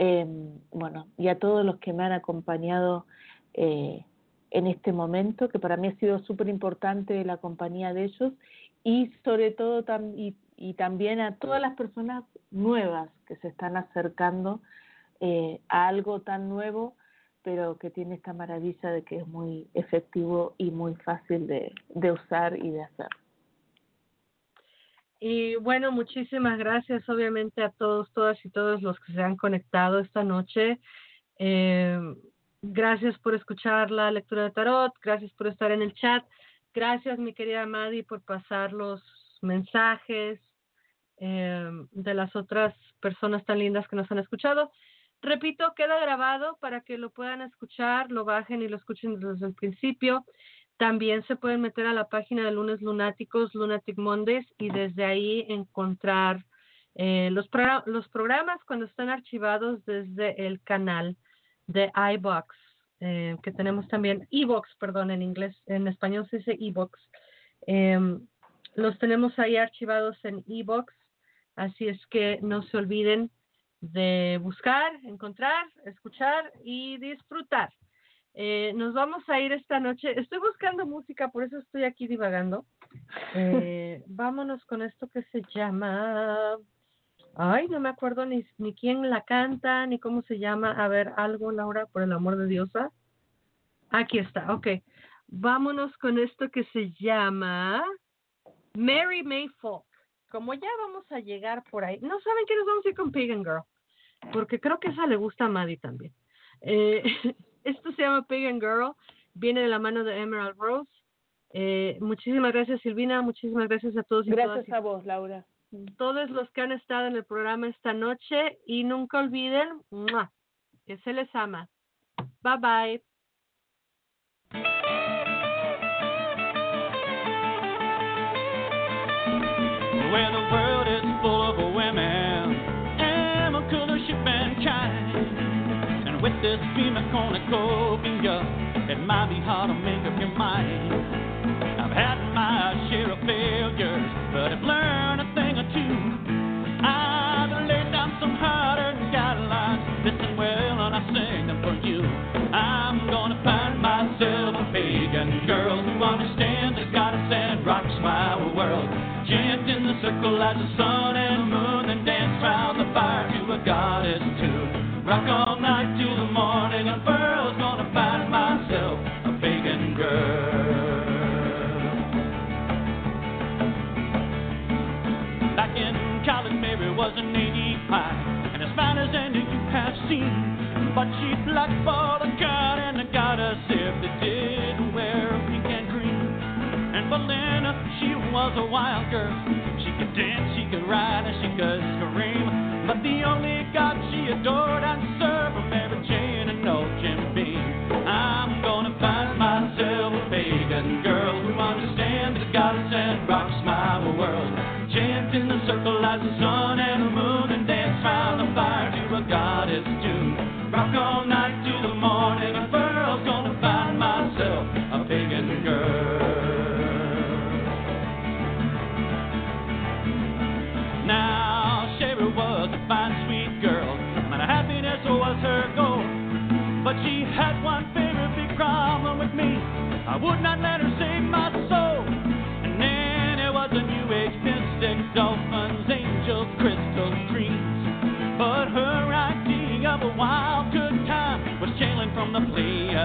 eh, bueno, y a todos los que me han acompañado eh, en este momento, que para mí ha sido súper importante la compañía de ellos, y sobre todo y, también a todas las personas nuevas que se están acercando eh, a algo tan nuevo pero que tiene esta maravilla de que es muy efectivo y muy fácil de, de usar y de hacer. Y bueno, muchísimas gracias obviamente a todos, todas y todos los que se han conectado esta noche. Eh, gracias por escuchar la lectura de tarot, gracias por estar en el chat, gracias mi querida Madi por pasar los mensajes eh, de las otras personas tan lindas que nos han escuchado. Repito, queda grabado para que lo puedan escuchar, lo bajen y lo escuchen desde el principio. También se pueden meter a la página de Lunes Lunáticos, Lunatic Mondays, y desde ahí encontrar eh, los, los programas cuando están archivados desde el canal de iBox, eh, que tenemos también, iBox, perdón, en inglés, en español se dice iBox. Eh, los tenemos ahí archivados en iBox, así es que no se olviden de buscar, encontrar, escuchar y disfrutar. Eh, nos vamos a ir esta noche. Estoy buscando música, por eso estoy aquí divagando. Eh, [LAUGHS] vámonos con esto que se llama. Ay, no me acuerdo ni, ni quién la canta, ni cómo se llama. A ver, algo, Laura, por el amor de Diosa. Aquí está, ok. Vámonos con esto que se llama Mary May Folk como ya vamos a llegar por ahí, no saben que nos vamos a ir con Pagan Girl, porque creo que esa le gusta a Maddie también. Eh, [LAUGHS] esto se llama Pagan Girl, viene de la mano de Emerald Rose. Eh, muchísimas gracias Silvina, muchísimas gracias a todos y Gracias a vos, Laura. Todos los que han estado en el programa esta noche y nunca olviden que se les ama. Bye bye. where the world this beam of cornucopia, it might be hard to make up your mind. I've had my share of failures, but I've learned a thing or two. I've laid down some hard-earned guidelines. Listen well, and I sing them for you. I'm gonna find myself a pagan girl who understands the goddess and rocks my world in the circle as the sun But she blackballed a god and a goddess if they didn't wear pink and green. And Belinda, she was a wild girl She could dance, she could ride, and she could scream. But the only God she adored and served were Mary Jane and no Jim Beam. I'm gonna find myself a pagan girl who understands the goddess and rocks my world. Chant in the circle as the sun and the moon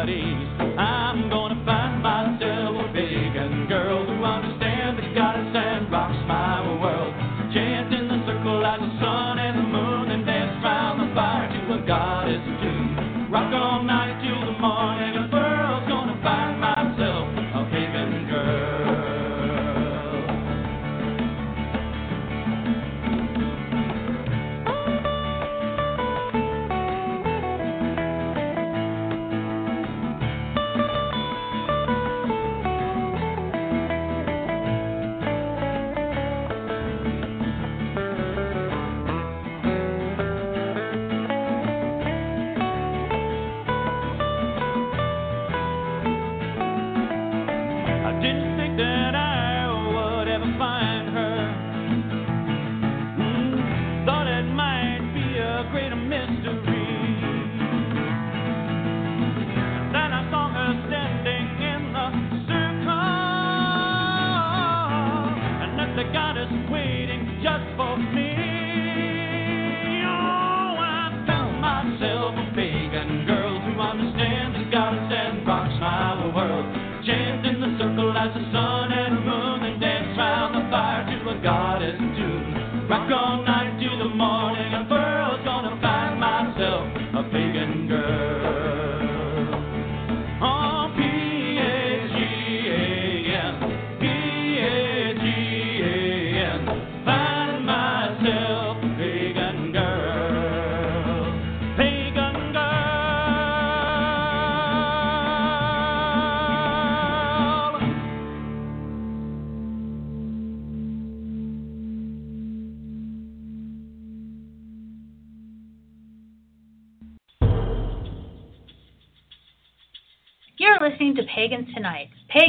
Daddy.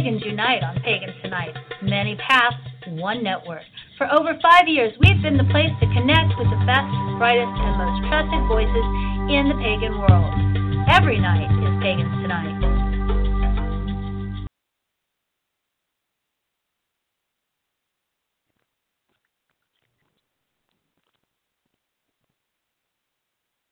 Pagans unite on Pagans Tonight. Many paths, one network. For over five years, we've been the place to connect with the best, brightest, and most trusted voices in the pagan world. Every night is Pagans Tonight.